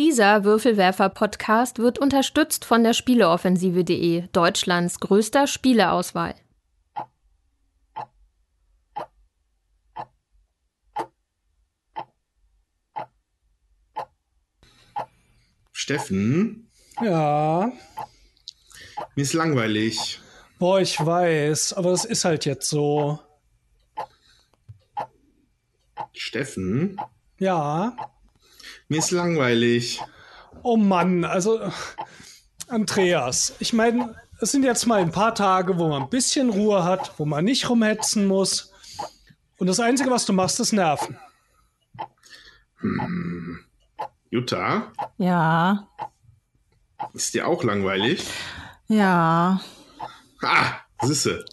Dieser Würfelwerfer-Podcast wird unterstützt von der Spieleoffensive.de, Deutschlands größter Spieleauswahl. Steffen, Ja, mir ist langweilig. boah, ich weiß, aber es ist halt jetzt so. Steffen, Ja, mir ist langweilig. oh Mann, also Andreas, ich meine, es sind jetzt mal ein paar Tage, wo man ein bisschen Ruhe hat, wo man nicht rumhetzen muss. Und das Einzige, was du machst, ist nerven. Jutta, Ja, ist dir auch langweilig? ja. Ah, sisse.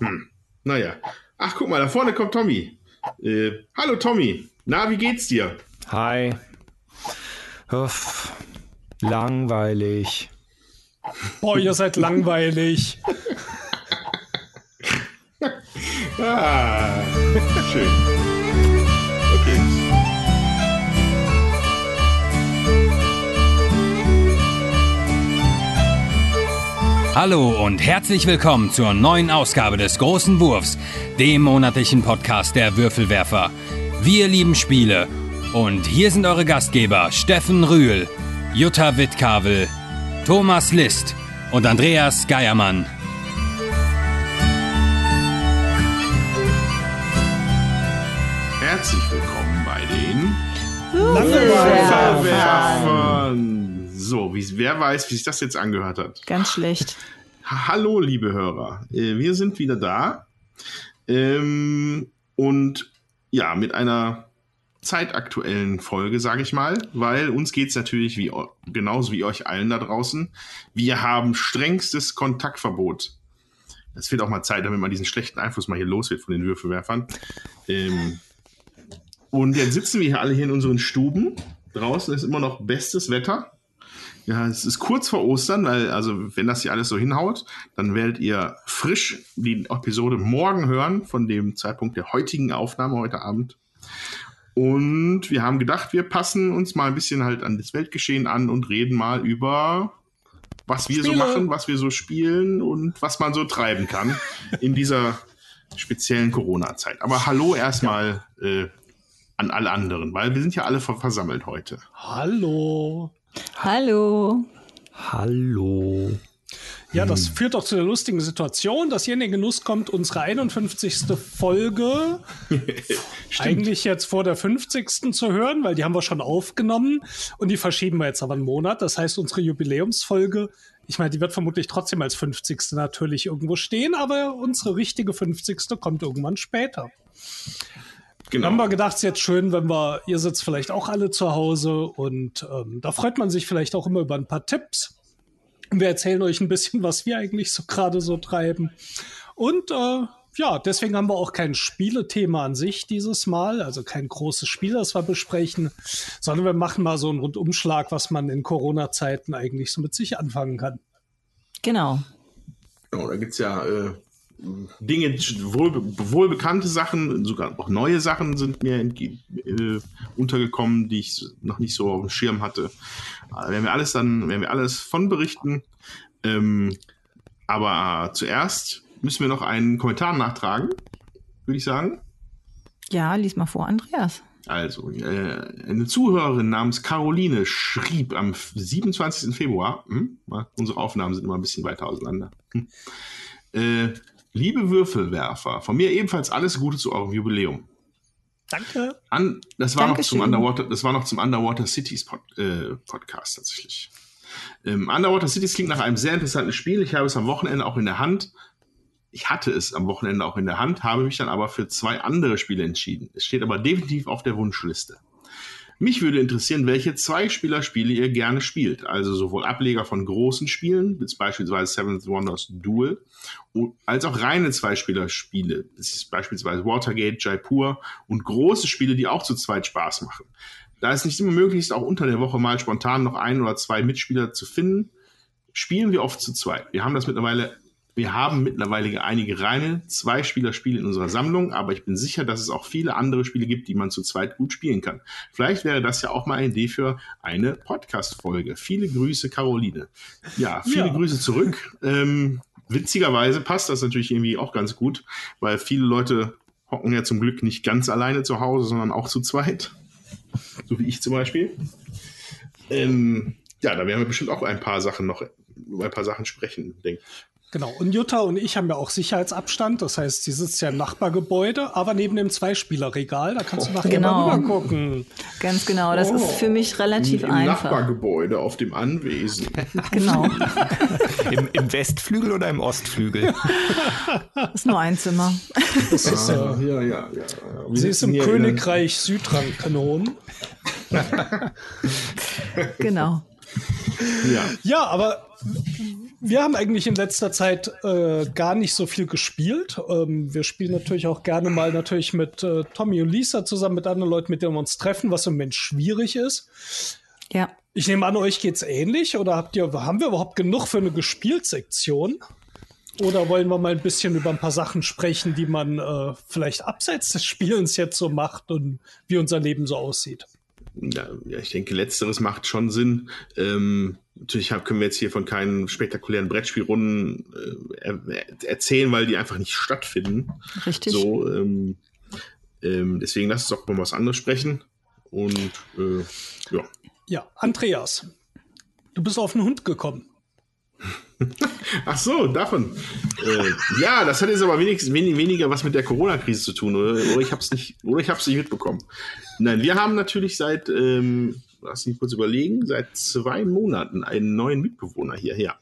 Hm. Naja. Ach, guck mal, da vorne kommt Tommy. Äh, hallo Tommy. Na, wie geht's dir? Hi. Uff, langweilig. Boah, ihr seid langweilig. Ah, schön. Okay. Hallo und herzlich willkommen zur neuen Ausgabe des Großen Wurfs, dem monatlichen Podcast der Würfelwerfer. Wir lieben Spiele und hier sind eure Gastgeber Steffen Rühl, Jutta Wittkavel, Thomas List und Andreas Geiermann. Herzlich willkommen bei den Langweilig. Werfern. So, wie, wer weiß, wie sich das jetzt angehört hat. Ganz schlecht. Hallo, liebe Hörer. Äh, Wir sind wieder da. Ähm, und ja, mit einer zeitaktuellen Folge, sage ich mal, weil uns geht's natürlich wie, genauso wie euch allen da draußen. Wir haben strengstes Kontaktverbot. Es wird auch mal Zeit, damit man diesen schlechten Einfluss mal hier los wird von den Würfelwerfern. Ähm, und jetzt sitzen wir hier alle hier in unseren Stuben. Draußen ist immer noch bestes Wetter. Ja, es ist kurz vor Ostern, weil, also, wenn das hier alles so hinhaut, dann werdet ihr frisch die Episode morgen hören, von dem Zeitpunkt der heutigen Aufnahme heute Abend. Und wir haben gedacht, wir passen uns mal ein bisschen halt an das Weltgeschehen an und reden mal über, was wir so Spiele. machen, was wir so spielen und was man so treiben kann in dieser speziellen Corona-Zeit. Aber hallo erstmal äh, an alle anderen, weil wir sind ja alle ver versammelt heute. Hallo. Hallo. Hallo. Ja, das führt doch zu der lustigen Situation, dass ihr in den Genuss kommt, unsere 51. Folge eigentlich jetzt vor der 50. zu hören, weil die haben wir schon aufgenommen und die verschieben wir jetzt aber einen Monat. Das heißt, unsere Jubiläumsfolge, ich meine, die wird vermutlich trotzdem als 50. natürlich irgendwo stehen, aber unsere richtige 50. kommt irgendwann später. Genau. Haben wir gedacht, es ist jetzt schön, wenn wir, ihr sitzt vielleicht auch alle zu Hause und ähm, da freut man sich vielleicht auch immer über ein paar Tipps. Und wir erzählen euch ein bisschen, was wir eigentlich so gerade so treiben. Und äh, ja, deswegen haben wir auch kein Spielethema an sich dieses Mal, also kein großes Spiel, das wir besprechen, sondern wir machen mal so einen Rundumschlag, was man in Corona-Zeiten eigentlich so mit sich anfangen kann. Genau. Genau, da gibt's ja äh, Dinge, wohl, wohlbekannte Sachen, sogar auch neue Sachen sind mir äh, untergekommen, die ich noch nicht so auf dem Schirm hatte. Da werden wir alles dann, werden wir alles von berichten. Ähm, aber zuerst müssen wir noch einen Kommentar nachtragen, würde ich sagen. Ja, lies mal vor, Andreas. Also, äh, eine Zuhörerin namens Caroline schrieb am 27. Februar, hm, unsere Aufnahmen sind immer ein bisschen weiter auseinander. Hm, äh, liebe Würfelwerfer, von mir ebenfalls alles Gute zu eurem Jubiläum. Danke. An, das, war noch zum. Underwater, das war noch zum Underwater Cities Pod, äh, Podcast tatsächlich. Ähm, Underwater Cities klingt nach einem sehr interessanten Spiel. Ich habe es am Wochenende auch in der Hand. Ich hatte es am Wochenende auch in der Hand, habe mich dann aber für zwei andere Spiele entschieden. Es steht aber definitiv auf der Wunschliste. Mich würde interessieren, welche Zwei-Spieler-Spiele ihr gerne spielt. Also sowohl Ableger von großen Spielen, wie beispielsweise Seventh Wonders Duel, als auch reine Zwei-Spieler-Spiele. Das ist beispielsweise Watergate, Jaipur und große Spiele, die auch zu zweit Spaß machen. Da es nicht immer möglich ist, auch unter der Woche mal spontan noch ein oder zwei Mitspieler zu finden, spielen wir oft zu zweit. Wir haben das mittlerweile wir haben mittlerweile einige reine Zwei-Spieler-Spiele in unserer Sammlung, aber ich bin sicher, dass es auch viele andere Spiele gibt, die man zu zweit gut spielen kann. Vielleicht wäre das ja auch mal eine Idee für eine Podcast-Folge. Viele Grüße, Caroline. Ja, viele Ja. Grüße zurück. Ähm, witzigerweise passt das natürlich irgendwie auch ganz gut, weil viele Leute hocken ja zum Glück nicht ganz alleine zu Hause, sondern auch zu zweit. So wie ich zum Beispiel. Ähm, ja, da werden wir bestimmt auch ein paar Sachen noch, über ein paar Sachen sprechen, denke ich. Genau. Und Jutta und ich haben ja auch Sicherheitsabstand. Das heißt, sie sitzt ja im Nachbargebäude, aber neben dem Zweispielerregal. Da kannst du nachher Genau. mal gucken. Ganz genau. Das Oh. ist für mich relativ Im einfach. Nachbargebäude auf dem Anwesen. Genau. Im, Im Westflügel oder im Ostflügel? Das ist nur ein Zimmer. Das ist, Ah, ja, ja, ja. Wir sie ist im Königreich Südrand-Kanon. Genau. Ja. Ja, aber wir haben eigentlich in letzter Zeit äh, gar nicht so viel gespielt. Ähm, wir spielen natürlich auch gerne mal natürlich mit äh, Tommy und Lisa zusammen, mit anderen Leuten, mit denen wir uns treffen, was im Moment schwierig ist. Ja. Ich nehme an, euch geht's ähnlich oder habt ihr, haben wir überhaupt genug für eine Gespielt-Sektion? Oder wollen wir mal ein bisschen über ein paar Sachen sprechen, die man äh, vielleicht abseits des Spielens jetzt so macht und wie unser Leben so aussieht? Ja, ja, ich denke, letzteres macht schon Sinn. Ähm, natürlich können wir jetzt hier von keinen spektakulären Brettspielrunden äh, er, erzählen, weil die einfach nicht stattfinden. Richtig. So, ähm, ähm, deswegen lass uns doch mal was anderes sprechen. Und äh, ja. Ja, Andreas, du bist auf einen Hund gekommen. Ach so, davon. Äh, ja, das hat jetzt aber wenigstens wenig, weniger was mit der Corona-Krise zu tun, oder, oder ich habe es nicht, oder ich habe es nicht mitbekommen. Nein, wir haben natürlich seit, ähm, lass mich kurz überlegen, seit zwei Monaten einen neuen Mitbewohner hierher.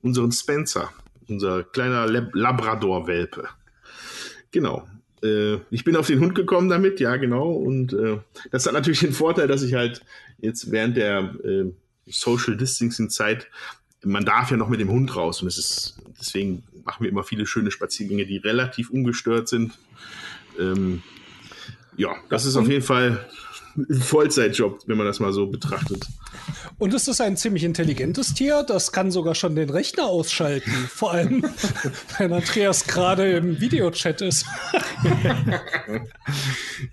Unseren Spencer, unser kleiner Lab Labrador-Welpe. Genau. Äh, ich bin auf den Hund gekommen damit, ja, genau. Und äh, das hat natürlich den Vorteil, dass ich halt jetzt während der äh, Social Distancing-Zeit man darf ja noch mit dem Hund raus und es ist deswegen machen wir immer viele schöne Spaziergänge, die relativ ungestört sind. Ähm, ja, das ist auf jeden Fall Vollzeitjob, wenn man das mal so betrachtet. Und es ist ein ziemlich intelligentes Tier, das kann sogar schon den Rechner ausschalten. Vor allem, wenn Andreas gerade im Videochat ist.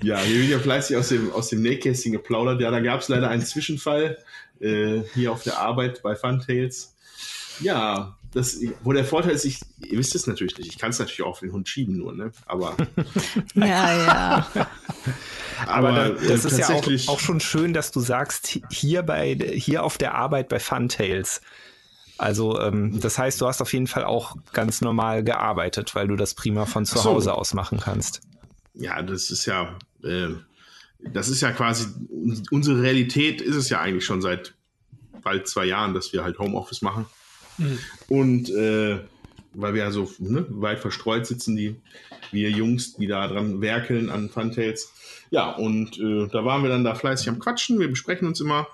Ja, hier wird ja fleißig aus dem, aus dem Nähkästchen geplaudert. Ja, da gab es leider einen Zwischenfall äh, hier auf der Arbeit bei Funtails. Ja, das, wo der Vorteil ist, ich, ihr wisst es natürlich nicht, ich kann es natürlich auch auf den Hund schieben nur, ne? Aber, Ja, ja. Aber, da, äh, das ist ja auch, tatsächlich- auch schon schön, dass du sagst, hier, bei, hier auf der Arbeit bei Funtails. Also, ähm, das heißt, du hast auf jeden Fall auch ganz normal gearbeitet, weil du das prima von zu so. Hause aus machen kannst. ja, das ist ja, äh, das ist ja quasi, unsere Realität ist es ja eigentlich schon seit bald zwei Jahren, dass wir halt Homeoffice machen. Und äh, weil wir ja so ne, weit verstreut sitzen, die wir Jungs, die da dran werkeln an Funtails. Ja, und äh, da waren wir dann da fleißig am Quatschen, wir besprechen uns immer.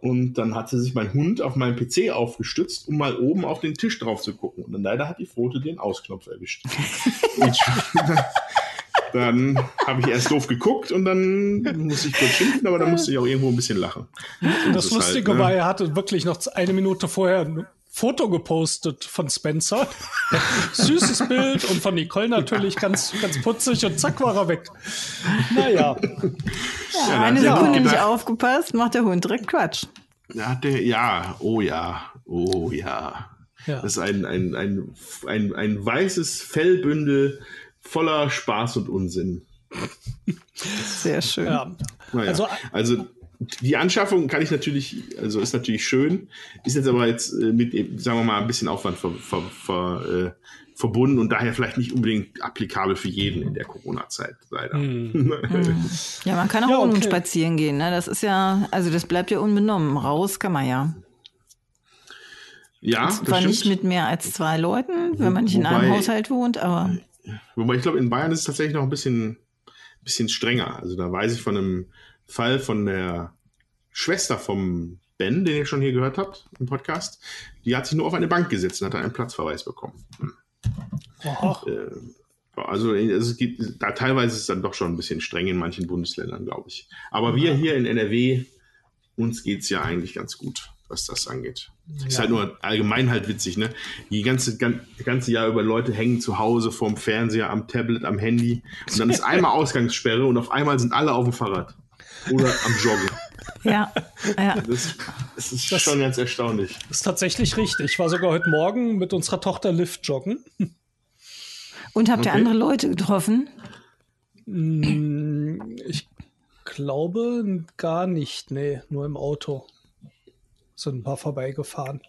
Und dann hatte sich mein Hund auf meinem PC aufgestützt, um mal oben auf den Tisch drauf zu gucken. Und dann leider hat die Pfote den Ausknopf erwischt. Und dann habe ich erst doof geguckt und dann musste ich kurz schimpfen, aber dann musste ich auch irgendwo ein bisschen lachen. Und das ist Lustige halt, ne? war, er hatte wirklich noch eine Minute vorher Foto gepostet von Spencer. Süßes Bild und von Nicole natürlich ganz, ganz putzig und zack war er weg. Naja, ja eine Sekunde nicht aufgepasst, macht der Hund direkt Quatsch. Da hat der, ja, oh ja, oh ja. Ja. Das ist ein, ein, ein, ein, ein weißes Fellbündel voller Spaß und Unsinn. Sehr schön. ja. Naja, Also- also, die Anschaffung kann ich natürlich, also ist natürlich schön, ist jetzt aber jetzt äh, mit, sagen wir mal, ein bisschen Aufwand ver, ver, ver, äh, verbunden und daher vielleicht nicht unbedingt applikabel für jeden in der Corona-Zeit, leider. Ja, man kann auch Ja, okay. spazieren gehen. Ne? Das ist ja, also das bleibt ja unbenommen. Raus kann man ja. ja, das Zwar nicht mit mehr als zwei Leuten, wenn man nicht in Wobei- einem Haushalt wohnt, aber Wobei ich glaube, in Bayern ist es tatsächlich noch ein bisschen, bisschen strenger. Also da weiß ich von einem Fall von der Schwester vom Ben, den ihr schon hier gehört habt im Podcast. Die hat sich nur auf eine Bank gesetzt und hat einen Platzverweis bekommen. Aha. Äh, Also es gibt, da teilweise ist es dann doch schon ein bisschen streng in manchen Bundesländern, glaube ich. Aber wir hier in NRW, uns geht's ja eigentlich ganz gut. was das angeht. Ja. Ist halt nur allgemein halt witzig, ne? Die ganze, ganze Jahr über Leute hängen zu Hause vorm Fernseher, am Tablet, am Handy und dann ist einmal Ausgangssperre und auf einmal sind alle auf dem Fahrrad oder am Joggen. Ja, ja. Das, das ist das schon ganz erstaunlich. Das ist tatsächlich richtig. Ich war sogar heute Morgen mit unserer Tochter Lift joggen. Und habt ihr andere Leute getroffen? Mm, ich glaube gar nicht. Nee, nur im Auto. Sind ein paar vorbeigefahren.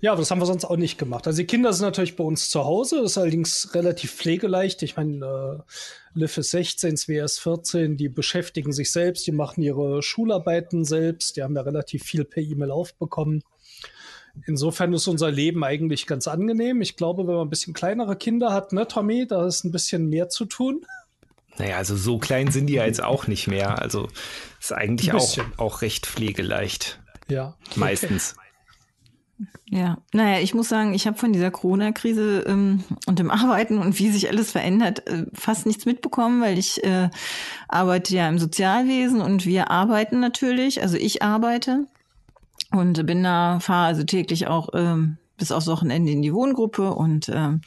Ja, aber das haben wir sonst auch nicht gemacht. Also die Kinder sind natürlich bei uns zu Hause, das ist allerdings relativ pflegeleicht. Ich meine, äh, Liv ist 16, Svea ist 14, die beschäftigen sich selbst, die machen ihre Schularbeiten selbst, die haben ja relativ viel per E-Mail aufbekommen. Insofern ist unser Leben eigentlich ganz angenehm. Ich glaube, wenn man ein bisschen kleinere Kinder hat, ne, Tommy, da ist ein bisschen mehr zu tun. Naja, also so klein sind die ja jetzt auch nicht mehr. Also ist eigentlich auch, auch recht pflegeleicht. Ja. Meistens. Ja, naja, ich muss sagen, ich habe von dieser Corona-Krise ähm, und dem Arbeiten und wie sich alles verändert, äh, fast nichts mitbekommen, weil ich äh, arbeite ja im Sozialwesen und wir arbeiten natürlich, also ich arbeite und bin da, fahre also täglich auch ähm, bis aufs Wochenende in die Wohngruppe und ähm,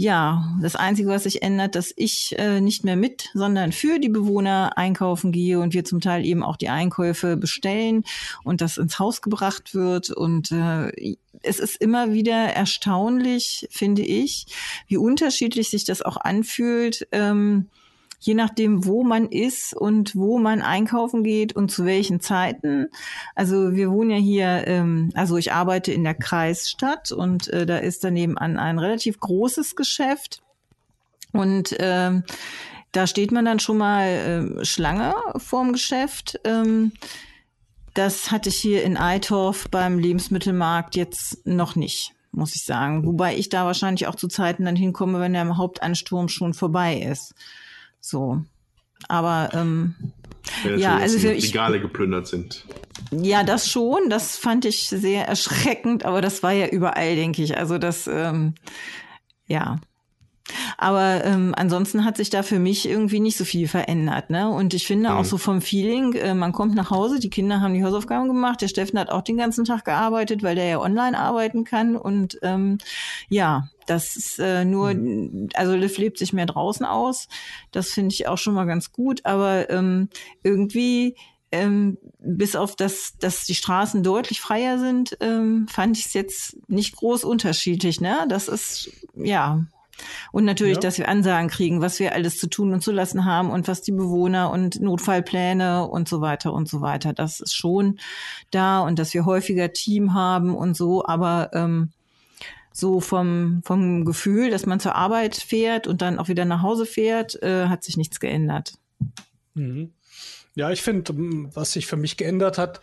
ja, das Einzige, was sich ändert, dass ich äh, nicht mehr mit, sondern für die Bewohner einkaufen gehe und wir zum Teil eben auch die Einkäufe bestellen und das ins Haus gebracht wird. Und äh, es ist immer wieder erstaunlich, finde ich, wie unterschiedlich sich das auch anfühlt. Ähm, je nachdem, wo man ist und wo man einkaufen geht und zu welchen Zeiten. Also wir wohnen ja hier, ähm, also ich arbeite in der Kreisstadt und äh, da ist daneben an ein relativ großes Geschäft und ähm, da steht man dann schon mal äh, Schlange vorm Geschäft. Ähm, das hatte ich hier in Eitorf beim Lebensmittelmarkt jetzt noch nicht, muss ich sagen. Wobei ich da wahrscheinlich auch zu Zeiten dann hinkomme, wenn der Hauptansturm schon vorbei ist. So. Aber ähm, ja, also für ich, Regale geplündert sind. Ja, das schon. Das fand ich sehr erschreckend, aber das war ja überall, denke ich. Also das, ähm, ja. Aber ähm, ansonsten hat sich da für mich irgendwie nicht so viel verändert. Ne? Und ich finde mhm. auch so vom Feeling, äh, man kommt nach Hause, die Kinder haben die Hausaufgaben gemacht, der Steffen hat auch den ganzen Tag gearbeitet, weil der ja online arbeiten kann. Und ähm, ja, das ist äh, nur, mhm. also Liv lebt sich mehr draußen aus. Das finde ich auch schon mal ganz gut. Aber ähm, irgendwie ähm, bis auf das, dass die Straßen deutlich freier sind, ähm, fand ich es jetzt nicht groß unterschiedlich. Ne? Das ist ja und natürlich, ja. dass wir Ansagen kriegen, was wir alles zu tun und zu lassen haben und was die Bewohner und Notfallpläne und so weiter und so weiter. Das ist schon da und dass wir häufiger Team haben und so. Aber ähm, so vom, vom Gefühl, dass man zur Arbeit fährt und dann auch wieder nach Hause fährt, äh, hat sich nichts geändert. Mhm. Ja, ich finde, was sich für mich geändert hat,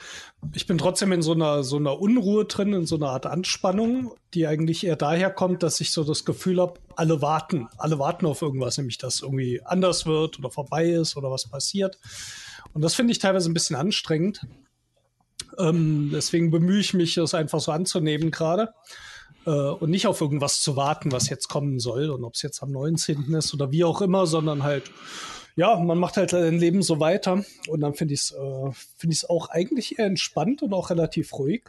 ich bin trotzdem in so einer, so einer Unruhe drin, in so einer Art Anspannung, die eigentlich eher daher kommt, dass ich so das Gefühl habe, alle warten. Alle warten auf irgendwas, nämlich dass irgendwie anders wird oder vorbei ist oder was passiert. Und das finde ich teilweise ein bisschen anstrengend. Ähm, deswegen bemühe ich mich, das einfach so anzunehmen gerade äh, und nicht auf irgendwas zu warten, was jetzt kommen soll und ob es jetzt am 19. ist oder wie auch immer, sondern halt, ja, man macht halt sein Leben so weiter und dann finde ich es äh, find auch eigentlich eher entspannt und auch relativ ruhig.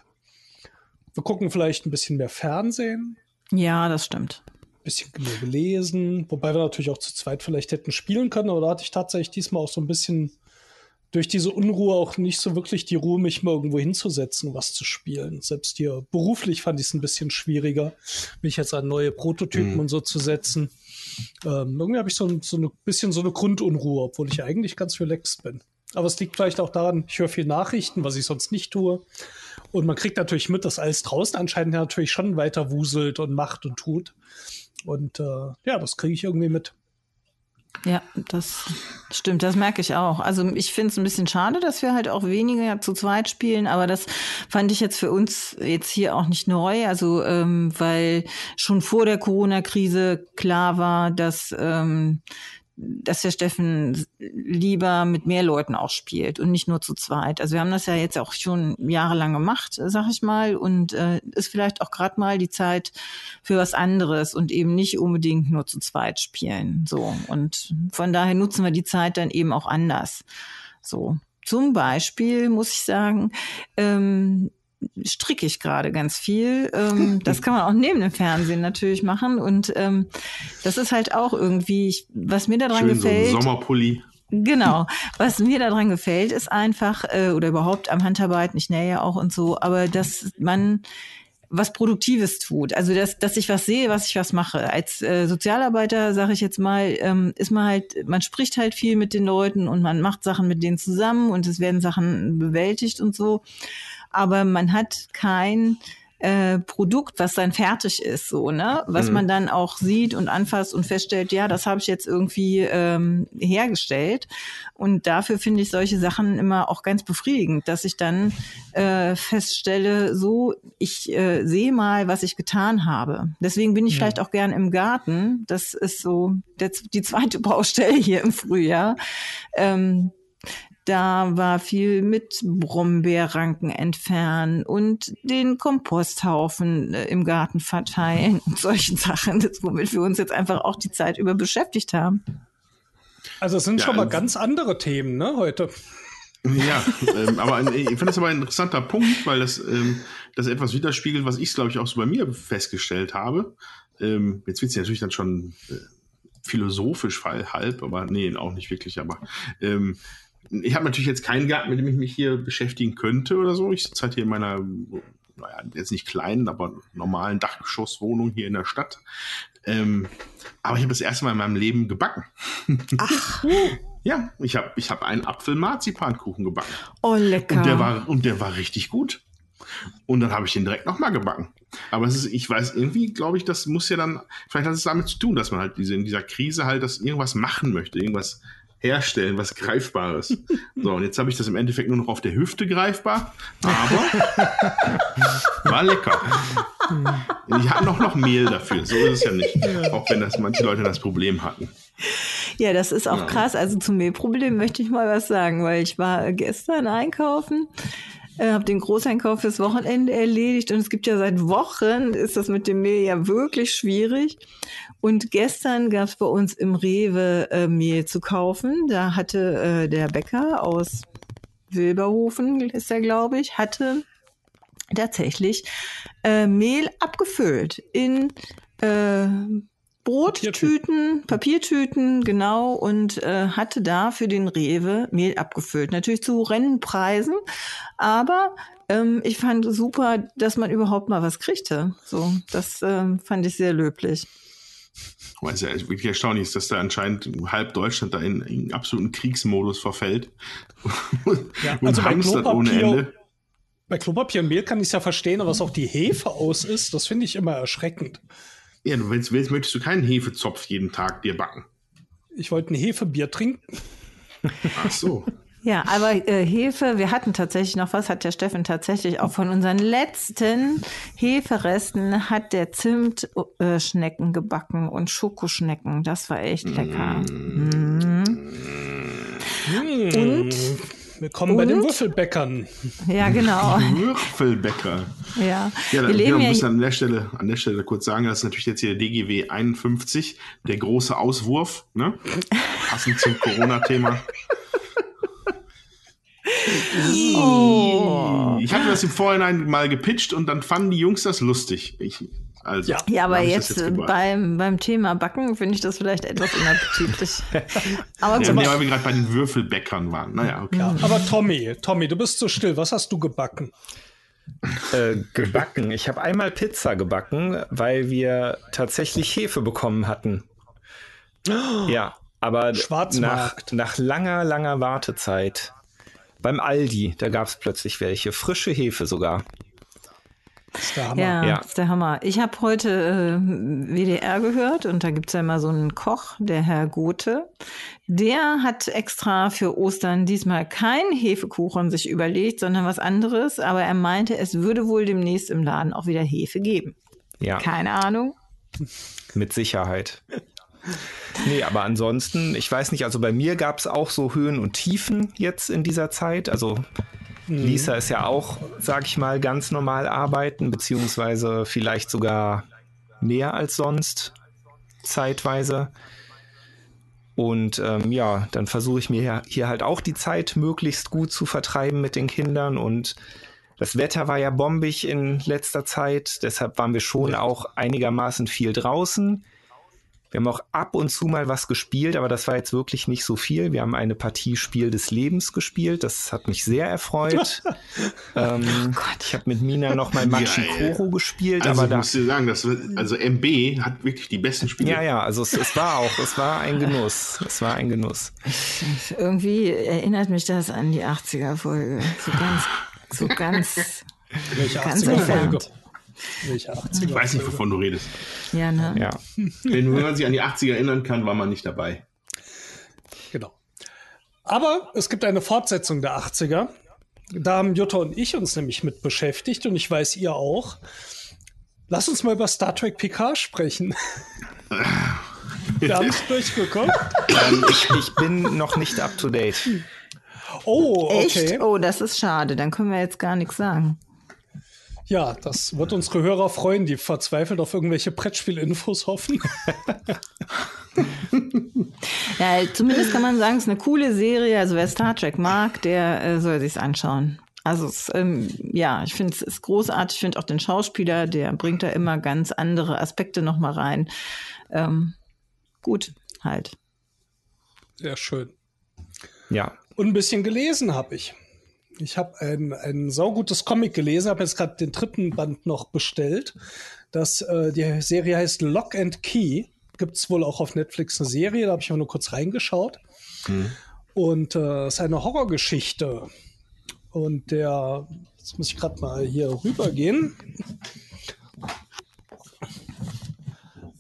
Wir gucken vielleicht ein bisschen mehr Fernsehen. Ja, das stimmt. Ein bisschen mehr gelesen, wobei wir natürlich auch zu zweit vielleicht hätten spielen können, aber da hatte ich tatsächlich diesmal auch so ein bisschen durch diese Unruhe auch nicht so wirklich die Ruhe, mich mal irgendwo hinzusetzen, was zu spielen. Selbst hier beruflich fand ich es ein bisschen schwieriger, mich jetzt an neue Prototypen mhm. und so zu setzen. Ähm, irgendwie habe ich so ein so ein bisschen so eine Grundunruhe, obwohl ich eigentlich ganz relaxed bin. Aber es liegt vielleicht auch daran, ich höre viel Nachrichten, was ich sonst nicht tue. Und man kriegt natürlich mit, dass alles draußen anscheinend natürlich schon weiter wuselt und macht und tut. Und äh, ja, das kriege ich irgendwie mit. Ja, das stimmt, das merke ich auch. Also ich finde es ein bisschen schade, dass wir halt auch weniger zu zweit spielen, aber das fand ich jetzt für uns jetzt hier auch nicht neu. Also ähm, weil schon vor der Corona-Krise klar war, dass ähm, dass der Steffen lieber mit mehr Leuten auch spielt und nicht nur zu zweit. Also wir haben das ja jetzt auch schon jahrelang gemacht, sag ich mal, und äh, ist vielleicht auch gerade mal die Zeit für was anderes und eben nicht unbedingt nur zu zweit spielen. So und von daher nutzen wir die Zeit dann eben auch anders. So zum Beispiel muss ich sagen, ähm, stricke ich gerade ganz viel. Ähm, das kann man auch neben dem Fernsehen natürlich machen. Und ähm, das ist halt auch irgendwie, ich, was mir daran Schön gefällt. so ein Sommerpulli. Genau. Was mir daran gefällt, ist einfach, äh, oder überhaupt am Handarbeiten, ich nähe ja auch und so, aber dass man was Produktives tut. Also dass, dass ich was sehe, was ich was mache. Als äh, Sozialarbeiter, sage ich jetzt mal, ähm, ist man halt, man spricht halt viel mit den Leuten und man macht Sachen mit denen zusammen und es werden Sachen bewältigt und so. Aber man hat kein äh, Produkt, was dann fertig ist, so, ne? Was Mhm. man dann auch sieht und anfasst und feststellt, ja, das habe ich jetzt irgendwie ähm, hergestellt. Und dafür finde ich solche Sachen immer auch ganz befriedigend, dass ich dann äh, feststelle, so, ich äh, sehe mal, was ich getan habe. Deswegen bin ich vielleicht auch gern im Garten. Das ist so der, die zweite Baustelle hier im Frühjahr. Ähm, da war viel mit Brombeerranken entfernen und den Komposthaufen äh, im Garten verteilen und solchen Sachen, das, womit wir uns jetzt einfach auch die Zeit über beschäftigt haben. Also es sind Ja, schon mal also- ganz andere Themen, ne, heute. Ja, ähm, aber ein, ich finde das aber ein interessanter Punkt, weil das, ähm, das etwas widerspiegelt, was ich, glaube ich, auch so bei mir festgestellt habe. Ähm, jetzt wird es natürlich dann schon äh, philosophisch halb, aber nee, auch nicht wirklich. Aber ähm, ich habe natürlich jetzt keinen Garten, mit dem ich mich hier beschäftigen könnte oder so. Ich sitze halt hier in meiner, naja, jetzt nicht kleinen, aber normalen Dachgeschosswohnung hier in der Stadt. Ähm, aber ich habe das erste Mal in meinem Leben gebacken. Ach, Ja, ich habe ich hab einen Apfel-Marzipankuchen gebacken. oh lecker. Und der war, und der war richtig gut. Und dann habe ich den direkt nochmal gebacken. Aber es ist, ich weiß, irgendwie glaube ich, das muss ja dann, vielleicht hat es damit zu tun, dass man halt diese, in dieser Krise halt das irgendwas machen möchte, irgendwas herstellen, was Greifbares. So, und jetzt habe ich das im Endeffekt nur noch auf der Hüfte greifbar, aber war lecker. Ich hatte noch, noch Mehl dafür, so ist es ja nicht. Auch wenn das manche Leute das Problem hatten. Ja, das ist auch Ja. krass. Also zum Mehlproblem möchte ich mal was sagen, weil ich war gestern einkaufen, äh, habe den Großeinkauf fürs Wochenende erledigt und es gibt ja seit Wochen, ist das mit dem Mehl ja wirklich schwierig. Und gestern gab es bei uns im Rewe äh, Mehl zu kaufen. Da hatte äh, der Bäcker aus Wilberhofen, ist er glaube ich, hatte tatsächlich äh, Mehl abgefüllt in äh, Brottüten, Papiertüten, genau, und äh, hatte da für den Rewe Mehl abgefüllt. Natürlich zu Rennpreisen, aber ähm, ich fand super, dass man überhaupt mal was kriegte. So, das ähm, fand ich sehr löblich. Weil es ja wirklich erstaunlich ist, dass da anscheinend halb Deutschland da in, in absoluten Kriegsmodus verfällt. Ja, und also bei hamstert ohne Ende. Bei Klopapier und Mehl kann ich es ja verstehen, aber was auch die Hefe aus ist, das finde ich immer erschreckend. Ja, du willst, willst, möchtest du keinen Hefezopf jeden Tag dir backen. Ich wollte ein Hefebier trinken. Ach so. Ja, aber äh, Hefe, wir hatten tatsächlich noch was, hat der Steffen tatsächlich auch von unseren letzten Heferesten hat der Zimtschnecken äh, gebacken und Schokoschnecken. Das war echt lecker. Mhm. Und? Willkommen bei den Und? Würfelbäckern. Ja, genau. Würfelbäcker. Ja, Ja, da, wir leben wir ja müssen an der Stelle, an der Stelle kurz sagen, das ist natürlich jetzt hier der DGW 51, der große Auswurf, ne? Passend zum Corona-Thema. Oh. Ich hatte das im Vorhinein mal gepitcht und dann fanden die Jungs das lustig. Ich, also, Ja. Ja, aber das jetzt, äh, beim, beim Thema Backen finde ich das vielleicht etwas unappetitlich. aber Ja, nee, weil wir gerade bei den Würfelbäckern waren. Naja, okay. Ja, aber Tommy, Tommy, du bist so still. Was hast du gebacken? Äh, gebacken. Ich habe einmal Pizza gebacken, weil wir tatsächlich Hefe bekommen hatten. Ja, aber nach, nach langer, langer Wartezeit. Beim Aldi, da gab es plötzlich welche. Frische Hefe sogar. Das ist der Hammer. Ja, Ja. das ist der Hammer. Ich habe heute äh, WDR gehört und da gibt's ja immer so einen Koch, der Herr Gothe. Der hat extra für Ostern diesmal keinen Hefekuchen sich überlegt, sondern was anderes. Aber er meinte, es würde wohl demnächst im Laden auch wieder Hefe geben. Ja, Keine Ahnung. mit Sicherheit. Nee, aber ansonsten, ich weiß nicht, also bei mir gab es auch so Höhen und Tiefen jetzt in dieser Zeit. Also Lisa ist ja auch, sag ich mal, ganz normal arbeiten, beziehungsweise vielleicht sogar mehr als sonst, zeitweise. Und ähm, ja, dann versuche ich mir hier halt auch die Zeit möglichst gut zu vertreiben mit den Kindern und Das Wetter war ja bombig in letzter Zeit, deshalb waren wir schon auch einigermaßen viel draußen. Wir haben auch ab und zu mal was gespielt, aber das war jetzt wirklich nicht so viel. Wir haben eine Partie Spiel des Lebens gespielt. Das hat mich sehr erfreut. ähm, oh ich habe mit Mina noch mal Machikoro ja, gespielt. Also aber da musst du sagen, das also MB hat wirklich die besten Spiele. Ja, ja, also es, es war auch, es war ein Genuss. Es war ein Genuss. Irgendwie erinnert mich das an die 80er-Folge. So ganz, so ganz, ganz 80er Folge? Entfernt. Welche 80er Ich weiß nicht, wovon du redest. Ja, ne? Ja. Wenn man sich an die 80er erinnern kann, war man nicht dabei. Genau. Aber es gibt eine Fortsetzung der 80er. Da haben Jutta und ich uns nämlich mit beschäftigt und ich weiß, ihr auch. Lass uns mal über Star Trek Picard sprechen. Wir haben es durchgeguckt. ähm, ich, ich bin noch nicht up to date. Oh, okay. Echt? Oh, das ist schade. Dann können wir jetzt gar nichts sagen. Ja, das wird unsere Hörer freuen, die verzweifelt auf irgendwelche Brettspielinfos hoffen. Ja, zumindest kann man sagen, es ist eine coole Serie. Also wer Star Trek mag, der äh, soll sich's anschauen. Also es, ähm, ja, ich finde es ist großartig. Ich finde auch den Schauspieler, der bringt da immer ganz andere Aspekte noch mal rein. Ähm, gut, halt. Sehr schön. Ja, Und ein bisschen gelesen habe ich. Ich habe ein, ein saugutes Comic gelesen, habe jetzt gerade den dritten Band noch bestellt. Das, äh, die Serie heißt Lock and Key. Gibt es wohl auch auf Netflix eine Serie, da habe ich auch nur kurz reingeschaut. Und äh, es ist eine Horrorgeschichte. Und der, jetzt muss ich gerade mal hier rübergehen.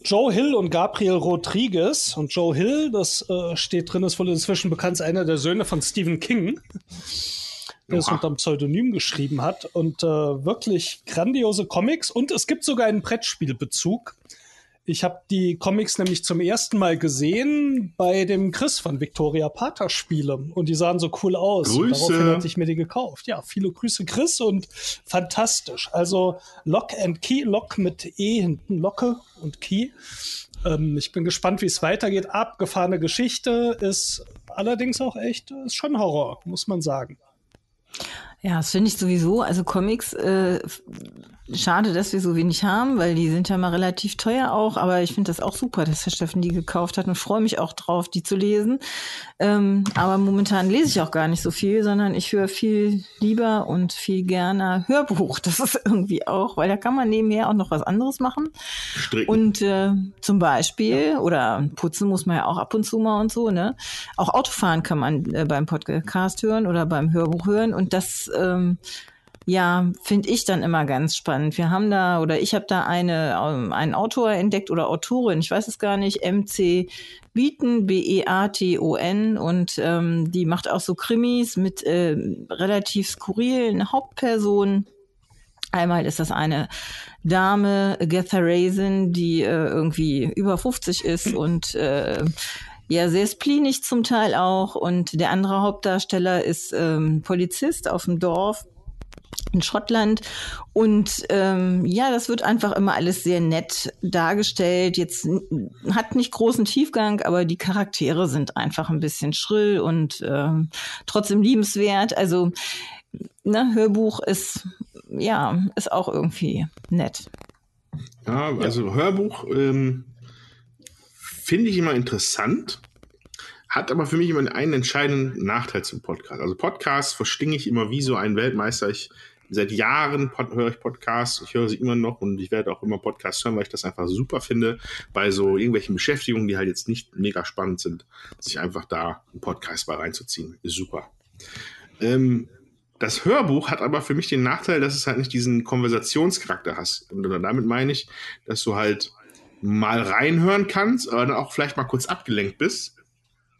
Joe Hill und Gabriel Rodriguez. Und Joe Hill, das äh, steht drin, ist wohl inzwischen bekannt, einer der Söhne von Stephen King, der es unter einem Pseudonym geschrieben hat. Und äh, wirklich grandiose Comics. Und es gibt sogar einen Brettspielbezug. Ich habe die Comics nämlich zum ersten Mal gesehen bei dem Chris von Victoria Pater Spiele und die sahen so cool aus. Und Grüße. Daraufhin hatte ich mir die gekauft. Ja, viele Grüße Chris und fantastisch. Also Lock and Key, Lock mit E hinten, Locke und Key. Ähm, ich bin gespannt, wie es weitergeht. Abgefahrene Geschichte ist allerdings auch echt, ist schon Horror, muss man sagen. Ja, das finde ich sowieso. Also Comics, äh, schade, dass wir so wenig haben, weil die sind ja mal relativ teuer auch. Aber ich finde das auch super, dass Herr Steffen die gekauft hat und freue mich auch drauf, die zu lesen. Ähm, aber momentan lese ich auch gar nicht so viel, sondern ich höre viel lieber und viel gerne Hörbuch. Das ist irgendwie auch, weil da kann man nebenher auch noch was anderes machen. Stricken. Und äh, zum Beispiel, oder putzen muss man ja auch ab und zu mal und so, ne? Auch Autofahren kann man äh, beim Podcast hören oder beim Hörbuch hören. Und das, ähm, ja, finde ich dann immer ganz spannend. Wir haben da, oder ich habe da eine, ähm, einen Autor entdeckt oder Autorin, ich weiß es gar nicht, MC Beaton, B-E-A-T-O-N. Und ähm, die macht auch so Krimis mit äh, relativ skurrilen Hauptpersonen. Einmal ist das eine Dame, Agatha Raisin, die äh, irgendwie über 50 ist und äh, ja, sehr spleenig zum Teil auch. Und der andere Hauptdarsteller ist ähm, Polizist auf dem Dorf in Schottland. Und ähm, ja, das wird einfach immer alles sehr nett dargestellt. Jetzt hat nicht großen Tiefgang, aber die Charaktere sind einfach ein bisschen schrill und ähm, trotzdem liebenswert. Also, ne, Hörbuch ist ja ist auch irgendwie nett. Ja, also Hörbuch ähm, finde ich immer interessant, hat aber für mich immer einen entscheidenden Nachteil zum Podcast. Also Podcasts verstinge ich immer wie so ein Weltmeister. Ich seit Jahren höre ich Podcasts, ich höre sie immer noch und ich werde auch immer Podcasts hören, weil ich das einfach super finde, bei so irgendwelchen Beschäftigungen, die halt jetzt nicht mega spannend sind, sich einfach da einen Podcast mal reinzuziehen, ist super. Ähm, das Hörbuch hat aber für mich den Nachteil, dass es halt nicht diesen Konversationscharakter hast. Und damit meine ich, dass du halt mal reinhören kannst, aber dann auch vielleicht mal kurz abgelenkt bist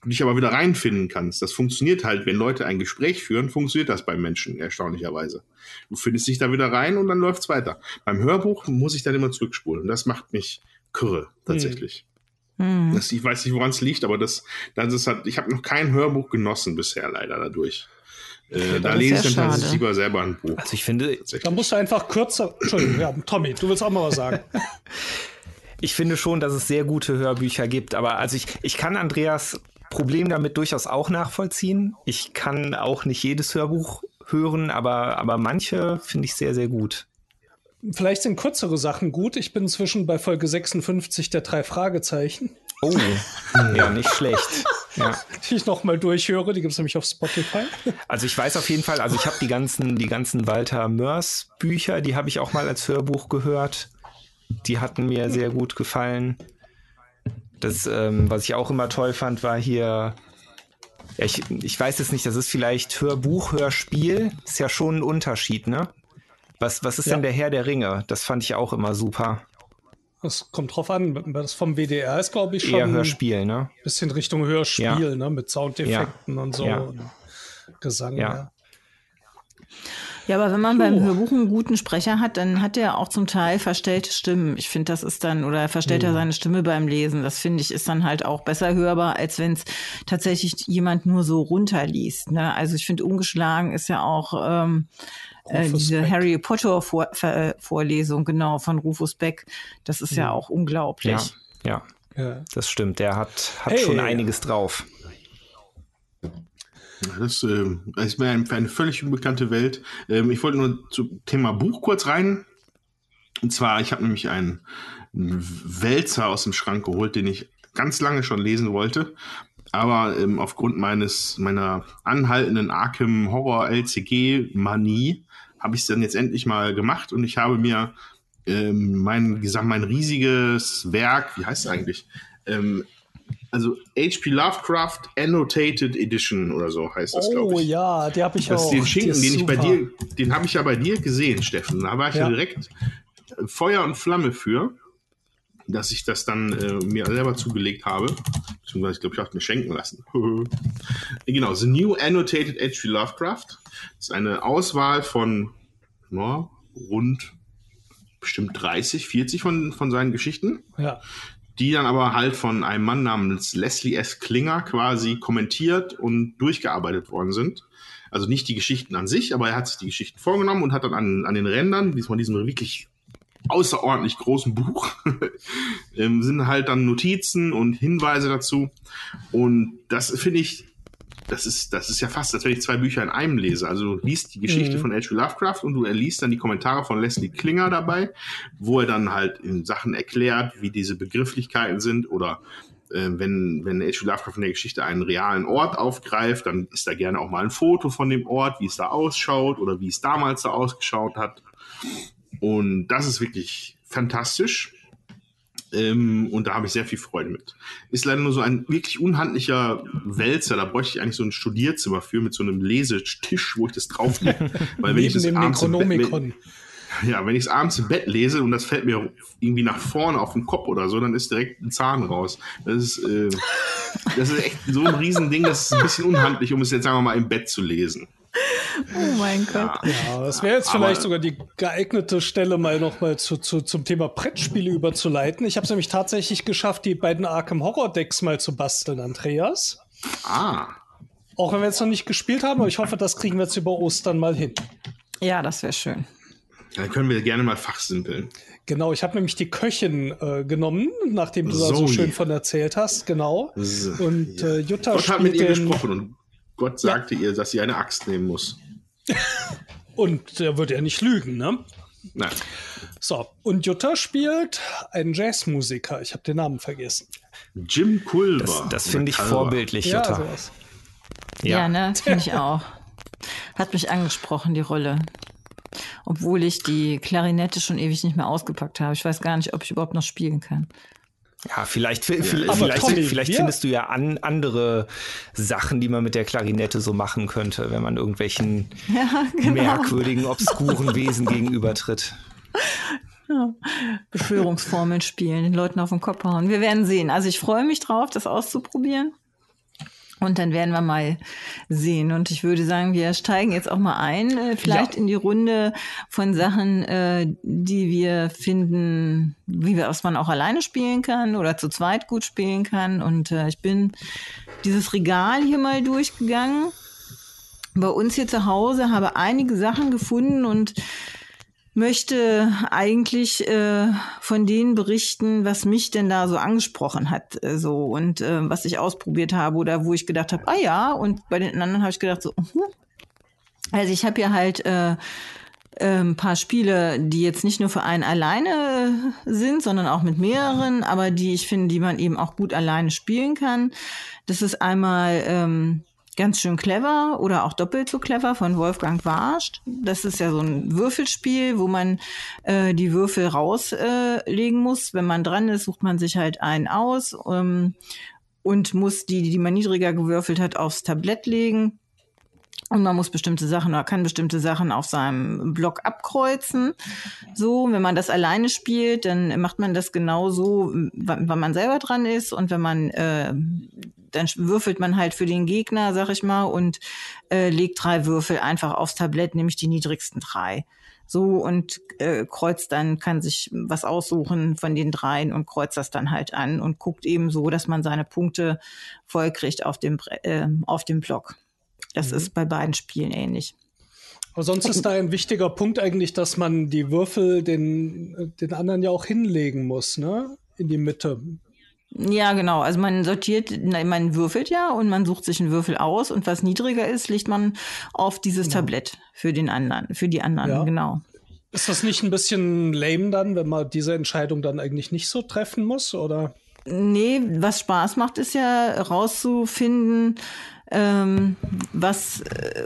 und dich aber wieder reinfinden kannst. Das funktioniert halt, wenn Leute ein Gespräch führen, funktioniert das bei Menschen erstaunlicherweise. Du findest dich da wieder rein und dann läuft's weiter. Beim Hörbuch muss ich dann immer zurückspulen. Das macht mich kürre, tatsächlich. Hm. Das, ich weiß nicht, woran es liegt, aber das, das ist halt, ich habe noch kein Hörbuch genossen bisher leider dadurch. Äh, da lese ich dann tatsächlich schade. lieber selber ein Buch. Also ich finde, Da musst du einfach kürzer. Entschuldigung, ja, Tommy, du willst auch mal was sagen. ich finde schon, dass es sehr gute Hörbücher gibt, aber also ich, ich kann Andreas Problem damit durchaus auch nachvollziehen. Ich kann auch nicht jedes Hörbuch hören, aber, aber manche finde ich sehr, sehr gut. Vielleicht sind kürzere Sachen gut. Ich bin inzwischen bei Folge 56 der drei Fragezeichen. Oh, ja, nicht schlecht. Ja. Die ich nochmal durchhöre, die gibt es nämlich auf Spotify. Also ich weiß auf jeden Fall, also ich habe die ganzen, die ganzen Walter Mörs Bücher, die habe ich auch mal als Hörbuch gehört. Die hatten mir sehr gut gefallen. Das, ähm, was ich auch immer toll fand, war hier ja, ich, ich weiß es nicht, das ist vielleicht Hörbuch, Hörspiel. Ist ja schon ein Unterschied, ne? Was, was ist ja. denn der Herr der Ringe? Das fand ich auch immer super. Das kommt drauf an. Das vom WDR ist, glaube ich, schon. Eher Hörspiel, ne? Bisschen Richtung Hörspiel, ja. ne? Mit Soundeffekten und so. Und Gesang, ja. Ja, aber wenn man so. beim Hörbuch einen guten Sprecher hat, dann hat er auch zum Teil verstellte Stimmen. Ich finde, das ist dann, oder verstellt er seine Stimme beim Lesen. Das finde ich, ist dann halt auch besser hörbar, als wenn es tatsächlich jemand nur so runterliest. Ne? Also ich finde, ungeschlagen ist ja auch ähm, äh, diese Beck. Harry Potter Vor Ver Vorlesung, genau, von Rufus Beck. Das ist hm. ja auch unglaublich. Ja, ja, ja. das stimmt. Der hat, hat hey. schon einiges drauf. Das äh, ist mir eine, völlig unbekannte Welt. Ähm, ich wollte nur zum Thema Buch kurz rein. Und zwar, ich habe nämlich einen Wälzer aus dem Schrank geholt, den ich ganz lange schon lesen wollte. Aber ähm, aufgrund meines meiner anhaltenden Arkham Horror LCG Manie habe ich es dann jetzt endlich mal gemacht und ich habe mir ähm, mein, mein riesiges Werk, wie heißt es eigentlich, ähm, also HP Lovecraft Annotated Edition oder so heißt das, glaube ich. Oh ja, die habe ich das auch. Den Schinken, den ich bei dir, den habe ich ja bei dir gesehen, Steffen. Da war ich ja, direkt Feuer und Flamme für, dass ich das dann äh, mir selber zugelegt habe. Beziehungsweise, ich glaube, ich habe mir schenken lassen. genau, The New Annotated HP Lovecraft. Das ist eine Auswahl von no, rund bestimmt 30, 40 von, von seinen Geschichten. Ja die dann aber halt von einem Mann namens Leslie S. Klinger quasi kommentiert und durchgearbeitet worden sind. Also nicht die Geschichten an sich, aber er hat sich die Geschichten vorgenommen und hat dann an, an den Rändern, diesmal diesem wirklich außerordentlich großen Buch, ähm, sind halt dann Notizen und Hinweise dazu. Und das finde ich das ist, das ist ja fast, als wenn ich zwei Bücher in einem lese. Also du liest die Geschichte mhm. von H.P. Lovecraft und du liest dann die Kommentare von Leslie Klinger dabei, wo er dann halt in Sachen erklärt, wie diese Begrifflichkeiten sind oder äh, wenn, wenn H.P. Lovecraft in der Geschichte einen realen Ort aufgreift, dann ist da gerne auch mal ein Foto von dem Ort, wie es da ausschaut oder wie es damals da ausgeschaut hat. Und das ist wirklich fantastisch. Ähm, und da habe ich sehr viel Freude mit. Ist leider nur so ein wirklich unhandlicher Wälzer. Da bräuchte ich eigentlich so ein Studierzimmer für mit so einem Lesetisch, wo ich das drauf lege. Weil wenn ich das abends im Bett, wenn, ja, wenn ich es abends im Bett lese und das fällt mir irgendwie nach vorne auf den Kopf oder so, dann ist direkt ein Zahn raus. Das ist, äh, das ist echt so ein Riesending, das ist ein bisschen unhandlich, um es jetzt sagen wir mal im Bett zu lesen. Oh mein Gott. Ja, das wäre jetzt vielleicht sogar die geeignete Stelle, mal nochmal zu, zu, zum Thema Brettspiele überzuleiten. Ich habe es nämlich tatsächlich geschafft, die beiden Arkham Horror Decks mal zu basteln, Andreas. Ah. Auch wenn wir jetzt noch nicht gespielt haben, aber ich hoffe, das kriegen wir jetzt über Ostern mal hin. Ja, das wäre schön. Dann können wir gerne mal fachsimpeln. Genau, ich habe nämlich die Köchin äh, genommen, nachdem du so, da so schön von erzählt hast, genau. Und äh, Jutta Gott hat mit ihr gesprochen und Gott sagte ja. ihr, dass sie eine Axt nehmen muss. und der wird ja nicht lügen, ne? Nein. So, und Jutta spielt einen Jazzmusiker. Ich habe den Namen vergessen. Jim Culver. Das, das finde ich vorbildlich, Jutta. Ja, sowas. ja. ja ne, finde ich auch. Hat mich angesprochen, die Rolle. Obwohl ich die Klarinette schon ewig nicht mehr ausgepackt habe. Ich weiß gar nicht, ob ich überhaupt noch spielen kann. Ja, vielleicht, vielleicht, vielleicht, Tommy, vielleicht findest du ja an, andere Sachen, die man mit der Klarinette so machen könnte, wenn man irgendwelchen ja, genau. merkwürdigen, obskuren Wesen gegenübertritt. Ja. Beschwörungsformeln spielen, den Leuten auf den Kopf hauen. Wir werden sehen. Also ich freue mich drauf, das auszuprobieren. Und dann werden wir mal sehen. Und ich würde sagen, wir steigen jetzt auch mal ein, äh, vielleicht ja. in die Runde von Sachen, äh, die wir finden, wie wir, was man auch alleine spielen kann oder zu zweit gut spielen kann. Und äh, ich bin dieses Regal hier mal durchgegangen. Bei uns hier zu Hause habe einige Sachen gefunden und möchte eigentlich äh, von denen berichten, was mich denn da so angesprochen hat, äh, so und äh, was ich ausprobiert habe oder wo ich gedacht habe, ah ja, und bei den anderen habe ich gedacht so, uh, Also ich habe ja halt äh, äh, ein paar Spiele, die jetzt nicht nur für einen alleine sind, sondern auch mit mehreren, aber die ich finde, die man eben auch gut alleine spielen kann. Das ist einmal ähm, ganz schön clever oder auch doppelt so clever von Wolfgang Warscht. Das ist ja so ein Würfelspiel, wo man äh, die Würfel rauslegen äh, muss. Wenn man dran ist, sucht man sich halt einen aus ähm, und muss die, die man niedriger gewürfelt hat, aufs Tablett legen. Und man muss bestimmte Sachen oder kann bestimmte Sachen auf seinem Block abkreuzen. So, wenn man das alleine spielt, dann macht man das genau so, wann man selber dran ist. Und wenn man, äh, dann würfelt man halt für den Gegner, sag ich mal, und äh, legt drei Würfel einfach aufs Tablett, nämlich die niedrigsten drei. So und äh, kreuzt dann, kann sich was aussuchen von den dreien und kreuzt das dann halt an und guckt eben so, dass man seine Punkte voll kriegt auf dem, äh, auf dem Block. Das mhm. ist bei beiden Spielen ähnlich. Aber sonst ist da ein wichtiger Punkt eigentlich, dass man die Würfel den, den anderen ja auch hinlegen muss, ne? In die Mitte. Ja, genau. Also man sortiert, man würfelt ja und man sucht sich einen Würfel aus und was niedriger ist, legt man auf dieses genau. Tablett für den anderen, für die anderen, ja. genau. Ist das nicht ein bisschen lame dann, wenn man diese Entscheidung dann eigentlich nicht so treffen muss, oder? Nee, was Spaß macht, ist ja rauszufinden, ähm, was, äh,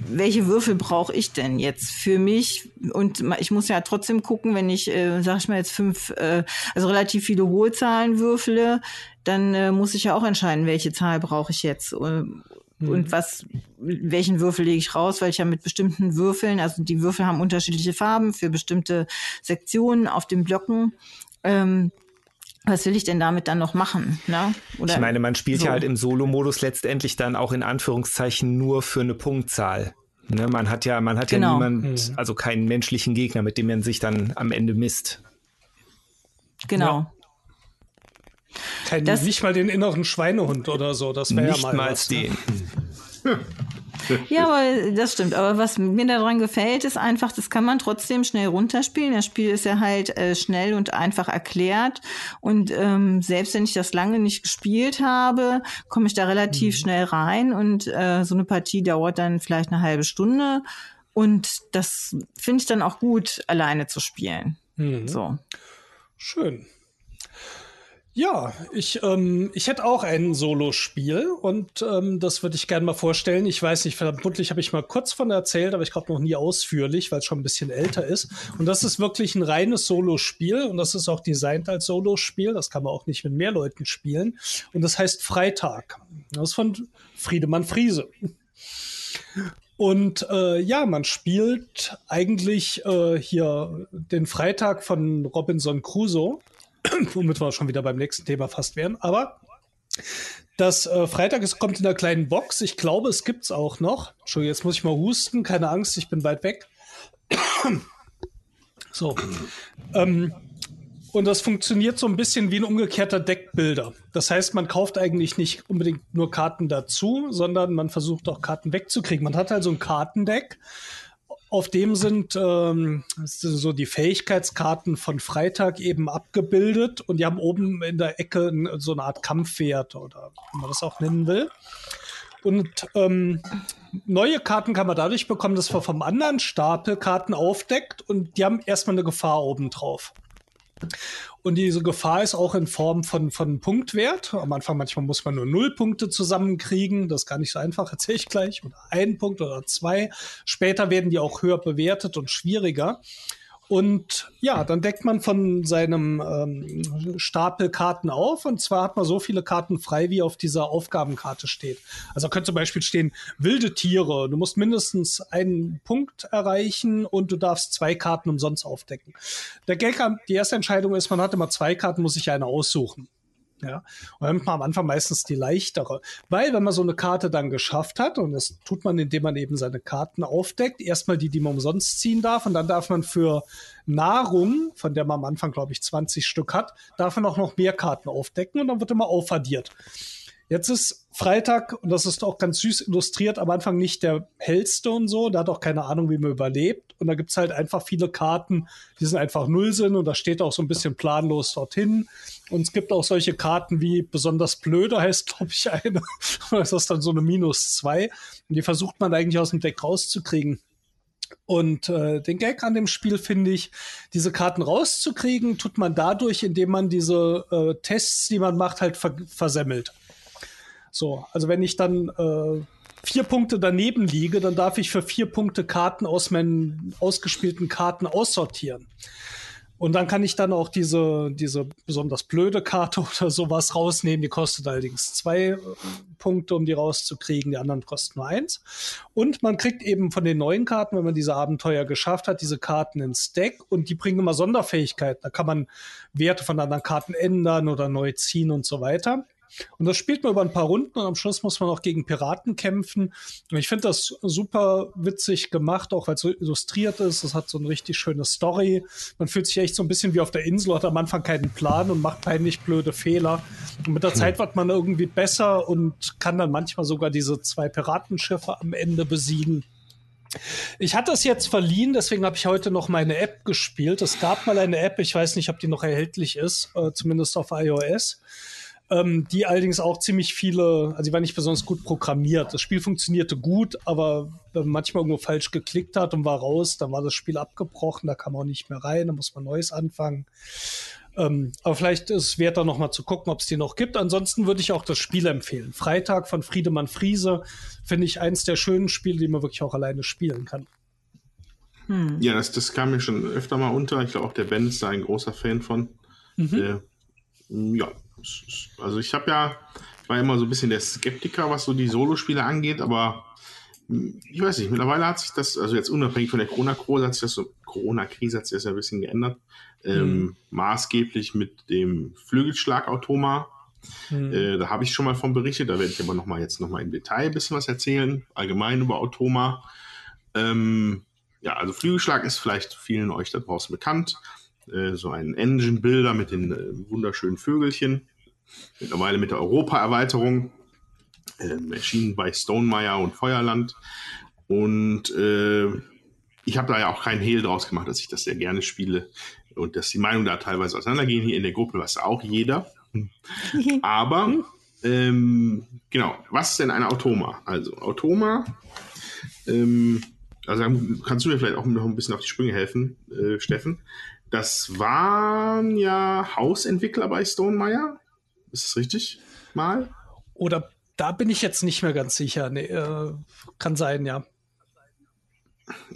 welche Würfel brauche ich denn jetzt für mich? Und ich muss ja trotzdem gucken, wenn ich, äh, sag ich mal jetzt fünf, äh, also relativ viele hohe Zahlen würfele, dann äh, muss ich ja auch entscheiden, welche Zahl brauche ich jetzt. Äh, und mhm. was, welchen Würfel lege ich raus, weil ich ja mit bestimmten Würfeln, also die Würfel haben unterschiedliche Farben für bestimmte Sektionen auf den Blöcken. Ähm, was will ich denn damit dann noch machen? Ne? Oder ich meine, man spielt so. ja halt im Solo-Modus letztendlich dann auch in Anführungszeichen nur für eine Punktzahl. Ne? Man hat ja, man hat genau. ja niemand, mhm. also keinen menschlichen Gegner, mit dem man sich dann am Ende misst. Genau. Ja. Kein, das, nicht mal den inneren Schweinehund oder so, das wäre ja mal. Nicht mal den. ja, aber das stimmt. Aber was mir daran gefällt, ist einfach, das kann man trotzdem schnell runterspielen. Das Spiel ist ja halt äh, schnell und einfach erklärt. Und ähm, selbst wenn ich das lange nicht gespielt habe, komme ich da relativ mhm. schnell rein. Und äh, so eine Partie dauert dann vielleicht eine halbe Stunde. Und das finde ich dann auch gut, alleine zu spielen. Mhm. So. Schön. Ja, ich, ähm, ich hätte auch ein Solo-Spiel und ähm, das würde ich gerne mal vorstellen. Ich weiß nicht, vermutlich habe ich mal kurz von erzählt, aber ich glaube noch nie ausführlich, weil es schon ein bisschen älter ist. Und das ist wirklich ein reines Solo-Spiel und das ist auch designt als Solo-Spiel. Das kann man auch nicht mit mehr Leuten spielen. Und das heißt Freitag. Das ist von Friedemann Friese. Und äh, ja, man spielt eigentlich äh, hier den Freitag von Robinson Crusoe womit wir schon wieder beim nächsten Thema fast wären. Aber das äh, Freitag ist, kommt in einer kleinen Box. Ich glaube, es gibt es auch noch. Entschuldigung, jetzt muss ich mal husten. Keine Angst, ich bin weit weg. so. Ähm, und das funktioniert so ein bisschen wie ein umgekehrter Deckbilder. Das heißt, man kauft eigentlich nicht unbedingt nur Karten dazu, sondern man versucht auch Karten wegzukriegen. Man hat also ein Kartendeck auf dem sind ähm, so die Fähigkeitskarten von Freitag eben abgebildet und die haben oben in der Ecke so eine Art Kampfwert oder wie man das auch nennen will. Und ähm, neue Karten kann man dadurch bekommen, dass man vom anderen Stapel Karten aufdeckt und die haben erstmal eine Gefahr oben drauf. Und diese Gefahr ist auch in Form von, von Punktwert. Am Anfang manchmal muss man nur null Punkte zusammenkriegen. Das ist gar nicht so einfach, erzähle ich gleich. Oder ein Punkt oder zwei. Später werden die auch höher bewertet und schwieriger. Und ja, dann deckt man von seinem ähm, Stapel Karten auf. Und zwar hat man so viele Karten frei, wie auf dieser Aufgabenkarte steht. Also könnte zum Beispiel stehen, wilde Tiere. Du musst mindestens einen Punkt erreichen und du darfst zwei Karten umsonst aufdecken. Der Gag, die erste Entscheidung ist, man hat immer zwei Karten, muss sich eine aussuchen. Ja, und dann nimmt man am Anfang meistens die leichtere. Weil, wenn man so eine Karte dann geschafft hat, und das tut man, indem man eben seine Karten aufdeckt, erstmal die, die man umsonst ziehen darf, und dann darf man für Nahrung, von der man am Anfang, glaube ich, 20 Stück hat, darf man auch noch mehr Karten aufdecken und dann wird immer aufaddiert. Jetzt ist Freitag, und das ist auch ganz süß illustriert, am Anfang nicht der hellste und so, da hat auch keine Ahnung, wie man überlebt. Und da gibt's halt einfach viele Karten, die sind einfach null sind und da steht auch so ein bisschen planlos dorthin. Und es gibt auch solche Karten wie besonders blöde, heißt, glaube ich, eine. das ist dann so eine Minus zwei. Und die versucht man eigentlich aus dem Deck rauszukriegen. Und äh, den Gag an dem Spiel finde ich, diese Karten rauszukriegen, tut man dadurch, indem man diese äh, Tests, die man macht, halt ver versemmelt. So, also wenn ich dann äh, vier Punkte daneben liege, dann darf ich für vier Punkte Karten aus meinen ausgespielten Karten aussortieren. Und dann kann ich dann auch diese, diese besonders blöde Karte oder sowas rausnehmen. Die kostet allerdings zwei äh, Punkte, um die rauszukriegen. Die anderen kosten nur eins. Und man kriegt eben von den neuen Karten, wenn man diese Abenteuer geschafft hat, diese Karten ins Deck und die bringen immer Sonderfähigkeiten. Da kann man Werte von anderen Karten ändern oder neu ziehen und so weiter. Und das spielt man über ein paar Runden und am Schluss muss man auch gegen Piraten kämpfen. Und ich finde das super witzig gemacht, auch weil es so illustriert ist. Es hat so eine richtig schöne Story. Man fühlt sich echt so ein bisschen wie auf der Insel, hat am Anfang keinen Plan und macht peinlich blöde Fehler. Und mit der Zeit wird man irgendwie besser und kann dann manchmal sogar diese zwei Piratenschiffe am Ende besiegen. Ich hatte es jetzt verliehen, deswegen habe ich heute noch meine App gespielt. Es gab mal eine App, ich weiß nicht, ob die noch erhältlich ist, äh, zumindest auf iOS ähm, die allerdings auch ziemlich viele, also die war nicht besonders gut programmiert. Das Spiel funktionierte gut, aber wenn man manchmal irgendwo falsch geklickt hat und war raus, dann war das Spiel abgebrochen, da kam man auch nicht mehr rein, da muss man Neues anfangen. Ähm, aber vielleicht ist es wert, da nochmal zu gucken, ob es die noch gibt. Ansonsten würde ich auch das Spiel empfehlen. Freitag von Friedemann Friese finde ich eins der schönen Spiele, die man wirklich auch alleine spielen kann. Hm. Ja, das, das kam mir schon öfter mal unter. Ich glaube, auch der Ben ist da ein großer Fan von. Mhm. Der, ja, also ich habe ja, ich war immer so ein bisschen der Skeptiker, was so die Solospiele angeht, aber hm, ich weiß nicht, mittlerweile hat sich das, also jetzt unabhängig von der Corona-Krise hat sich das so, Corona-Krise hat sich das ja ein bisschen geändert. Ähm, mhm. maßgeblich mit dem Flügelschlagautoma. Mhm. Äh, da habe ich schon mal von berichtet, da werde ich aber noch mal jetzt noch mal im Detail ein bisschen was erzählen, allgemein über Automa. Ähm, ja, also Flügelschlag ist vielleicht vielen euch da draußen bekannt. Äh, so ein Engine-Builder mit den äh, wunderschönen Vögelchen. Mittlerweile mit der Europa-Erweiterung. Äh, erschienen bei Stonemeyer und Feuerland. Und äh, ich habe da ja auch keinen Hehl draus gemacht, dass ich das sehr gerne spiele und dass die Meinungen da teilweise auseinandergehen. Hier in der Gruppe weiß auch jeder. Aber ähm, genau, was ist denn ein Automa? Also Automa, ähm, also kannst du mir vielleicht auch noch ein bisschen auf die Sprünge helfen, äh, Steffen. Das waren ja Hausentwickler bei Stonemeyer. Ist das richtig? Mal? Oder da bin ich jetzt nicht mehr ganz sicher. Nee, äh, kann sein, ja.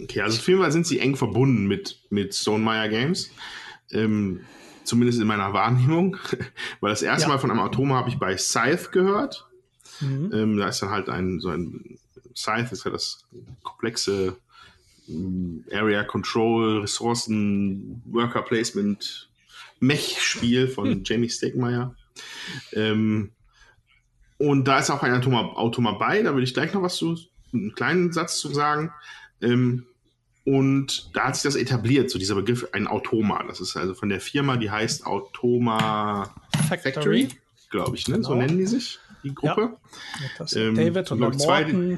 Okay, also auf jeden Fall sind sie eng verbunden mit, mit Stonemeyer Games. Ähm, zumindest in meiner Wahrnehmung. Weil das erste ja. Mal von einem Automa habe ich bei Scythe gehört. Mhm. Ähm, da ist dann halt ein, so ein Scythe ist ja das komplexe Area Control, Ressourcen, Worker Placement, Mech-Spiel von hm. Jamie Stegmeier. Ähm, und da ist auch ein Automa, bei, da will ich gleich noch was zu, einen kleinen Satz zu sagen. Ähm, und da hat sich das etabliert, so dieser Begriff, ein Automa. Das ist also von der Firma, die heißt Automa Factory, Factory glaube ich, ne? Genau. so nennen die sich die Gruppe. Ja, ähm, David und Morten. Zwei, ja,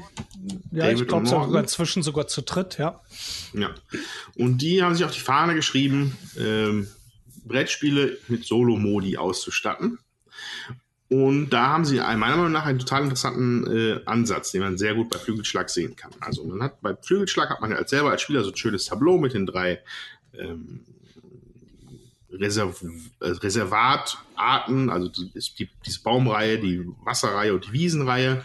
David ich glaube sogar inzwischen sogar zu dritt, ja. Ja. Und die haben sich auf die Fahne geschrieben, ähm, Brettspiele mit Solo-Modi auszustatten. Und da haben sie meiner Meinung nach einen total interessanten äh, Ansatz, den man sehr gut bei Flügelschlag sehen kann. Also man hat bei Flügelschlag hat man ja als selber als Spieler so ein schönes Tableau mit den drei ähm, Reserv äh, Reservatarten, also die, die, diese Baumreihe, die Wasserreihe und die Wiesenreihe.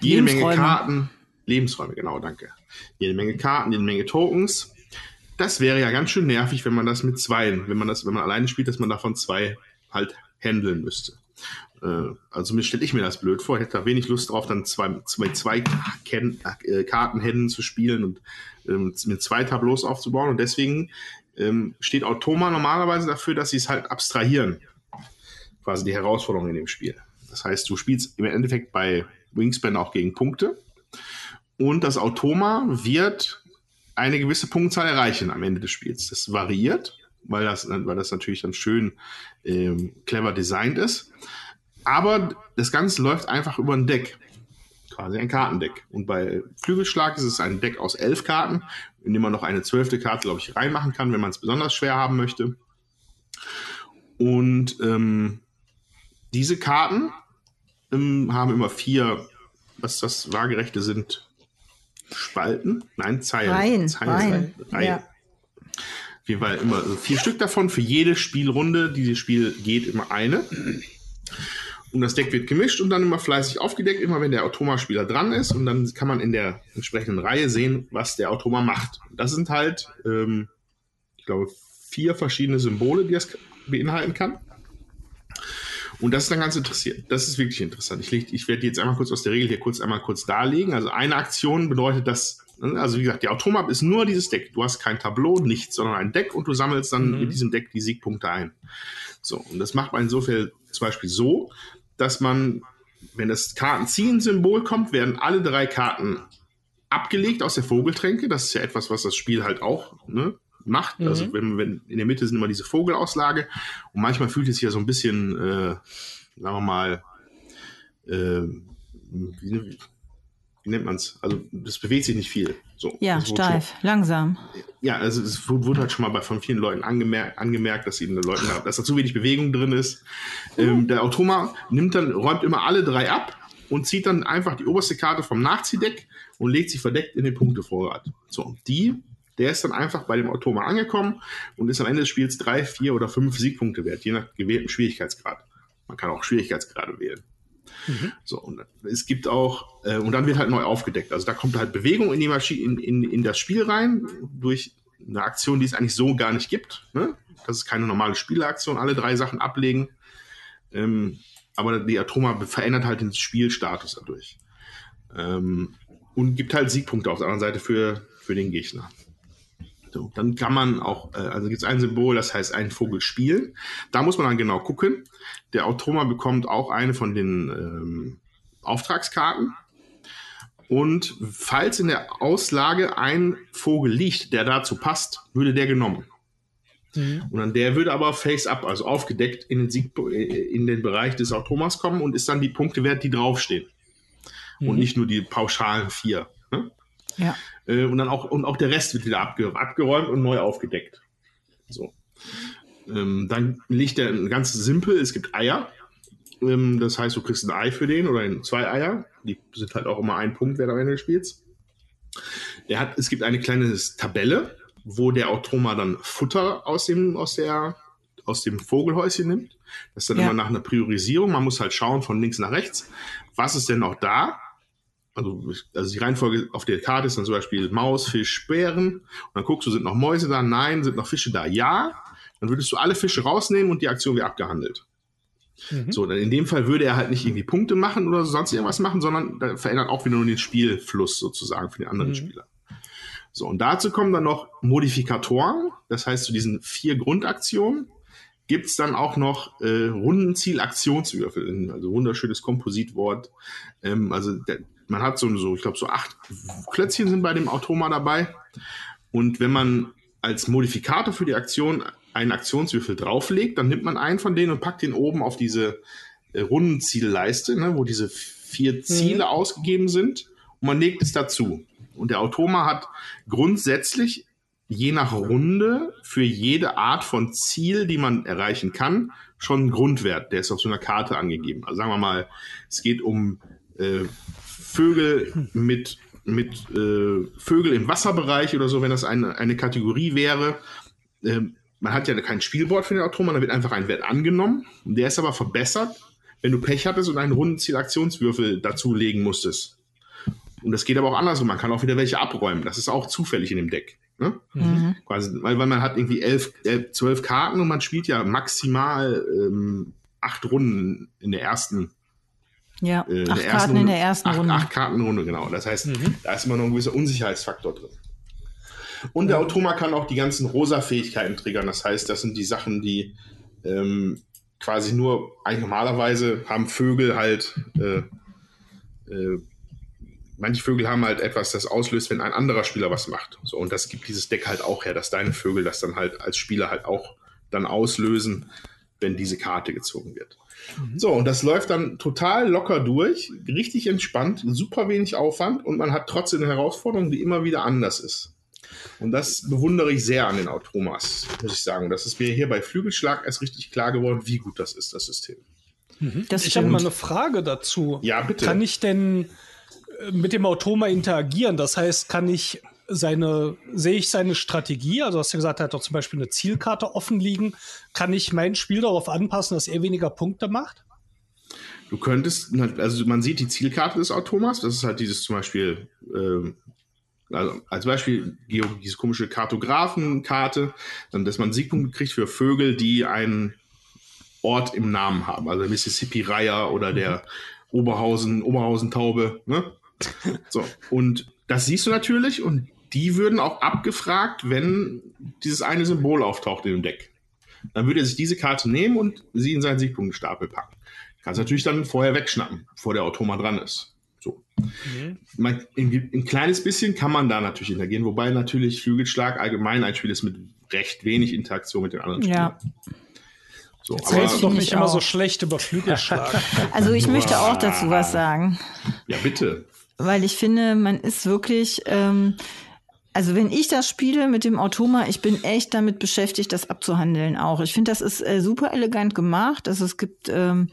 Jede Menge Karten. Lebensräume, genau, danke. Jede Menge Karten, jede Menge Tokens. Das wäre ja ganz schön nervig, wenn man das mit zwei, wenn man das, wenn man alleine spielt, dass man davon zwei halt handeln müsste. Äh, also mir stelle ich mir das blöd vor. Ich hätte da wenig Lust drauf, dann zwei, zwei, zwei äh, Kartenhänden zu spielen und ähm, mit zwei Tableaus aufzubauen. Und deswegen ähm, steht Automa normalerweise dafür, dass sie es halt abstrahieren. Quasi die Herausforderung in dem Spiel. Das heißt, du spielst im Endeffekt bei Wingspan auch gegen Punkte. Und das Automa wird eine gewisse Punktzahl erreichen am Ende des Spiels. Das variiert, weil das, weil das natürlich dann schön ähm, clever designt ist. Aber das Ganze läuft einfach über ein Deck. Quasi ein Kartendeck. Und bei Flügelschlag ist es ein Deck aus elf Karten, in dem man noch eine zwölfte Karte, glaube ich, reinmachen kann, wenn man es besonders schwer haben möchte. Und ähm, diese Karten ähm, haben immer vier, was das waagerechte sind, Spalten? Nein, Zeilen. Reihen. Zeilen. Reihen. Reihen. Ja. Auf jeden Fall immer also vier Stück davon. Für jede Spielrunde, die das Spiel geht, immer eine. Und das Deck wird gemischt und dann immer fleißig aufgedeckt, immer wenn der Automa-Spieler dran ist. Und dann kann man in der entsprechenden Reihe sehen, was der Automa macht. Das sind halt, ähm, ich glaube, vier verschiedene Symbole, die das beinhalten kann. Und das ist dann ganz interessiert. Das ist wirklich interessant. Ich, leg, ich werde jetzt einmal kurz aus der Regel hier kurz einmal kurz darlegen. Also eine Aktion bedeutet das, also wie gesagt, der Automap ist nur dieses Deck. Du hast kein Tableau, nichts, sondern ein Deck und du sammelst dann Mhm. mit diesem Deck die Siegpunkte ein. So, und das macht man insofern zum Beispiel so, dass man, wenn das Kartenziehen-Symbol kommt, werden alle drei Karten abgelegt aus der Vogeltränke. Das ist ja etwas, was das Spiel halt auch ne, macht. Mhm. Also wenn, wenn in der Mitte sind immer diese Vogelauslage und manchmal fühlt es sich ja so ein bisschen, äh, sagen wir mal, äh, wie, wie nennt man es? Also das bewegt sich nicht viel. So, Ja, steif, langsam. Schon, ja, also es wurde halt schon mal bei, von vielen Leuten angemerkt, angemerkt dass ihnen Leuten, da- dass da zu wenig Bewegung drin ist. Ähm, der Automa nimmt dann, räumt immer alle drei ab und zieht dann einfach die oberste Karte vom Nachziehdeck und legt sie verdeckt in den Punktevorrat. So, die, der ist dann einfach bei dem Automa angekommen und ist am Ende des Spiels drei, vier oder fünf Siegpunkte wert, je nach gewähltem Schwierigkeitsgrad. Man kann auch Schwierigkeitsgrade wählen. So, und es gibt auch, äh, und dann wird halt neu aufgedeckt. Also da kommt halt Bewegung in, die Maschine, in, in, in das Spiel rein, durch eine Aktion, die es eigentlich so gar nicht gibt. Ne? Das ist keine normale Spieleraktion, alle drei Sachen ablegen. Ähm, aber die Atoma verändert halt den Spielstatus dadurch. Ähm, und gibt halt Siegpunkte auf der anderen Seite für, für den Gegner. So, dann kann man auch, äh, also gibt es ein Symbol, das heißt einen Vogel spielen. Da muss man dann genau gucken. Der Automa bekommt auch eine von den ähm, Auftragskarten. Und falls in der Auslage ein Vogel liegt, der dazu passt, würde der genommen. Mhm. Und dann der würde aber face-up, also aufgedeckt, in den, Sieg, äh, in den Bereich des Automas kommen und ist dann die Punkte wert, die draufstehen. Und Mhm. nicht nur die pauschalen vier. Ne? Ja. Äh, und dann auch, und auch der Rest wird wieder abge abgeräumt und neu aufgedeckt. So. Ähm, dann liegt der ganz simpel, es gibt Eier. Ähm, das heißt, du kriegst ein Ei für den oder zwei Eier. Die sind halt auch immer ein Punkt Ende des Spiels. Der hat, es gibt eine kleine Tabelle, wo der Automa dann Futter aus dem, aus der, aus dem Vogelhäuschen nimmt. Das ist dann Ja. immer nach einer Priorisierung. Man muss halt schauen von links nach rechts. Was ist denn noch da? Also, also die Reihenfolge auf der Karte ist dann zum Beispiel Maus, Fisch, Bären. Und dann guckst du, sind noch Mäuse da? Nein. Sind noch Fische da? Ja. Dann würdest du alle Fische rausnehmen und die Aktion wäre abgehandelt. Mhm. So, dann in dem Fall würde er halt nicht irgendwie Punkte machen oder sonst irgendwas machen, sondern da verändert auch wieder nur den Spielfluss sozusagen für den anderen Mhm. Spieler. So, und dazu kommen dann noch Modifikatoren. Das heißt, zu diesen vier Grundaktionen gibt's dann auch noch äh, Rundenziel-Aktionswürfel. Also wunderschönes Kompositwort. Ähm, also der, man hat so, so ich glaube, so acht Klötzchen sind bei dem Automa dabei. Und wenn man als Modifikator für die Aktion einen Aktionswürfel drauflegt, dann nimmt man einen von denen und packt den oben auf diese äh, Rundenzielleiste, ne, wo diese vier Ziele ausgegeben sind. Und man legt es dazu. Und der Automa hat grundsätzlich je nach Runde für jede Art von Ziel, die man erreichen kann, schon einen Grundwert. Der ist auf so einer Karte angegeben. Also sagen wir mal, es geht um äh, Vögel mit, mit äh, Vögel im Wasserbereich oder so, wenn das eine, eine Kategorie wäre. Ähm, man hat ja kein Spielboard für den Automa, da wird einfach ein Wert angenommen. Und der ist aber verbessert, wenn du Pech hattest und einen Rundenziel-Aktionswürfel dazulegen musstest. Und das geht aber auch andersrum. Man kann auch wieder welche abräumen. Das ist auch zufällig in dem Deck. Ne? Mhm. Quasi, weil, weil man hat irgendwie elf, elf, zwölf Karten und man spielt ja maximal ähm, acht Runden in der ersten. Ja, Äh, in acht der ersten Karten in der ersten acht, Runde. Acht Karten Runde, genau. Das heißt, Mhm. da ist immer noch ein gewisser Unsicherheitsfaktor drin. Und der Automa kann auch die ganzen rosa-Fähigkeiten triggern. Das heißt, das sind die Sachen, die ähm, quasi nur, eigentlich normalerweise haben Vögel halt, äh, äh, manche Vögel haben halt etwas, das auslöst, wenn ein anderer Spieler was macht. So, und das gibt dieses Deck halt auch her, dass deine Vögel das dann halt als Spieler halt auch dann auslösen, wenn diese Karte gezogen wird. Mhm. So, und das läuft dann total locker durch, richtig entspannt, super wenig Aufwand und man hat trotzdem eine Herausforderung, die immer wieder anders ist. Und das bewundere ich sehr an den Automas, muss ich sagen. Das ist mir hier bei Flügelschlag erst richtig klar geworden, wie gut das ist, das System. Mhm. Das ich habe mal eine Frage dazu. Ja, bitte. Kann ich denn äh, mit dem Automa interagieren? Das heißt, kann ich seine, sehe ich seine Strategie, also hast du gesagt, er hat doch zum Beispiel eine Zielkarte offen liegen. Kann ich mein Spiel darauf anpassen, dass er weniger Punkte macht? Du könntest, also man sieht die Zielkarte des Automas, das ist halt dieses zum Beispiel, äh, also als Beispiel diese komische Kartografenkarte, dass man Siegpunkte kriegt für Vögel, die einen Ort im Namen haben, also Mississippi Reiher oder der. Oberhausen, Oberhausen Taube, ne? So, und das siehst du natürlich und die würden auch abgefragt, wenn dieses eine Symbol auftaucht in dem Deck. Dann würde er sich diese Karte nehmen und sie in seinen Siegpunktestapel packen. Kannst natürlich dann vorher wegschnappen, bevor der Automa dran ist. So. Mhm. Man, ein, ein, kleines bisschen kann man da natürlich interagieren, wobei natürlich Flügelschlag allgemein ein Spiel ist mit recht wenig Interaktion mit den anderen Spielern. Ja. So, Jetzt redest doch nicht immer so schlecht über Flügelschlag. also ich möchte auch dazu was sagen. Ja, bitte. Weil ich finde, man ist wirklich, ähm, also wenn ich das spiele mit dem Automa, ich bin echt damit beschäftigt, das abzuhandeln auch. Ich finde, das ist äh, super elegant gemacht. Also es gibt ähm,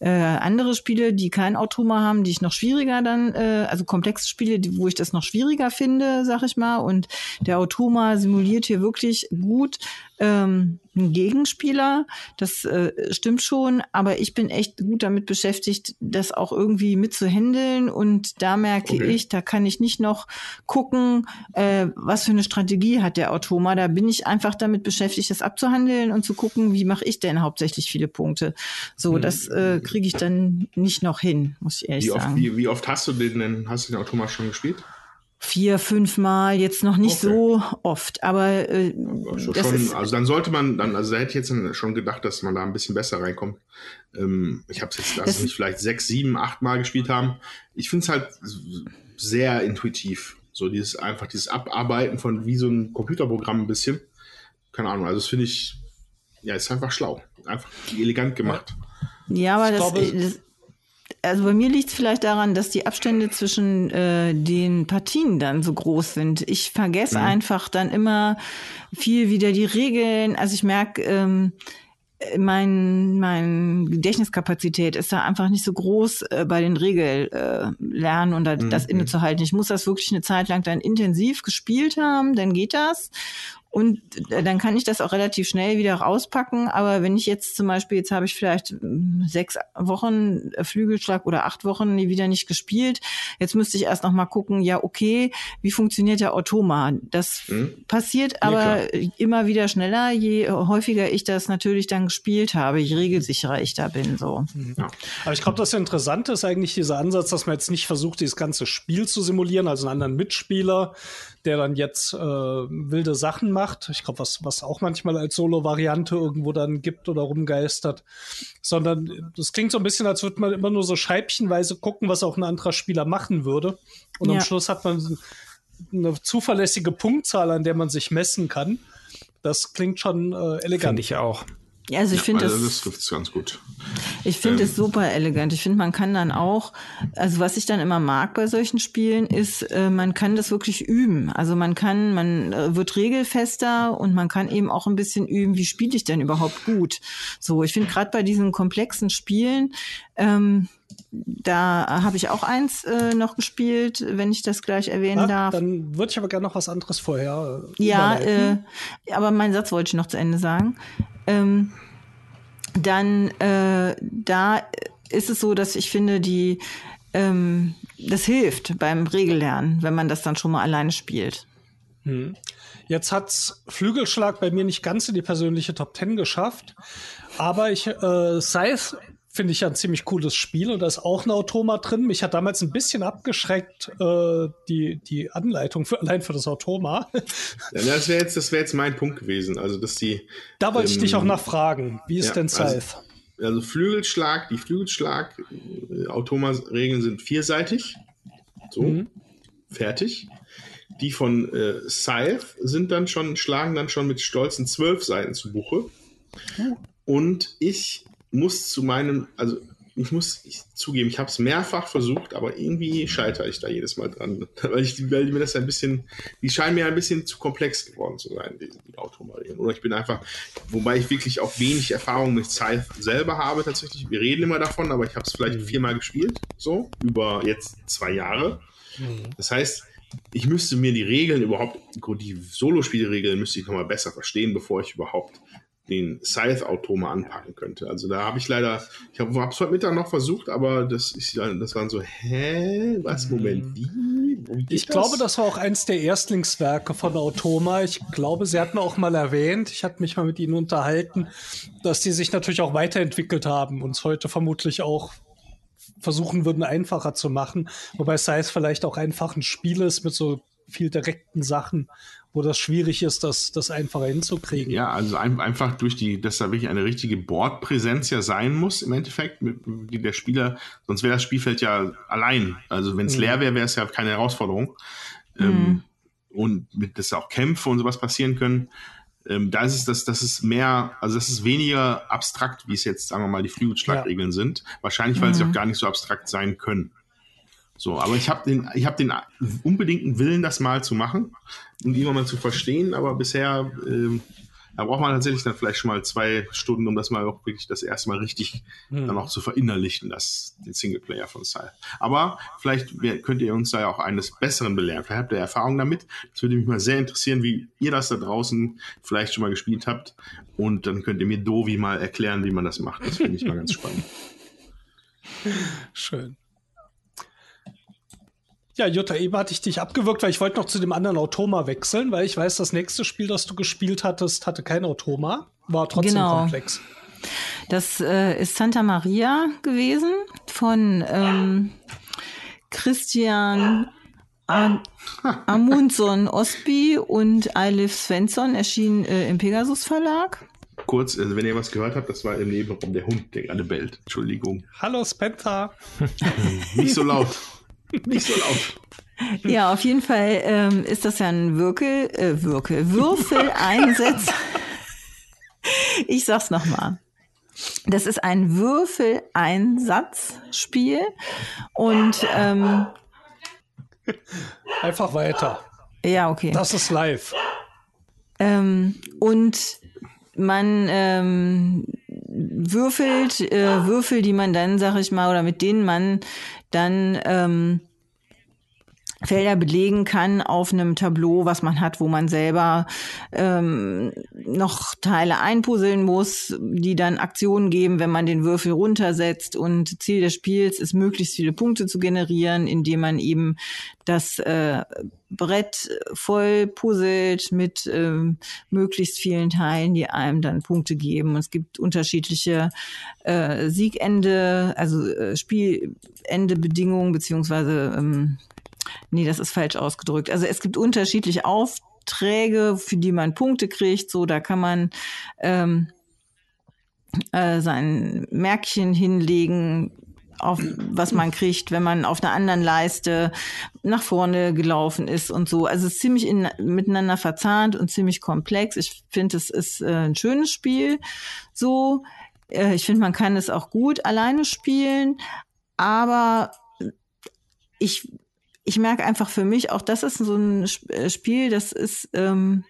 äh, andere Spiele, die kein Automa haben, die ich noch schwieriger dann, äh, also komplexe Spiele, die, wo ich das noch schwieriger finde, sag ich mal. Und der Automa simuliert hier wirklich gut ähm, ein Gegenspieler. Das äh, stimmt schon, aber ich bin echt gut damit beschäftigt, das auch irgendwie mitzuhändeln. Und da merke okay. ich, da kann ich nicht noch gucken, äh, was für eine Strategie hat der Automa. Da bin ich einfach damit beschäftigt, das abzuhandeln und zu gucken, wie mache ich denn hauptsächlich viele Punkte. So, hm. das äh, kriege ich dann nicht noch hin, muss ich ehrlich wie oft, sagen. Wie, wie oft hast du den denn, hast du den Automa schon gespielt? Vier, fünf Mal, jetzt noch nicht okay. so oft, aber äh, schon, schon, also dann sollte man dann, also da hätte ich jetzt schon gedacht, dass man da ein bisschen besser reinkommt. Ähm, ich habe es jetzt, lass nicht vielleicht sechs, sieben, acht Mal gespielt haben. Ich finde es halt sehr intuitiv, so dieses einfach dieses Abarbeiten von wie so ein Computerprogramm ein bisschen. Keine Ahnung, also das finde ich, ja, ist einfach schlau, einfach elegant gemacht. Ja, aber das, glaube, das, also bei mir liegt es vielleicht daran, dass die Abstände zwischen äh, den Partien dann so groß sind. Ich vergesse mhm. einfach dann immer viel wieder die Regeln. Also ich merke, ähm, mein, mein Gedächtniskapazität ist da einfach nicht so groß äh, bei den Regellernen äh, und da, mhm. das innezuhalten. Ich muss das wirklich eine Zeit lang dann intensiv gespielt haben, dann geht das. Und äh, dann kann ich das auch relativ schnell wieder rauspacken. Aber wenn ich jetzt zum Beispiel, jetzt habe ich vielleicht hm, sechs Wochen äh, Flügelschlag oder acht Wochen wieder nicht gespielt. Jetzt müsste ich erst noch mal gucken, ja, okay, wie funktioniert der Automa? Das hm? passiert aber ja, immer wieder schneller, je häufiger ich das natürlich dann gespielt habe, je regelsicherer ich da bin. So. Ja. Aber ich glaube, das Interessante ist eigentlich dieser Ansatz, dass man jetzt nicht versucht, dieses ganze Spiel zu simulieren, also einen anderen Mitspieler, der dann jetzt äh, wilde Sachen macht. Ich glaube, was, was auch manchmal als Solo-Variante irgendwo dann gibt oder rumgeistert. Sondern das klingt so ein bisschen, als würde man immer nur so scheibchenweise gucken, was auch ein anderer Spieler machen würde. Und ja. am Schluss hat man eine zuverlässige Punktzahl, an der man sich messen kann. Das klingt schon äh, elegant. Finde ich auch. Ja, also ich finde also das, das trifft ganz gut. Ich finde es ähm. super elegant. Ich finde, man kann dann auch, also was ich dann immer mag bei solchen Spielen, ist, äh, man kann das wirklich üben. Also man kann, man äh, wird regelfester und man kann eben auch ein bisschen üben, wie spiele ich denn überhaupt gut. So, ich finde gerade bei diesen komplexen Spielen, ähm, da habe ich auch eins äh, noch gespielt, wenn ich das gleich erwähnen ah, darf. Dann würde ich aber gerne noch was anderes vorher. Äh, ja, äh, aber meinen Satz wollte ich noch zu Ende sagen ähm, dann äh, da ist es so, dass ich finde, die ähm, das hilft beim Regellernen, wenn man das dann schon mal alleine spielt. Hm. Jetzt hat's Flügelschlag bei mir nicht ganz in die persönliche Top Ten geschafft, aber ich äh, Scythe finde ich ja ein ziemlich cooles Spiel und da ist auch ein Automa drin. Mich hat damals ein bisschen abgeschreckt, äh, die, die Anleitung für, allein für das Automa. Ja, das wäre jetzt, wär jetzt mein Punkt gewesen. Also, dass die. Da wollte ähm, ich dich auch nachfragen. Wie ist ja, denn Scythe? Also, also, Flügelschlag, die Flügelschlag, äh, sind vierseitig. So, mhm. fertig. Die von äh, Scythe sind dann schon, schlagen dann schon mit stolzen zwölf Seiten zu Buche. Mhm. Und ich muss zu meinem, also ich muss ich zugeben, ich habe es mehrfach versucht, aber irgendwie scheitere ich da jedes Mal dran. Weil, ich, weil mir das ein bisschen, die scheinen mir ein bisschen zu komplex geworden zu sein, die, die Automarien. Oder ich bin einfach, wobei ich wirklich auch wenig Erfahrung mit Scythe selber habe tatsächlich. Wir reden immer davon, aber ich habe es vielleicht mhm. viermal gespielt, so, über jetzt zwei Jahre. Mhm. Das heißt, ich müsste mir die Regeln überhaupt, die Solospielregeln müsste ich nochmal besser verstehen, bevor ich überhaupt den Scythe-Automa anpacken könnte. Also da habe ich leider, ich habe es heute Mittag noch versucht, aber das, ist, das waren so, hä, was, mhm. Moment, wie? Ich das? glaube, das war auch eins der Erstlingswerke von Automa. Ich glaube, sie hatten auch mal erwähnt, ich hatte mich mal mit ihnen unterhalten, dass die sich natürlich auch weiterentwickelt haben und es heute vermutlich auch versuchen würden, einfacher zu machen. Wobei Scythe vielleicht auch einfach ein Spiel ist mit so viel direkten Sachen wo das schwierig ist, das, das einfacher hinzukriegen. Ja, also ein, einfach durch die, dass da wirklich eine richtige Bordpräsenz ja sein muss im Endeffekt, mit, die der Spieler, sonst wäre das Spielfeld ja allein. Also wenn es mhm. leer wäre, wäre es ja keine Herausforderung. Mhm. Ähm, und mit, dass auch Kämpfe und sowas passieren können. Ähm, da ist es, dass das ist mehr, also das ist weniger abstrakt, wie es jetzt, sagen wir mal, die Flügelschlagregeln ja. sind. Wahrscheinlich, weil mhm. sie auch gar nicht so abstrakt sein können. So, aber ich habe den, ich habe den unbedingten Willen, das mal zu machen und irgendwann mal zu verstehen, aber bisher, äh, da braucht man tatsächlich dann vielleicht schon mal zwei Stunden, um das mal auch wirklich das erste Mal richtig hm. dann auch zu verinnerlichen, das, den Singleplayer von Style. Aber vielleicht könnt ihr uns da ja auch eines Besseren belehren. Vielleicht habt ihr Erfahrung damit. Das würde mich mal sehr interessieren, wie ihr das da draußen vielleicht schon mal gespielt habt. Und dann könnt ihr mir Dovi mal erklären, wie man das macht. Das finde ich mal ganz spannend. Schön. Ja, Jutta, eben hatte ich dich abgewürgt, weil ich wollte noch zu dem anderen Automa wechseln, weil ich weiß, das nächste Spiel, das du gespielt hattest, hatte kein Automa, war trotzdem genau. komplex. Das äh, ist Santa Maria gewesen von ähm, Christian Am Amundsen Osby und Eilif Svensson, erschien äh, im Pegasus Verlag. Kurz, also wenn ihr was gehört habt, das war im Nebenraum der Hund, der gerade bellt. Entschuldigung. Hallo Spencer. Nicht so laut. Nicht so laut. Ja, auf jeden Fall ähm, ist das ja ein Würkel, äh, Würkel, Würfeleinsatz. ich sag's nochmal. Das ist ein Würfeleinsatzspiel und ähm, einfach weiter. Ja, okay. Das ist live. Ähm, und man ähm, würfelt äh, Würfel, die man dann, sag ich mal, oder mit denen man dann ähm, Felder belegen kann auf einem Tableau, was man hat, wo man selber ähm, noch Teile einpuzzeln muss, die dann Aktionen geben, wenn man den Würfel runtersetzt. Und Ziel des Spiels ist, möglichst viele Punkte zu generieren, indem man eben das äh, Brett voll puzzelt mit äh, möglichst vielen Teilen, die einem dann Punkte geben. Und es gibt unterschiedliche äh, Siegende, also äh, Spielendebedingungen beziehungsweise ähm, Nee, das ist falsch ausgedrückt. Also es gibt unterschiedliche Aufträge, für die man Punkte kriegt. So, da kann man ähm, äh, sein Märkchen hinlegen, auf was man kriegt, wenn man auf einer anderen Leiste nach vorne gelaufen ist und so. Also es ist ziemlich in, miteinander verzahnt und ziemlich komplex. Ich finde, es ist äh, ein schönes Spiel. So, äh, ich finde, man kann es auch gut alleine spielen, aber ich ich merke einfach für mich, auch das ist so ein äh, Spiel, das ist, ähm,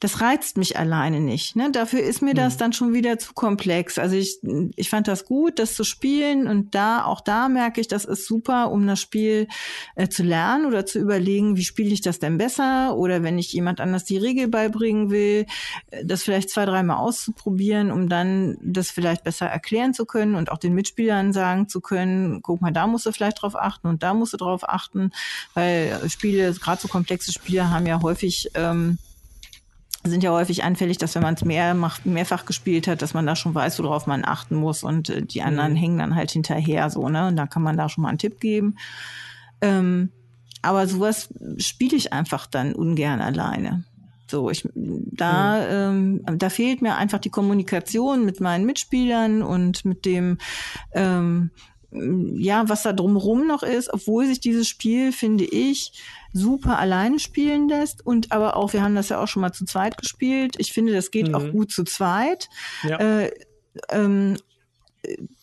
das reizt mich alleine nicht. Ne? Dafür ist mir das hm. dann schon wieder zu komplex. Also ich, ich fand das gut, das zu spielen und da, auch da merke ich, das ist super, um das Spiel äh, zu lernen oder zu überlegen, wie spiele ich das denn besser oder wenn ich jemand anders die Regel beibringen will, äh, das vielleicht zwei, dreimal auszuprobieren, um dann das vielleicht besser erklären zu können und auch den Mitspielern sagen zu können, guck mal, da musst du vielleicht drauf achten und da musst du drauf achten, weil Spiele, gerade so komplexe Spiele haben ja häufig ähm, sind ja häufig anfällig, dass wenn man es mehr macht, mehrfach gespielt hat, dass man da schon weiß, worauf man achten muss und äh, die anderen mhm. hängen dann halt hinterher so, ne? Und da kann man da schon mal einen Tipp geben. Ähm, aber sowas spiele ich einfach dann ungern alleine. So, ich da mhm. ähm, da fehlt mir einfach die Kommunikation mit meinen Mitspielern und mit dem ähm, ja, was da drumherum noch ist, obwohl sich dieses Spiel, finde ich, super alleine spielen lässt und aber auch, wir haben das ja auch schon mal zu zweit gespielt. Ich finde, das geht mhm. auch gut zu zweit. Ja. Äh, ähm,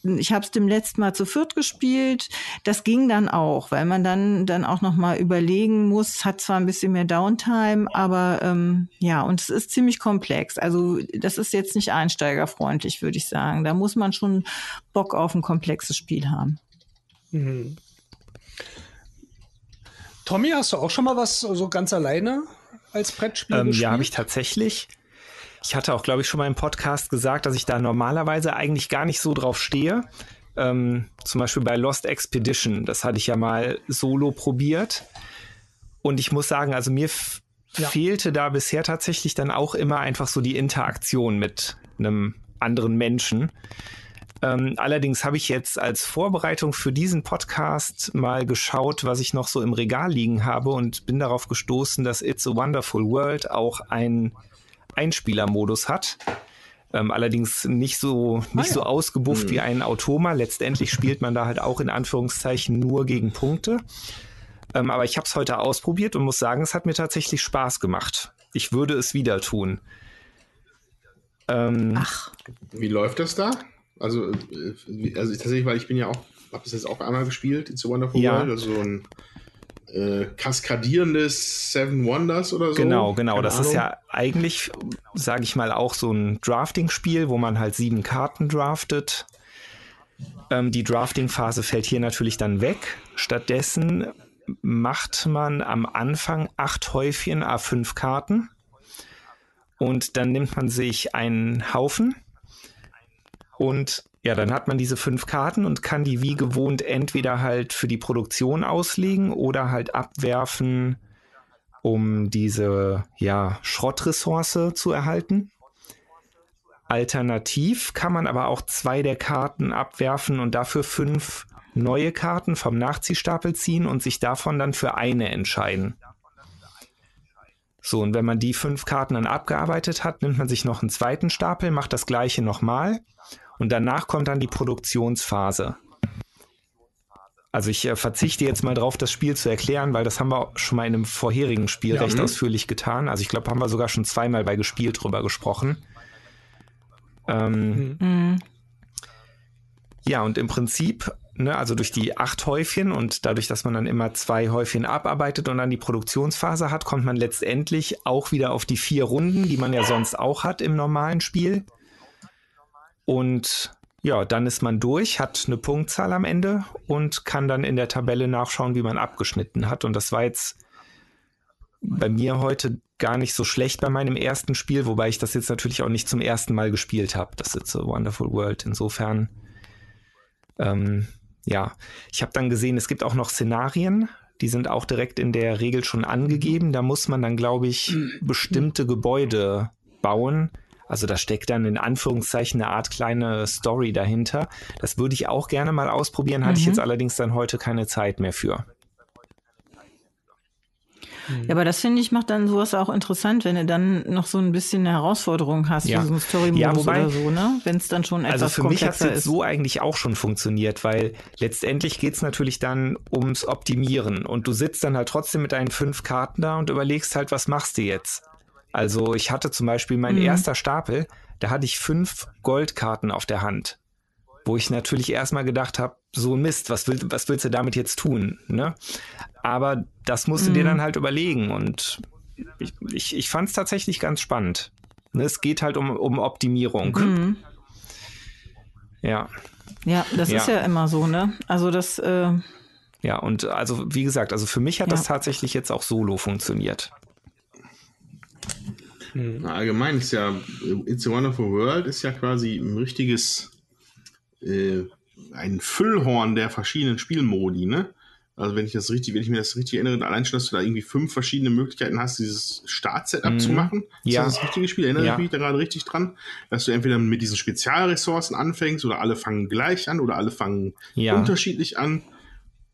ich habe es dem letzten Mal zu viert gespielt. Das ging dann auch, weil man dann dann auch noch mal überlegen muss. Hat zwar ein bisschen mehr Downtime, aber ähm, ja, und es ist ziemlich komplex. Also das ist jetzt nicht einsteigerfreundlich, würde ich sagen. Da muss man schon Bock auf ein komplexes Spiel haben. Mhm. Tommy, hast du auch schon mal was so ganz alleine als Brettspiel ähm, Ja, habe ich tatsächlich. Ich hatte auch, glaube ich, schon mal im Podcast gesagt, dass ich da normalerweise eigentlich gar nicht so drauf stehe. Ähm, zum Beispiel bei Lost Expedition, das hatte ich ja mal solo probiert. Und ich muss sagen, also mir ja. fehlte da bisher tatsächlich dann auch immer einfach so die Interaktion mit einem anderen Menschen. Ähm, allerdings habe ich jetzt als Vorbereitung für diesen Podcast mal geschaut, was ich noch so im Regal liegen habe und bin darauf gestoßen, dass It's a Wonderful World auch ein Einspielermodus hat. Ähm, allerdings nicht so, nicht ah, ja. so ausgebufft mhm. wie ein Automa. Letztendlich spielt man da halt auch in Anführungszeichen nur gegen Punkte. Ähm, aber ich habe es heute ausprobiert und muss sagen, es hat mir tatsächlich Spaß gemacht. Ich würde es wieder tun. Ähm, Ach. Wie läuft das da? Also, äh, also tatsächlich, weil ich bin ja auch, habe das jetzt auch einmal gespielt, It's a Wonderful ja. World, also so ein äh, kaskadierendes Seven Wonders oder so. Genau, genau. Keine das Ahnung. ist ja eigentlich, sage ich mal, auch so ein Drafting-Spiel, wo man halt sieben Karten draftet. Ähm, die Drafting-Phase fällt hier natürlich dann weg. Stattdessen macht man am Anfang acht Häufchen A5 Karten. Und dann nimmt man sich einen Haufen und ja, dann hat man diese fünf Karten und kann die wie gewohnt entweder halt für die Produktion auslegen oder halt abwerfen, um diese ja, Schrottressource zu erhalten. Alternativ kann man aber auch zwei der Karten abwerfen und dafür fünf neue Karten vom Nachziehstapel ziehen und sich davon dann für eine entscheiden. So, und wenn man die fünf Karten dann abgearbeitet hat, nimmt man sich noch einen zweiten Stapel, macht das gleiche nochmal und danach kommt dann die Produktionsphase. Also ich äh, verzichte jetzt mal drauf, das Spiel zu erklären, weil das haben wir schon mal in einem vorherigen Spiel ja, recht mh. ausführlich getan. Also ich glaube, haben wir sogar schon zweimal bei gespielt drüber gesprochen. Ähm, mhm. Ja, und im Prinzip, ne, also durch die acht Häufchen und dadurch, dass man dann immer zwei Häufchen abarbeitet und dann die Produktionsphase hat, kommt man letztendlich auch wieder auf die vier Runden, die man ja sonst auch hat im normalen Spiel. Und ja, dann ist man durch, hat eine Punktzahl am Ende und kann dann in der Tabelle nachschauen, wie man abgeschnitten hat. Und das war jetzt bei mir heute gar nicht so schlecht bei meinem ersten Spiel, wobei ich das jetzt natürlich auch nicht zum ersten Mal gespielt habe. Das ist so Wonderful World. Insofern, ähm, ja, ich habe dann gesehen, es gibt auch noch Szenarien. Die sind auch direkt in der Regel schon angegeben. Da muss man dann, glaube ich, bestimmte Gebäude bauen also da steckt dann in Anführungszeichen eine Art kleine Story dahinter. Das würde ich auch gerne mal ausprobieren, hatte mhm. ich jetzt allerdings dann heute keine Zeit mehr für. Ja, aber das finde ich macht dann sowas auch interessant, wenn du dann noch so ein bisschen eine Herausforderung hast, ja. so ein Story-Modus ja, oder so, ne? Wenn es dann schon etwas Also für mich hat es jetzt so eigentlich auch schon funktioniert, weil letztendlich geht es natürlich dann ums Optimieren und du sitzt dann halt trotzdem mit deinen fünf Karten da und überlegst halt, was machst du jetzt? Also ich hatte zum Beispiel mein mhm. erster Stapel, da hatte ich fünf Goldkarten auf der Hand, wo ich natürlich erstmal gedacht habe, so Mist, was, will, was willst du damit jetzt tun? Ne? Aber das musst du mhm. dir dann halt überlegen und ich, ich, ich fand es tatsächlich ganz spannend. Ne, es geht halt um, um Optimierung. Mhm. Ja. Ja, das ja. ist ja immer so, ne? Also das. Äh ja, und also wie gesagt, also für mich hat ja. das tatsächlich jetzt auch solo funktioniert. Mhm. Allgemein ist ja It's a Wonderful World ist ja quasi ein richtiges äh, ein Füllhorn der verschiedenen Spielmodi, ne? Also wenn ich das richtig, wenn ich mir das richtig erinnere, allein schon, dass du da irgendwie fünf verschiedene Möglichkeiten hast, dieses Startsetup mhm. zu machen. Ist ja. das das richtige Spiel? Erinnere ja. ich mich da gerade richtig dran, dass du entweder mit diesen Spezialressourcen anfängst oder alle fangen gleich an oder alle fangen ja. unterschiedlich an.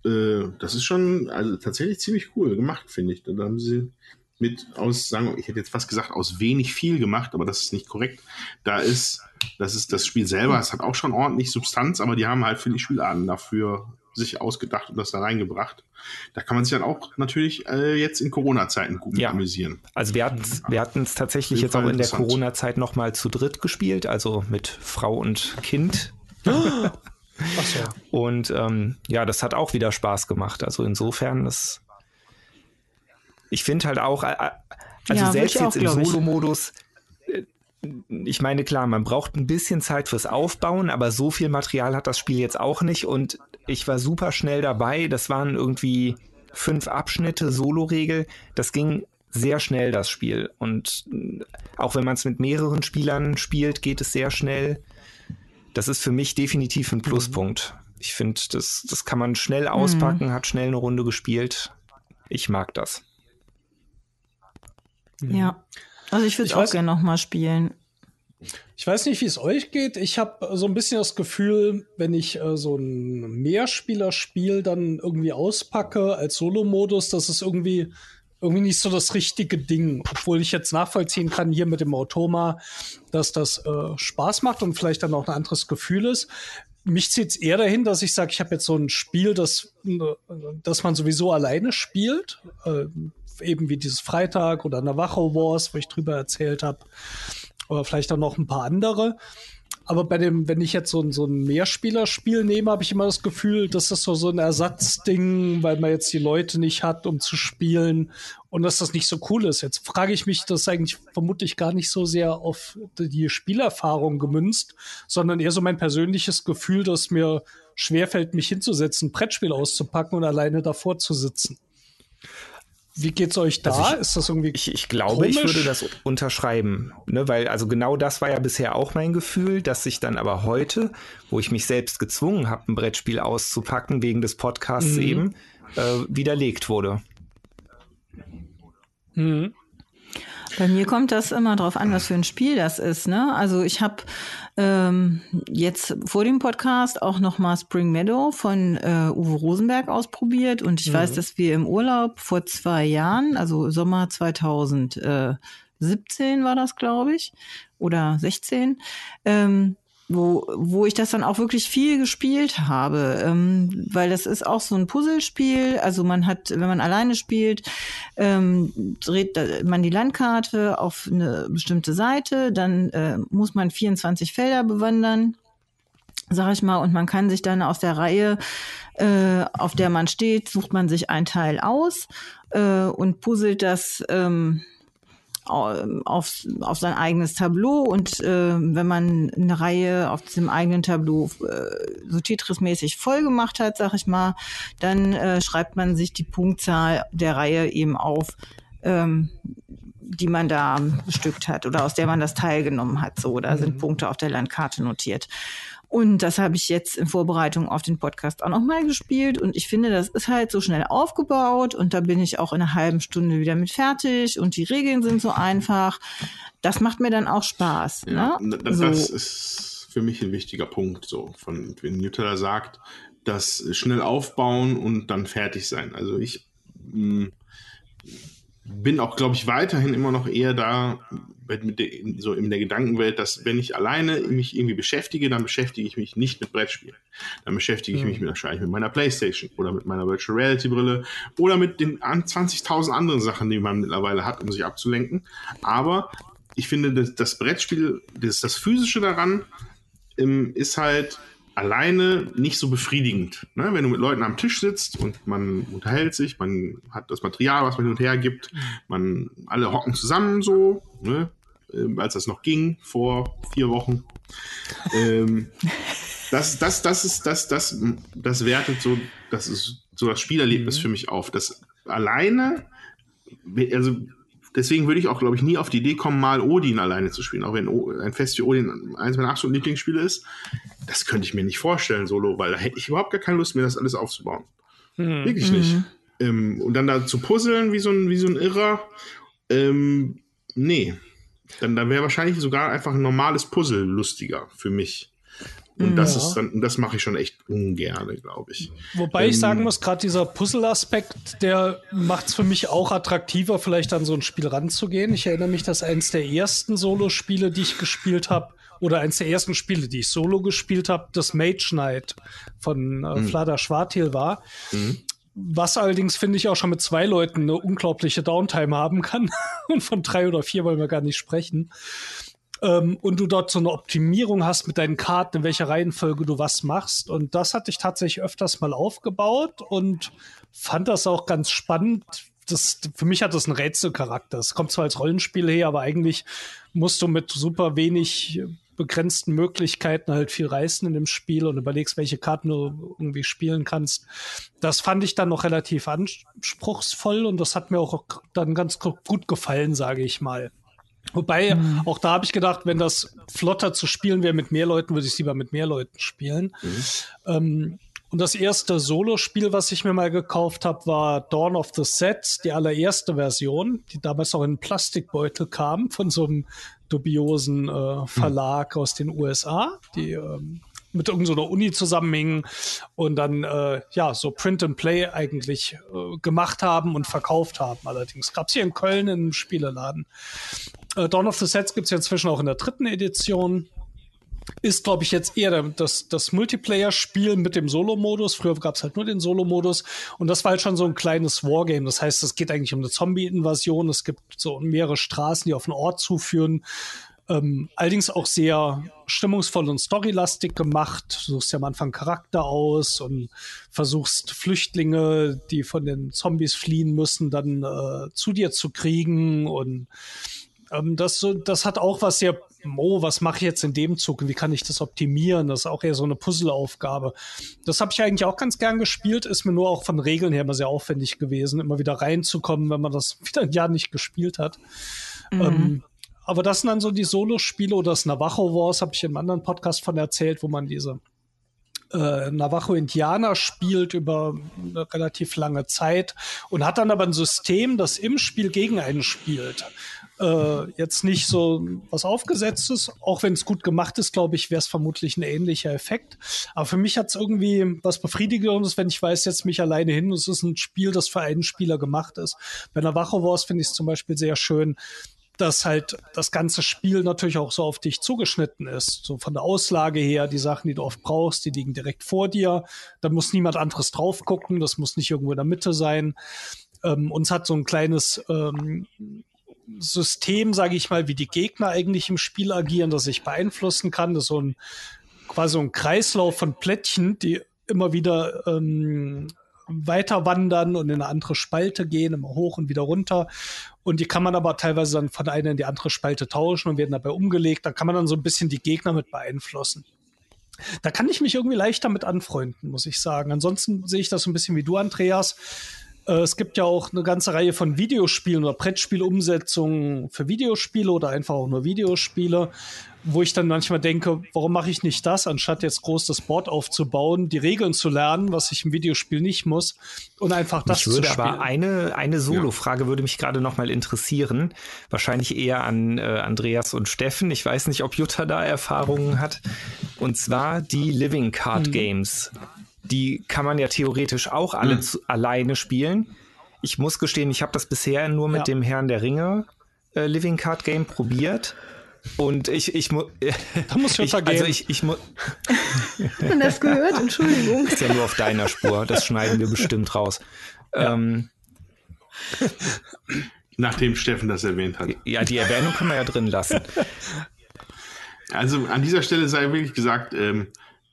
Äh, das ist schon also tatsächlich ziemlich cool gemacht, finde ich. Da haben sie mit aus, sagen wir, ich hätte jetzt fast gesagt, aus wenig viel gemacht, aber das ist nicht korrekt. Da ist Das ist das Spiel selber, es hat auch schon ordentlich Substanz, aber die haben halt, finde ich, Spielarten dafür sich ausgedacht und das da reingebracht. Da kann man sich dann auch natürlich äh, jetzt in Corona-Zeiten gut ja. amüsieren. Also wir hatten wir hatten es tatsächlich jetzt auch in der Corona-Zeit nochmal zu dritt gespielt, also mit Frau und Kind. Ach so. Und ähm, ja, das hat auch wieder Spaß gemacht. Also insofern, das ich finde halt auch, äh, äh, also ja, selbst jetzt im Solo-Modus, ich meine, klar, man braucht ein bisschen Zeit fürs Aufbauen, aber so viel Material hat das Spiel jetzt auch nicht und ich war super schnell dabei. Das waren irgendwie fünf Abschnitte, Solo-Regel. Das ging sehr schnell, das Spiel. Und auch wenn man es mit mehreren Spielern spielt, geht es sehr schnell. Das ist für mich definitiv ein Pluspunkt. Ich finde, das, das kann man schnell auspacken, mhm. hat schnell eine Runde gespielt. Ich mag das. Ja. Also ich würde es auch gerne nochmal spielen. Ich weiß nicht, wie es euch geht. Ich habe so ein bisschen das Gefühl, wenn ich äh, so ein Mehrspielerspiel dann irgendwie auspacke als Solo-Modus, dass es irgendwie irgendwie nicht so das richtige Ding, obwohl ich jetzt nachvollziehen kann hier mit dem Automa, dass das äh, Spaß macht und vielleicht dann auch ein anderes Gefühl ist. Mich zieht es eher dahin, dass ich sage, ich habe jetzt so ein Spiel, das, äh, das man sowieso alleine spielt, äh, eben wie dieses Freitag oder Navajo Wars, wo ich drüber erzählt habe oder vielleicht auch noch ein paar andere. Aber bei dem, wenn ich jetzt so ein, so ein Mehrspielerspiel nehme, habe ich immer das Gefühl, das ist so, so ein Ersatzding, weil man jetzt die Leute nicht hat, um zu spielen und dass das nicht so cool ist. Jetzt frage ich mich, das ist eigentlich vermutlich gar nicht so sehr auf die Spielerfahrung gemünzt, sondern eher so mein persönliches Gefühl, dass mir schwerfällt, mich hinzusetzen, ein Brettspiel auszupacken und alleine davor zu sitzen. Wie geht's euch da? Also ich, ist das irgendwie ich, ich glaube, komisch? ich würde das unterschreiben, ne? weil also genau das war ja bisher auch mein Gefühl, dass sich dann aber heute, wo ich mich selbst gezwungen habe, ein Brettspiel auszupacken wegen des Podcasts mhm. eben, äh, widerlegt wurde. Mhm. Bei mir kommt das immer drauf an, was für ein Spiel das ist. Ne? Also ich habe ähm, jetzt vor dem Podcast auch noch mal Spring Meadow von äh, Uwe Rosenberg ausprobiert und ich mhm. weiß, dass wir im Urlaub vor zwei Jahren, also Sommer 2017 war das, glaube ich, oder 16, ähm, wo, wo ich das dann auch wirklich viel gespielt habe, ähm, weil das ist auch so ein Puzzlespiel. Also man hat, wenn man alleine spielt, ähm, dreht man die Landkarte auf eine bestimmte Seite, dann äh, muss man 24 Felder bewandern, sag ich mal, und man kann sich dann aus der Reihe, äh, auf der man steht, sucht man sich ein Teil aus äh, und puzzelt das ähm, auf, auf sein eigenes Tableau und äh, wenn man eine Reihe auf diesem eigenen Tableau äh, so Tetris-mäßig voll gemacht hat, sag ich mal, dann äh, schreibt man sich die Punktzahl der Reihe eben auf, ähm, die man da bestückt hat oder aus der man das teilgenommen hat. So, da mhm. sind Punkte auf der Landkarte notiert. Und das habe ich jetzt in Vorbereitung auf den Podcast auch nochmal gespielt. Und ich finde, das ist halt so schnell aufgebaut. Und da bin ich auch in einer halben Stunde wieder mit fertig. Und die Regeln sind so einfach. Das macht mir dann auch Spaß. Ja, ne? Das, so. ist für mich ein wichtiger Punkt. So von, wenn Nutella sagt, das schnell aufbauen und dann fertig sein. Also ich mh, hm, bin auch, glaube ich, weiterhin immer noch eher da, der, so in der Gedankenwelt, dass wenn ich alleine mich irgendwie beschäftige, dann beschäftige ich mich nicht mit Brettspielen. Dann beschäftige ich mich mit, wahrscheinlich mit meiner Playstation oder mit meiner Virtual Reality Brille oder mit den 20.000 anderen Sachen, die man mittlerweile hat, um sich abzulenken. Aber ich finde, das, das Brettspiel, das, das Physische daran ähm, ist halt alleine nicht so befriedigend. Ne? Wenn du mit Leuten am Tisch sitzt und man unterhält sich, man hat das Material, was man hin und her gibt, man alle hocken zusammen so, ne? Äh, als das noch ging vor vier Wochen. ähm, das, das, das ist, das, das, das wertet so, das ist so das Spielerlebnis mhm. für mich auf. Das alleine, also deswegen würde ich auch, glaube ich, nie auf die Idee kommen, mal Odin alleine zu spielen. Auch wenn ein Fest wie Odin eins meiner absoluten Lieblingsspiele ist. Das könnte ich mir nicht vorstellen, solo, weil da hätte ich überhaupt gar keine Lust mehr, das alles aufzubauen. Mhm. Wirklich nicht. Mhm. Ähm, und dann da zu puzzeln wie so ein, wie so ein Irrer. Ähm, nee. Dann, dann wäre wahrscheinlich sogar einfach ein normales Puzzle lustiger für mich. Und das ja. ist dann, das mache ich schon echt ungern, glaube ich. Wobei ähm, ich sagen muss, gerade dieser Puzzle-Aspekt, der macht es für mich auch attraktiver, vielleicht an so ein Spiel ranzugehen. Ich erinnere mich, dass eines der ersten Solo-Spiele, die ich gespielt habe, oder eins der ersten Spiele, die ich solo gespielt habe, das Mage Knight von äh, mhm. Vlada Schwartil war. Mhm. Was allerdings, finde ich, auch schon mit zwei Leuten eine unglaubliche Downtime haben kann. Und von drei oder vier wollen wir gar nicht sprechen. Ähm, und du dort so eine Optimierung hast mit deinen Karten, in welcher Reihenfolge du was machst. Und das hatte ich tatsächlich öfters mal aufgebaut und fand das auch ganz spannend. Das, für mich hat das einen Rätselcharakter. Es kommt zwar als Rollenspiel her, aber eigentlich musst du mit super wenig begrenzten Möglichkeiten halt viel reißen in dem Spiel und überlegst, welche Karten du irgendwie spielen kannst. Das fand ich dann noch relativ anspruchsvoll und das hat mir auch dann ganz gut gefallen, sage ich mal. Wobei, mhm. auch da habe ich gedacht, wenn das flotter zu spielen wäre mit mehr Leuten, würde ich es lieber mit mehr Leuten spielen. Mhm. Ähm, und das erste Solo-Spiel, was ich mir mal gekauft habe, war Dawn of the Sets, die allererste Version, die damals auch in Plastikbeutel kam von so einem dubiosen äh, Verlag aus den USA, die ähm, mit irgendeiner Uni zusammenhingen und dann äh, ja so Print and Play eigentlich äh, gemacht haben und verkauft haben. Allerdings gab es hier in Köln in einem Spieleladen. Äh, Dawn of the Sets gibt es ja inzwischen auch in der dritten Edition ist, glaube ich, jetzt eher das, das Multiplayer-Spiel mit dem Solo-Modus. Früher gab es halt nur den Solo-Modus. Und das war halt schon so ein kleines Wargame. Das heißt, es geht eigentlich um eine Zombie-Invasion. Es gibt so mehrere Straßen, die auf einen Ort zuführen. Ähm, allerdings auch sehr stimmungsvoll und storylastig gemacht. Du suchst ja am Anfang Charakter aus und versuchst Flüchtlinge, die von den Zombies fliehen müssen, dann äh, zu dir zu kriegen. Und ähm, das, das hat auch was sehr oh, was mache ich jetzt in dem Zug? Wie kann ich das optimieren? Das ist auch eher so eine Puzzleaufgabe. Das habe ich eigentlich auch ganz gern gespielt, ist mir nur auch von Regeln her immer sehr aufwendig gewesen, immer wieder reinzukommen, wenn man das wieder ein Jahr nicht gespielt hat. Mhm. Ähm, aber das sind dann so die Solo-Spiele oder das Navajo Wars, habe ich in einem anderen Podcast von erzählt, wo man diese äh, Navajo-Indianer spielt über eine relativ lange Zeit und hat dann aber ein System, das im Spiel gegen einen spielt äh, jetzt nicht so was Aufgesetztes. Auch wenn es gut gemacht ist, glaube ich, wäre es vermutlich ein ähnlicher Effekt. Aber für mich hat es irgendwie was Befriedigendes, wenn ich weiß, jetzt mich alleine hin. Es ist ein Spiel, das für einen Spieler gemacht ist. Bei Navajo Wars finde ich es zum Beispiel sehr schön, dass halt das ganze Spiel natürlich auch so auf dich zugeschnitten ist. So von der Auslage her, die Sachen, die du oft brauchst, die liegen direkt vor dir. Da muss niemand anderes drauf gucken. Das muss nicht irgendwo in der Mitte sein. Ähm, uns hat so ein kleines ähm, System, sage ich mal, wie die Gegner eigentlich im Spiel agieren, das ich beeinflussen kann. Das ist so ein quasi ein Kreislauf von Plättchen, die immer wieder ähm, weiter wandern und in eine andere Spalte gehen, immer hoch und wieder runter. Und die kann man aber teilweise dann von einer in die andere Spalte tauschen und werden dabei umgelegt. Da kann man dann so ein bisschen die Gegner mit beeinflussen. Da kann ich mich irgendwie leichter mit anfreunden, muss ich sagen. Ansonsten sehe ich das so ein bisschen wie du, Andreas. Äh, es gibt ja auch eine ganze Reihe von Videospielen oder Brettspielumsetzungen für Videospiele oder einfach auch nur Videospiele, wo ich dann manchmal denke, warum mache ich nicht das, anstatt jetzt groß das Board aufzubauen, die Regeln zu lernen, was ich im Videospiel nicht muss, und einfach das zu spielen. Aber eine, eine Solo-Frage ja. würde mich gerade noch mal interessieren. Wahrscheinlich eher an äh, Andreas und Steffen. Ich weiß nicht, ob Jutta da Erfahrungen hat. Und zwar die Living Card hm. Die kann man ja theoretisch auch alle mhm. zu, alleine spielen. Ich muss gestehen, ich habe das bisher nur mit ja. dem Herrn der Ringe äh, Living Card Game probiert. Und ich, ich muss. Da muss ich, ich Also ich, ich muss. Haben das gehört? Entschuldigung. Ist ja nur auf deiner Spur. Das schneiden wir bestimmt raus. Ja. Ähm, Nachdem Steffen das erwähnt hat. Ja, die Erwähnung können wir ja drin lassen. Also an dieser Stelle sei wirklich gesagt, ähm,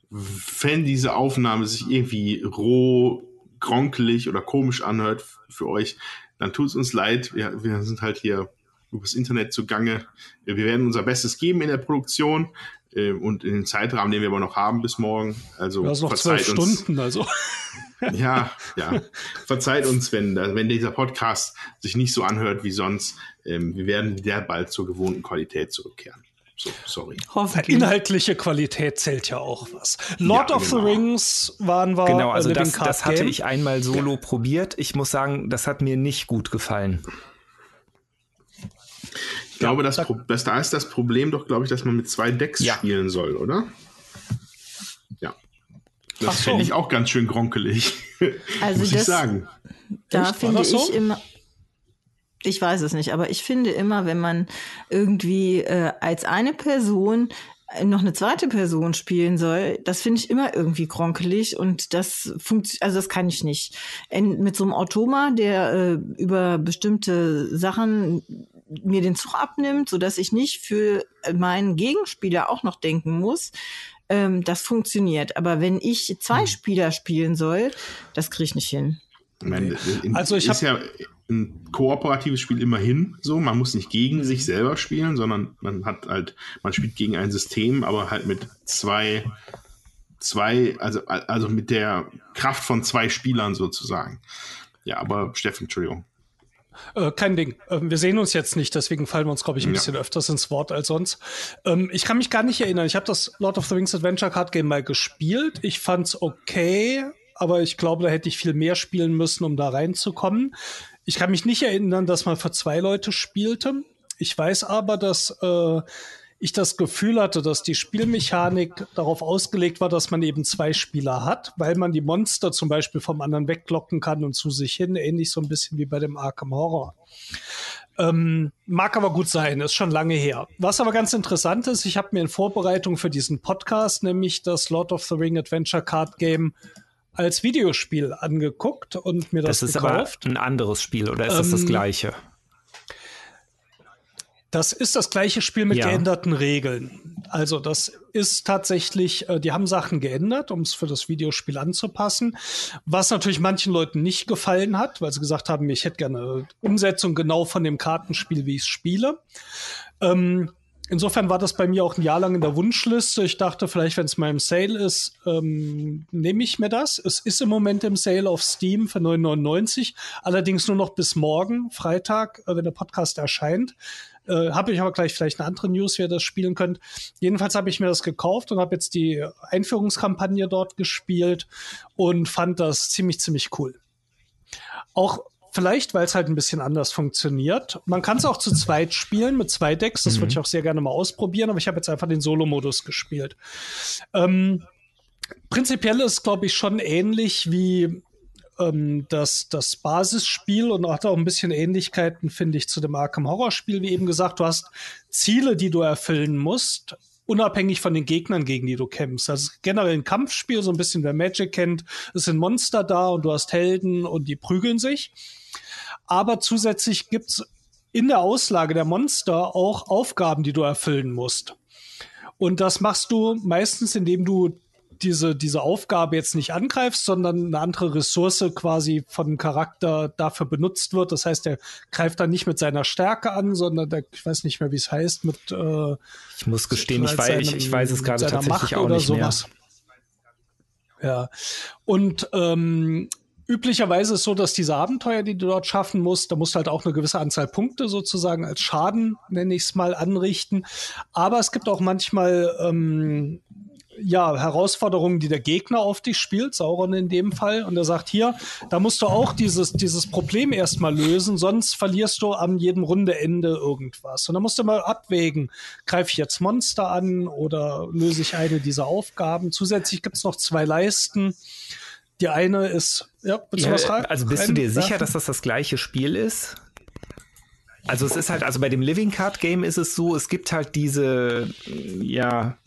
wenn diese Aufnahme sich irgendwie roh, gronkelig oder komisch anhört für euch, dann tut es uns leid. Wir, wir sind halt hier übers Internet zugange. Wir werden unser Bestes geben in der Produktion äh, und in den Zeitrahmen, den wir aber noch haben bis morgen. Also du hast noch zwölf Stunden, also. ja, ja. Verzeiht uns, wenn, wenn dieser Podcast sich nicht so anhört wie sonst. Ähm, wir werden sehr bald zur gewohnten Qualität zurückkehren. So, sorry. Hoffentlich. Inhaltliche Qualität zählt ja auch was. Lord ja, of genau. the Rings waren wir. Genau, also das, das hatte ich einmal solo ja. probiert. Ich muss sagen, das hat mir nicht gut gefallen. Ich glaube, das, das, da ist das Problem doch, glaube ich, dass man mit zwei Decks ja. spielen soll, oder? Ja. Das so. finde ich auch ganz schön gronkelig. Also muss das, ich sagen. Da Echt? finde ich so? immer, ich weiß es nicht, aber ich finde immer, wenn man irgendwie äh, als eine Person noch eine zweite Person spielen soll, das finde ich immer irgendwie kronkelig und das funktioniert, also das kann ich nicht. In, mit so einem Automa, der äh, über bestimmte Sachen mir den Zug abnimmt, so dass ich nicht für meinen Gegenspieler auch noch denken muss, ähm, das funktioniert. Aber wenn ich zwei hm. Spieler spielen soll, das kriege ich nicht hin. Ich meine, also ich ist ja ein kooperatives Spiel immerhin so. Man muss nicht gegen sich selber spielen, sondern man hat halt, man spielt gegen ein System, aber halt mit zwei, zwei, also, also mit der Kraft von zwei Spielern sozusagen. Ja, aber Steffen, Entschuldigung. Äh, kein Ding. Ähm, wir sehen uns jetzt nicht, deswegen fallen wir uns, glaube ich, ein ja. bisschen öfters ins Wort als sonst. Ähm, ich kann mich gar nicht erinnern. Ich habe das Lord of the Rings Adventure Card Game mal gespielt. Ich fand's okay, aber ich glaube, da hätte ich viel mehr spielen müssen, um da reinzukommen. Ich kann mich nicht erinnern, dass man für zwei Leute spielte. Ich weiß aber, dass äh, ich das Gefühl hatte, dass die Spielmechanik darauf ausgelegt war, dass man eben zwei Spieler hat, weil man die Monster zum Beispiel vom anderen weglocken kann und zu sich hin, ähnlich so ein bisschen wie bei dem Arkham Horror. Ähm, mag aber gut sein, ist schon lange her. Was aber ganz interessant ist, ich habe mir in Vorbereitung für diesen Podcast nämlich das Lord of the Ring Adventure Card Game als Videospiel angeguckt und mir das, das ist gekauft. aber ein anderes Spiel oder ist das das ähm, gleiche? Das ist das gleiche Spiel mit ja. geänderten Regeln. Also das ist tatsächlich, äh, die haben Sachen geändert, um es für das Videospiel anzupassen, was natürlich manchen Leuten nicht gefallen hat, weil sie gesagt haben, ich hätte gerne Umsetzung genau von dem Kartenspiel, wie ich es spiele. Ähm, insofern war das bei mir auch ein Jahr lang in der Wunschliste. Ich dachte, vielleicht, wenn es mal im Sale ist, ähm, nehme ich mir das. Es ist im Moment im Sale auf Steam für 9,99. Allerdings nur noch bis morgen, Freitag, äh, wenn der Podcast erscheint. Äh, habe ich aber gleich vielleicht eine andere News, wie ihr das spielen könnt. Jedenfalls habe ich mir das gekauft und habe jetzt die Einführungskampagne dort gespielt und fand das ziemlich, ziemlich cool. Auch Vielleicht, weil es halt ein bisschen anders funktioniert. Man kann es auch zu zweit spielen mit zwei Decks. Das mhm. würde ich auch sehr gerne mal ausprobieren, aber ich habe jetzt einfach den Solo-Modus gespielt. Ähm, prinzipiell ist, glaube ich, schon ähnlich wie ähm, das, das Basisspiel und hat auch ein bisschen Ähnlichkeiten, finde ich, zu dem Arkham Horror Spiel. Wie eben gesagt, du hast Ziele, die du erfüllen musst unabhängig von den Gegnern, gegen die du kämpfst. Also generell ein Kampfspiel, so ein bisschen wer Magic kennt, es sind Monster da und du hast Helden und die prügeln sich. Aber zusätzlich gibt's in der Auslage der Monster auch Aufgaben, die du erfüllen musst. Und das machst du meistens, indem du diese, diese Aufgabe jetzt nicht angreifst, sondern eine andere Ressource quasi von Charakter dafür benutzt wird. Das heißt, er greift dann nicht mit seiner Stärke an, sondern der, ich weiß nicht mehr, wie es heißt, mit äh, Ich muss gestehen, ich, weiß, ich, ich weiß es gerade tatsächlich Macht auch nicht sowas. mehr. Ja. Und ähm, üblicherweise ist es so, dass diese Abenteuer, die du dort schaffen musst, da musst du halt auch eine gewisse Anzahl Punkte sozusagen als Schaden, nenne ich es mal, anrichten. Aber es gibt auch manchmal ähm, ja, Herausforderungen, die der Gegner auf dich spielt, Sauron in dem Fall. Und er sagt hier, da musst du auch dieses, dieses Problem erstmal lösen, sonst verlierst du an jedem Rundeende irgendwas. Und da musst du mal abwägen, greife ich jetzt Monster an oder löse ich eine dieser Aufgaben. Zusätzlich gibt es noch zwei Leisten. Die eine ist, ja, ja? Also bist du dir sicher, dass das das gleiche Spiel ist? Also es ist halt, also bei dem Living Card Game ist es so, es gibt halt diese, ja,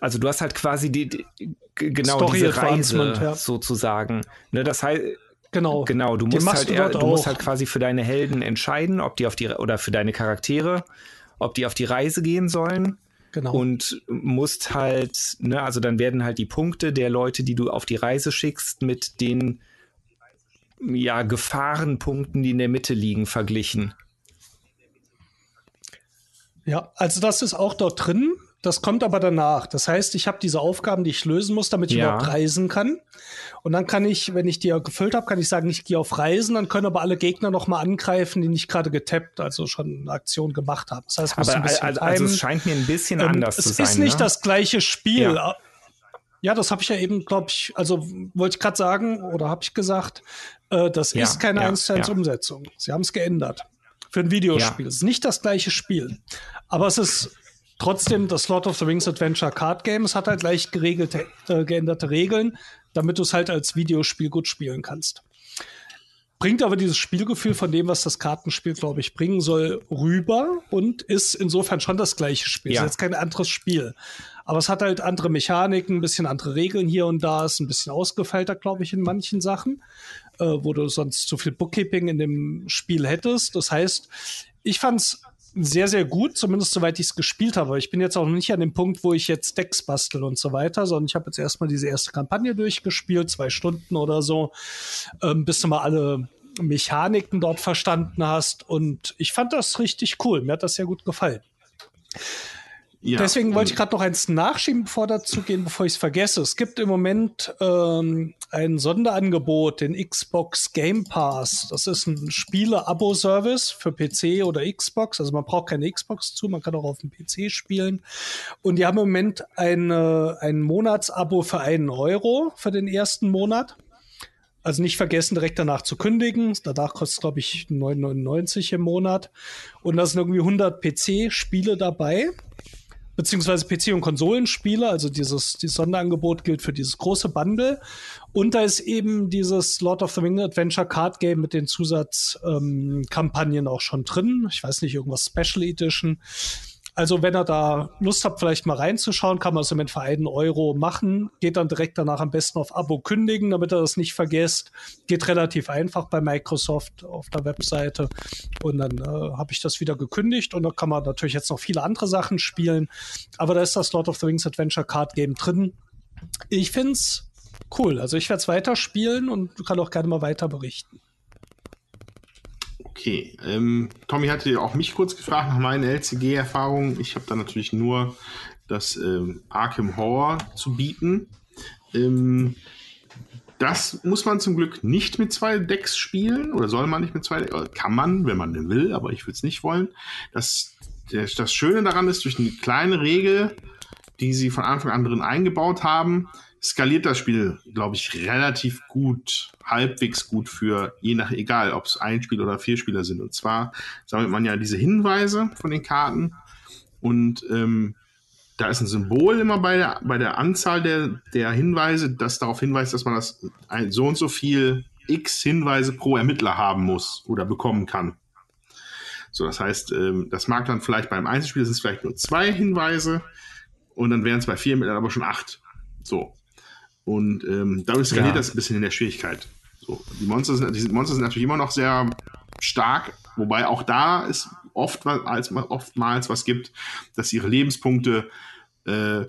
also du hast halt quasi die, die genau Story diese Reise ja. sozusagen. Ne, das heißt, genau, genau, du musst halt, du, du musst halt quasi für deine Helden entscheiden, ob die auf die oder für deine Charaktere, ob die auf die Reise gehen sollen. Genau. Und musst halt, ne, also dann werden halt die Punkte der Leute, die du auf die Reise schickst, mit den ja, Gefahrenpunkten, die in der Mitte liegen, verglichen. Ja, also das ist auch dort drin. Das kommt aber danach. Das heißt, ich habe diese Aufgaben, die ich lösen muss, damit ich ja. überhaupt reisen kann. Und dann kann ich, wenn ich die gefüllt habe, kann ich sagen, ich gehe auf Reisen. Dann können aber alle Gegner noch mal angreifen, die nicht gerade getappt, also schon eine Aktion gemacht haben. Das heißt, aber ein bisschen also, also es scheint mir ein bisschen ähm, anders zu sein. Es ist nicht ne? das gleiche Spiel. Ja. Ja, das habe ich ja eben, glaube ich, also wollte ich gerade sagen oder habe ich gesagt, äh, das ja, ist keine ja, 1 zu 1 ja. Umsetzung. Sie haben es geändert. Für ein Videospiel. Es ist nicht das gleiche Spiel. Aber es ist trotzdem das Lord of the Rings Adventure Card Game. Es hat halt leicht geregelte, äh, geänderte Regeln, damit du es halt als Videospiel gut spielen kannst. bringt aber dieses Spielgefühl von dem, was das Kartenspiel, glaube ich, bringen soll, rüber und ist insofern schon das gleiche Spiel. Ja. Es ist jetzt kein anderes Spiel. Aber es hat halt andere Mechaniken, ein bisschen andere Regeln hier und da, ist ein bisschen ausgefeilter, glaube ich, in manchen Sachen, äh, wo du sonst zu viel Bookkeeping in dem Spiel hättest. Das heißt, ich fand's sehr, sehr gut, zumindest soweit ich es gespielt habe. Ich bin jetzt auch noch nicht an dem Punkt, wo ich jetzt Decks bastel und so weiter, sondern ich habe jetzt erstmal diese erste Kampagne durchgespielt, zwei Stunden oder so, ähm, bis du mal alle Mechaniken dort verstanden hast. Und ich fand das richtig cool. Mir hat das sehr gut gefallen. Ja, Deswegen wollte ich gerade noch eins nachschieben, bevor dazu gehen, bevor ich es vergesse. Es gibt im Moment ähm, ein Sonderangebot, den Xbox Game Pass. Das ist ein Spiele-Abo-Service für PC oder Xbox. Also man braucht keine Xbox zu, man kann auch auf dem PC spielen. Und die haben im Moment eine, ein Monatsabo für einen Euro für den ersten Monat. Also nicht vergessen, direkt danach zu kündigen. Danach kostet es, glaube ich, 9,99 im Monat. Und da sind irgendwie 100 PC-Spiele dabei beziehungsweise PC- und Konsolenspiele. Also dieses, dieses Sonderangebot gilt für dieses große Bundle. Und da ist eben dieses Lord of the Ring Adventure Card Game mit den Zusatzkampagnen ähm, auch schon drin. Ich weiß nicht, irgendwas Special Edition. Also wenn ihr da Lust habt, vielleicht mal reinzuschauen, kann man es im Moment für einen Euro machen. Geht dann direkt danach am besten auf Abo kündigen, damit ihr das nicht vergesst. Geht relativ einfach bei Microsoft auf der Webseite. Und dann äh, habe ich das wieder gekündigt und da kann man natürlich jetzt noch viele andere Sachen spielen. Aber da ist das Lord of the Rings Adventure Card Game drin. Ich find's cool. Also ich werde es weiterspielen und kann auch gerne mal weiter berichten. Okay, ähm, Tommy hatte auch mich kurz gefragt nach meinen LCG-Erfahrungen. Ich habe da natürlich nur das ähm, Arkham Horror zu bieten. Ähm, das muss man zum Glück nicht mit zwei Decks spielen oder soll man nicht mit zwei Decks? Kann man, wenn man will, aber ich würde es nicht wollen. Das, das Schöne daran ist, durch eine kleine Regel, die sie von Anfang an drin eingebaut haben, skaliert das Spiel, glaube ich, relativ gut, halbwegs gut für je nach, egal ob es ein Spiel oder vier Spieler sind. Und zwar sammelt man ja diese Hinweise von den Karten und ähm, da ist ein Symbol immer bei der, bei der Anzahl der, der Hinweise, das darauf hinweist, dass man das ein, so und so viel x Hinweise pro Ermittler haben muss oder bekommen kann. So, das heißt, ähm, das mag dann vielleicht beim Einzelspiel sind es vielleicht nur zwei Hinweise und dann wären es bei vier Ermittlern aber schon acht. So. Und ähm, dadurch skaliert ja. das ein bisschen in der Schwierigkeit. So, die, Monster sind, die Monster sind natürlich immer noch sehr stark, wobei auch da ist oft als, oftmals was gibt, dass ihre Lebenspunkte äh,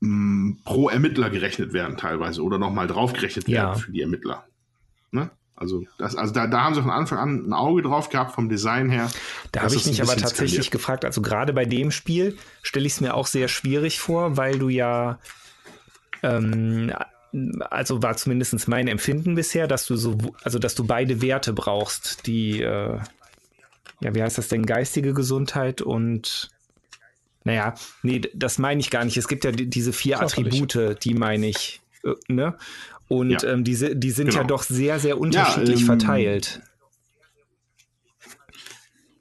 m, pro Ermittler gerechnet werden teilweise oder nochmal draufgerechnet werden ja. für die Ermittler. Ne? Also, das, also da, da haben sie von Anfang an ein Auge drauf gehabt vom Design her. Da habe ich mich aber tatsächlich skaliert. gefragt, also gerade bei dem Spiel stelle ich es mir auch sehr schwierig vor, weil du ja ähm, also war zumindest mein Empfinden bisher, dass du so, also dass du beide Werte brauchst, die, äh, ja, wie heißt das denn, geistige Gesundheit und naja, nee, das meine ich gar nicht. Es gibt ja diese vier Attribute, die meine ich, äh, ne? Und ja. ähm, diese, die sind genau. ja doch sehr, sehr unterschiedlich ja, ähm, verteilt.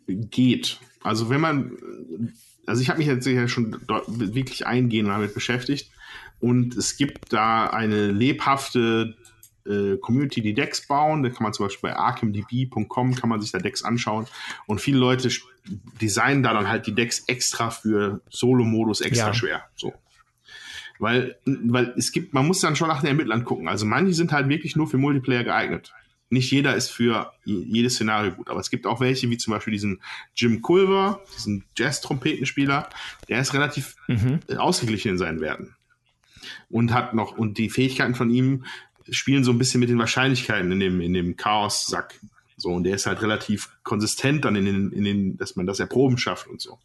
Geht. Also wenn man, also ich habe mich jetzt ja schon wirklich eingehend damit beschäftigt und es gibt da eine lebhafte äh, Community, die Decks bauen. Da kann man zum Beispiel bei arkhamdb.com kann man sich da Decks anschauen. Und viele Leute designen da dann halt die Decks extra für Solo-Modus extra ja. schwer. So. Weil, weil es gibt, man muss dann schon nach den Ermittlern gucken. Also manche sind halt wirklich nur für Multiplayer geeignet. Nicht jeder ist für jedes Szenario gut, aber es gibt auch welche, wie zum Beispiel diesen Jim Culver, diesen Jazz-Trompetenspieler, der ist relativ mhm. ausgeglichen in seinen Werten und hat noch, und die Fähigkeiten von ihm spielen so ein bisschen mit den Wahrscheinlichkeiten in dem, in dem Chaos-Sack. So, und der ist halt relativ konsistent dann in den, in den, dass man das Erproben schafft und so.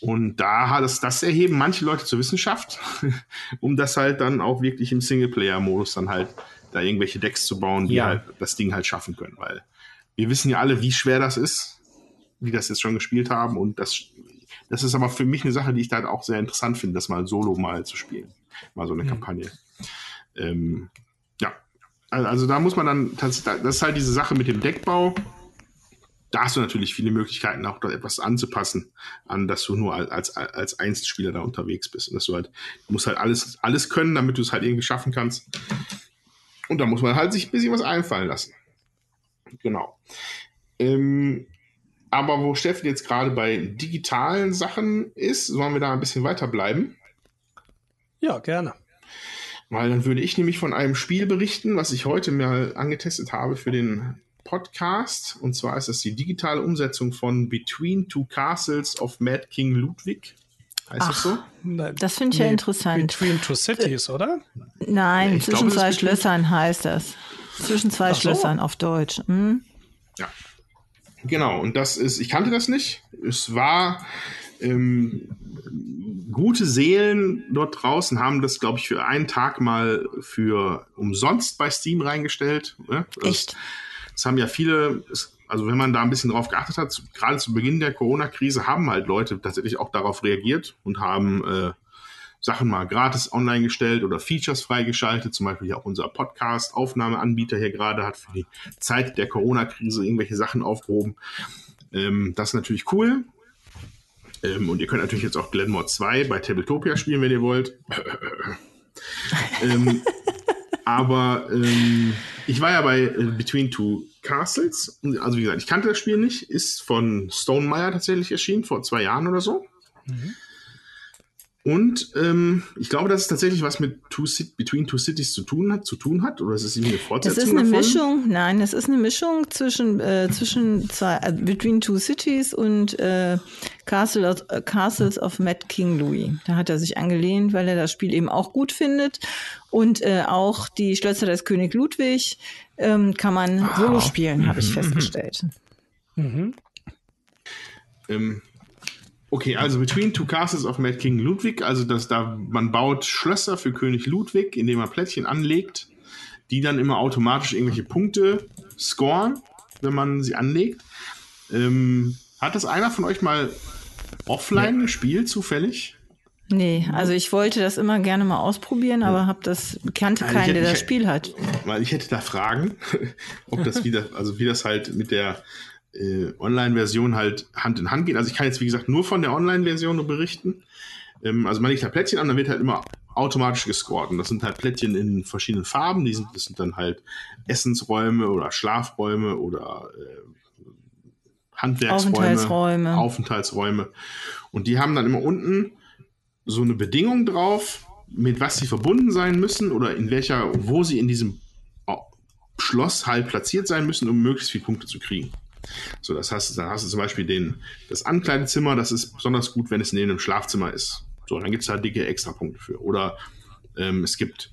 Und da hat es, das erheben manche Leute zur Wissenschaft, um das halt dann auch wirklich im Singleplayer-Modus dann halt da irgendwelche Decks zu bauen, die ja. halt das Ding halt schaffen können, weil wir wissen ja alle, wie schwer das ist, wie das jetzt schon gespielt haben und das, das ist aber für mich eine Sache, die ich da halt auch sehr interessant finde, das mal solo mal zu spielen mal so eine mhm. Kampagne. Ähm, ja, also da muss man dann, das, das ist halt diese Sache mit dem Deckbau. Da hast du natürlich viele Möglichkeiten, auch da etwas anzupassen, an dass du nur als, als Einzelspieler da unterwegs bist. Und dass du halt, du musst halt alles, alles können, damit du es halt irgendwie schaffen kannst. Und da muss man halt sich ein bisschen was einfallen lassen. Genau. Ähm, aber wo Steffen jetzt gerade bei digitalen Sachen ist, sollen wir da ein bisschen weiterbleiben? Ja, gerne. Weil dann würde ich nämlich von einem Spiel berichten, was ich heute mal angetestet habe für den Podcast. Und zwar ist das die digitale Umsetzung von Between Two Castles of Mad King Ludwig. Heißt das so? Das finde ich ja interessant. Between Two Cities, oder? Nein, Ich zwischen glaube, zwei Schlössern heißt das. Zwischen zwei Ach so. Schlössern auf Deutsch. Hm? Ja. Genau, und das ist, ich kannte das nicht. Es war ähm, gute Seelen dort draußen haben das, glaube ich, für einen Tag mal für umsonst bei Steam reingestellt. Ne? Das, Echt? Das haben ja viele, also wenn man da ein bisschen drauf geachtet hat, gerade zu Beginn der Corona-Krise haben halt Leute tatsächlich auch darauf reagiert und haben äh, Sachen mal gratis online gestellt oder Features freigeschaltet. Zum Beispiel auch unser Podcast-Aufnahmeanbieter hier gerade hat für die Zeit der Corona-Krise irgendwelche Sachen aufgehoben. Ähm, das ist natürlich cool. Ähm, und ihr könnt natürlich jetzt auch Glenmore 2 bei Tabletopia spielen, wenn ihr wollt. ähm, aber ähm, ich war ja bei äh, Between Two Castles. Also wie gesagt, ich kannte das Spiel nicht. Ist von Stonemeyer tatsächlich erschienen, vor zwei Jahren oder so. Und ähm, ich glaube, dass es tatsächlich was mit Two Between Two Cities zu tun hat, zu tun hat. Oder ist es irgendwie eine Es Fortsetzung ist eine davon? Mischung, nein, es ist eine Mischung zwischen, äh, zwischen zwei, äh, Between Two Cities und äh, Castle of, äh, Castles of Mad King Louis. Da hat er sich angelehnt, weil er das Spiel eben auch gut findet. Und äh, auch die Schlösser des König Ludwig ähm, kann man solo spielen, habe ich festgestellt. Mhm. Ähm, okay, also Between Two Castles of Mad King Ludwig, also dass da man baut Schlösser für König Ludwig, indem man Plättchen anlegt, die dann immer automatisch irgendwelche Punkte scoren, wenn man sie anlegt. Ähm, hat das einer von euch mal offline gespielt, zufällig? Nee, also ich wollte das immer gerne mal ausprobieren, aber hab das kannte Also keinen, hätte- der das Spiel hat. Weil ich hätte da Fragen, ob das wieder, also wie das halt mit der äh, Online-Version halt Hand in Hand geht. Also ich kann jetzt, wie gesagt, nur von der Online-Version nur berichten. Ähm, also man legt da Plättchen an, dann wird halt immer automatisch gescored. Und das sind halt Plättchen in verschiedenen Farben. Die sind, das sind dann Essensräume oder Schlafräume oder äh, Handwerksräume. Aufenthaltsräume. Aufenthaltsräume. Und die haben dann immer unten so eine Bedingung drauf, mit was sie verbunden sein müssen oder in welcher, wo sie in diesem oh, Schloss halt platziert sein müssen, um möglichst viele Punkte zu kriegen. So, das heißt, dann hast du zum Beispiel den, das Ankleidezimmer, das ist besonders gut, wenn es neben dem Schlafzimmer ist. So, dann gibt es halt dicke Extrapunkte für. Oder ähm, es gibt,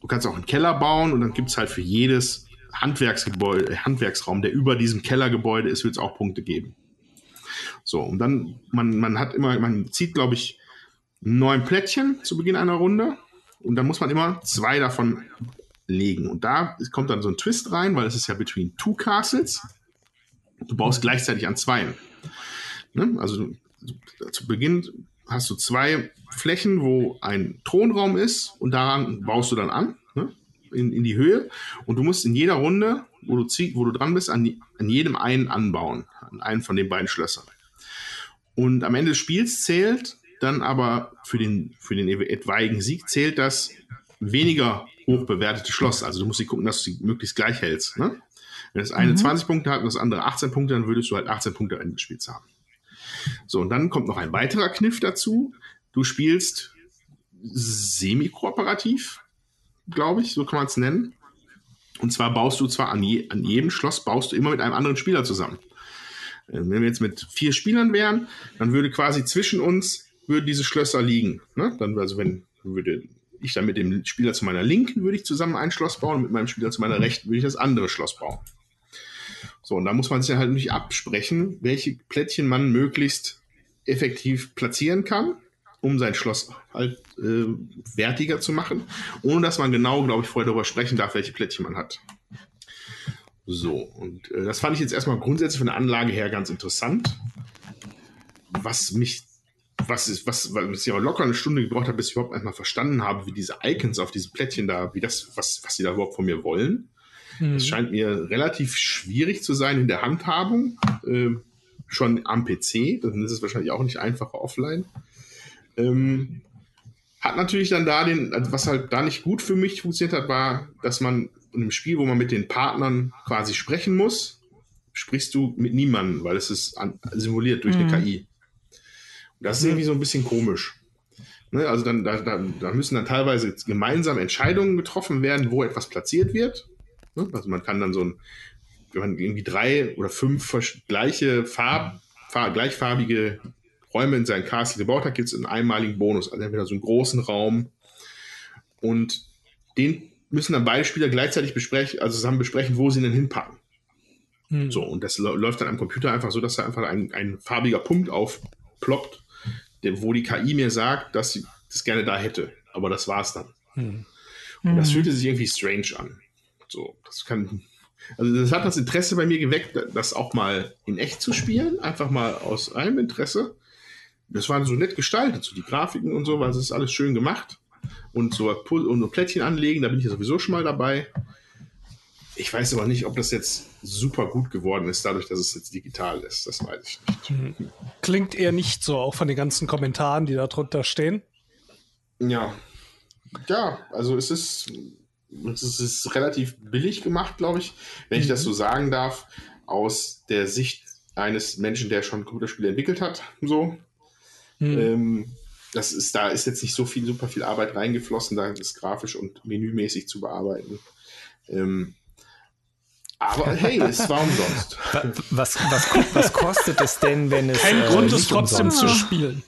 du kannst auch einen Keller bauen und dann gibt es halt für jedes Handwerksgebäude, äh, Handwerksraum, der über diesem Kellergebäude ist, wird es auch Punkte geben. So, und dann, man, man hat immer, man zieht, glaube ich, neun Plättchen zu Beginn einer Runde und dann muss man immer zwei davon legen. Und da kommt dann so ein Twist rein, weil es ist ja between two castles. Du baust gleichzeitig an zweien. Ne? Also zu Beginn hast du zwei Flächen, wo ein Thronraum ist und daran baust du dann an, ne? in, in die Höhe. Und du musst in jeder Runde, wo du, zieh, wo du dran bist, an, an jedem einen anbauen, an einem von den beiden Schlössern. Und am Ende des Spiels zählt dann aber für den, für den etwaigen Sieg zählt das weniger hoch bewertete Schloss. Also du musst gucken, dass du sie möglichst gleich hältst. Ne? Wenn das eine 20 Punkte hat und das andere 18 Punkte, dann würdest du halt 18 Punkte am Ende des Spiels haben. So, und dann kommt noch ein weiterer Kniff dazu. Du spielst semi-kooperativ, glaube ich, so kann man es nennen. Und zwar baust du zwar an, je, an jedem Schloss, baust du immer mit einem anderen Spieler zusammen. Äh, Wenn wir jetzt mit vier Spielern wären, dann würde quasi zwischen uns würden diese Schlösser liegen. Ne? Dann, also wenn würde ich dann mit dem Spieler zu meiner Linken würde ich zusammen ein Schloss bauen und mit meinem Spieler zu meiner Rechten würde ich das andere Schloss bauen. So, und da muss man sich halt nicht absprechen, welche Plättchen man möglichst effektiv platzieren kann, um sein Schloss halt äh, wertiger zu machen, ohne dass man genau, glaube ich, vorher darüber sprechen darf, welche Plättchen man hat. So, und äh, das fand ich jetzt erstmal grundsätzlich von der Anlage her ganz interessant. Was mich, was ist, was, was ich aber locker eine Stunde gebraucht habe, bis ich überhaupt einmal verstanden habe, wie diese Icons auf diesen Plättchen da, wie das, was, was sie da überhaupt von mir wollen. Es scheint mir relativ schwierig zu sein in der Handhabung. Äh, schon am PC, dann ist es wahrscheinlich auch nicht einfacher offline. Ähm, hat natürlich dann da den, also was halt da nicht gut für mich funktioniert hat, war, dass man in einem Spiel, wo man mit den Partnern quasi sprechen muss, sprichst du mit niemandem, weil es ist an, simuliert durch mhm. eine KI. Und das ist irgendwie so ein bisschen komisch. Ne, also dann, da, da, da, müssen dann teilweise gemeinsam Entscheidungen getroffen werden, wo etwas platziert wird. Ne, also man kann dann so ein, wenn man irgendwie drei oder fünf gleiche Farb, farb, gleichfarbige Räume in sein Castle gebaut hat, gibt es einen einmaligen Bonus. Also entweder so einen großen Raum und den müssen dann beide Spieler gleichzeitig besprechen, also zusammen besprechen, wo sie ihn denn hinpacken. Hm. So, und das läuft dann am Computer einfach so, dass da einfach ein, ein farbiger Punkt aufploppt wo die KI mir sagt, dass sie das gerne da hätte. Aber das war's dann. Hm. Und das hm. fühlte sich irgendwie strange an. So, das kann. Also das hat das Interesse bei mir geweckt, das auch mal in echt zu spielen, einfach mal aus einem Interesse. Das war so nett gestaltet, so die Grafiken und so, weil es ist alles schön gemacht. Und so und Plättchen anlegen, da bin ich ja sowieso schon mal dabei. Ich weiß aber nicht, ob das jetzt super gut geworden ist, dadurch, dass es jetzt digital ist. Das weiß ich nicht. Mhm. Klingt eher nicht so, auch von den ganzen Kommentaren, die da drunter stehen. Ja. Ja, also es ist, es ist relativ billig gemacht, glaube ich, wenn mhm. ich das mhm. so sagen darf, aus der Sicht eines Menschen, der schon Computerspiele entwickelt hat. So. Mhm. Ähm, das ist, da ist jetzt nicht so viel, super viel Arbeit reingeflossen, da ist grafisch und menümäßig zu bearbeiten. Ähm, aber hey, es war umsonst. Was, was, was kostet es denn, wenn es. Kein äh, Grund, es trotzdem umsonst? zu spielen.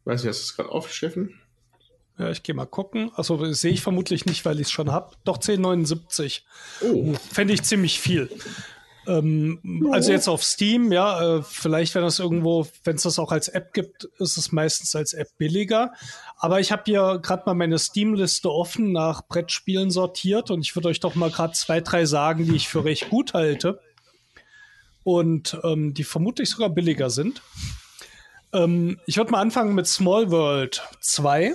Ich weiß nicht, hast du es gerade auf, Steffen? Ja, ich gehe mal gucken. Also sehe ich vermutlich nicht, weil ich es schon habe. Doch 10,79. Oh. Fände ich ziemlich viel. Ähm, also jetzt auf Steam, ja, äh, vielleicht wenn das irgendwo, wenn es das auch als App gibt, ist es meistens als App billiger. Aber ich habe hier gerade mal meine Steam-Liste offen nach Brettspielen sortiert und ich würde euch doch mal gerade zwei, drei sagen, die ich für recht gut halte und ähm, die vermutlich sogar billiger sind. Ähm, ich würde mal anfangen mit Small World 2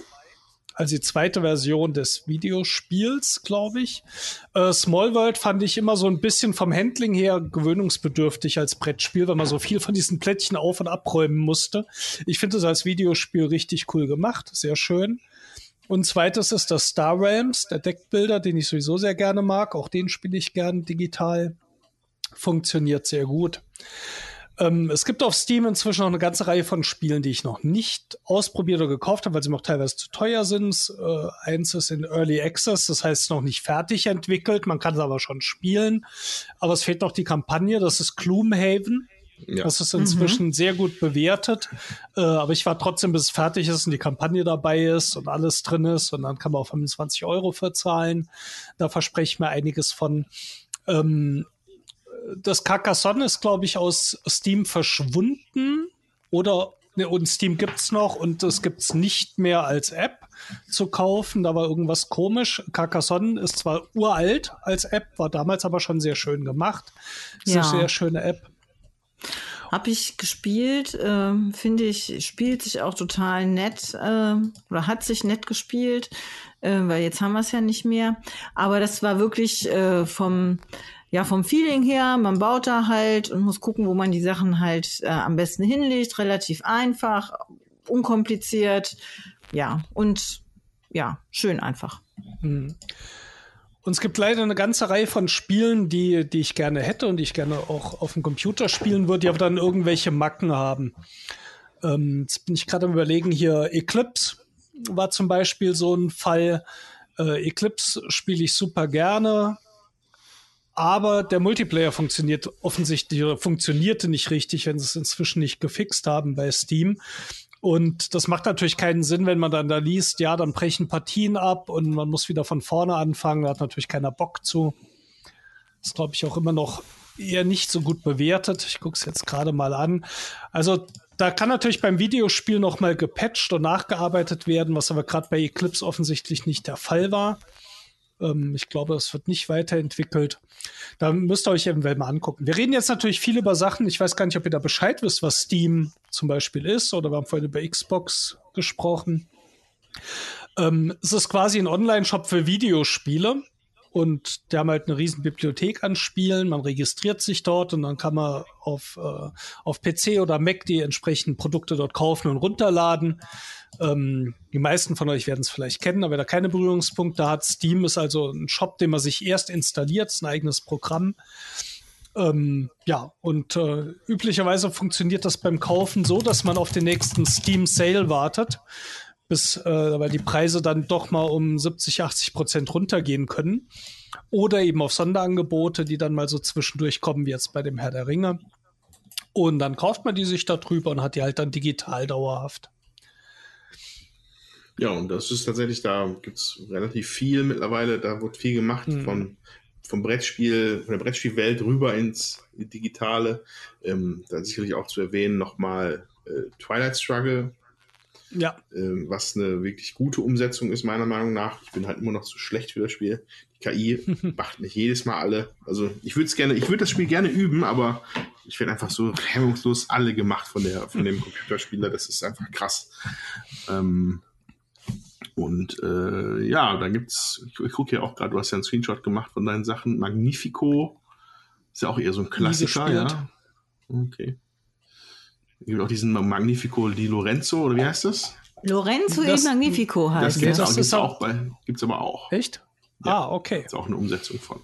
also die zweite Version des Videospiels, glaube ich. Äh, Small World fand ich immer so ein bisschen vom Handling her gewöhnungsbedürftig als Brettspiel, weil man so viel von diesen Plättchen auf- und abräumen musste. Ich finde es als Videospiel richtig cool gemacht, sehr schön. Und zweites ist das Star Realms, der Deckbilder, den ich sowieso sehr gerne mag. Auch den spiele ich gern digital. Funktioniert sehr gut. Ähm, es gibt auf Steam inzwischen noch eine ganze Reihe von Spielen, die ich noch nicht ausprobiert oder gekauft habe, weil sie noch teilweise zu teuer sind. Äh, eins ist in Early Access, das heißt noch nicht fertig entwickelt, man kann es aber schon spielen. Aber es fehlt noch die Kampagne, das ist Gloomhaven. Ja. Das ist inzwischen mhm. sehr gut bewertet. Äh, aber ich war trotzdem, bis es fertig ist und die Kampagne dabei ist und alles drin ist. Und dann kann man auch 25 Euro verzahlen. Da verspreche ich mir einiges von. Ähm, das Carcassonne ist, glaube ich, aus Steam verschwunden. Oder ne, und Steam gibt's noch und es gibt's nicht mehr als App zu kaufen. Da war irgendwas komisch. Carcassonne ist zwar uralt als App, war damals aber schon sehr schön gemacht. Ist ja. eine sehr schöne App. Habe ich gespielt, äh, finde ich, spielt sich auch total nett äh, oder hat sich nett gespielt, äh, weil jetzt haben wir es ja nicht mehr. Aber das war wirklich äh, vom ja, vom Feeling her, man baut da halt und muss gucken, wo man die Sachen halt äh, am besten hinlegt. Relativ einfach, unkompliziert, ja, und ja, schön einfach. Hm. Und es gibt leider eine ganze Reihe von Spielen, die, die ich gerne hätte und die ich gerne auch auf dem Computer spielen würde, die aber dann irgendwelche Macken haben. Ähm, jetzt bin ich gerade am überlegen, hier Eclipse war zum Beispiel so ein Fall. Äh, Eclipse spiele ich super gerne aber der Multiplayer funktioniert offensichtlich funktionierte nicht richtig, wenn sie es inzwischen nicht gefixt haben bei Steam. Und das macht natürlich keinen Sinn, wenn man dann da liest, ja, dann brechen Partien ab und man muss wieder von vorne anfangen. Da hat natürlich keiner Bock zu. Das glaube ich auch immer noch eher nicht so gut bewertet. Ich gucke es jetzt gerade mal an. Also da kann natürlich beim Videospiel noch mal gepatcht und nachgearbeitet werden, was aber gerade bei Eclipse offensichtlich nicht der Fall war. Ähm, ich glaube, es wird nicht weiterentwickelt. Da müsst ihr euch eventuell mal angucken. Wir reden jetzt natürlich viel über Sachen. Ich weiß gar nicht, ob ihr da Bescheid wisst, was Steam zum Beispiel ist. Oder wir haben vorhin über Xbox gesprochen. Ähm, es ist quasi ein Online-Shop für Videospiele. Und die haben halt eine riesen Bibliothek an Spielen. Man registriert sich dort und dann kann man auf, äh, auf PC oder Mac die entsprechenden Produkte dort kaufen und runterladen. Ähm, die meisten von euch werden es vielleicht kennen, aber wer da keine Berührungspunkte hat, Steam ist also ein Shop, den man sich erst installiert, ist ein eigenes Programm. Ähm, ja, und äh, üblicherweise funktioniert das beim Kaufen so, dass man auf den nächsten Steam Sale wartet, bis, äh, weil die Preise dann doch mal um 70, 80 Prozent runtergehen können. Oder eben auf Sonderangebote, die dann mal so zwischendurch kommen, wie jetzt bei dem Herr der Ringe. Und dann kauft man die sich da drüber und hat die halt dann digital dauerhaft. Ja, und das ist tatsächlich, da gibt es relativ viel mittlerweile, da wird viel gemacht mhm. von, vom Brettspiel, von der Brettspielwelt rüber ins Digitale. Ähm, dann sicherlich auch zu erwähnen nochmal äh, Twilight Struggle. Ja. Ähm, was eine wirklich gute Umsetzung ist, meiner Meinung nach. Ich bin halt immer noch zu schlecht für das Spiel. Die KI macht nicht jedes Mal alle. Also ich würde es gerne, ich würde das Spiel gerne üben, aber ich werde einfach so hemmungslos alle gemacht von der, von dem Computerspieler. Das ist einfach krass. Ähm, und äh, ja, da gibt's, ich, ich gucke ja auch gerade, du hast ja einen Screenshot gemacht von deinen Sachen. Magnifico ist ja auch eher so ein Klassiker, ja. Okay. Es gibt auch diesen Magnifico di Lorenzo, oder wie heißt das? Lorenzo das, il Magnifico heißt das. Gibt's, das gibt's auch, bei, gibt's aber auch. Echt? Ja, ah, okay. Ist auch eine Umsetzung von.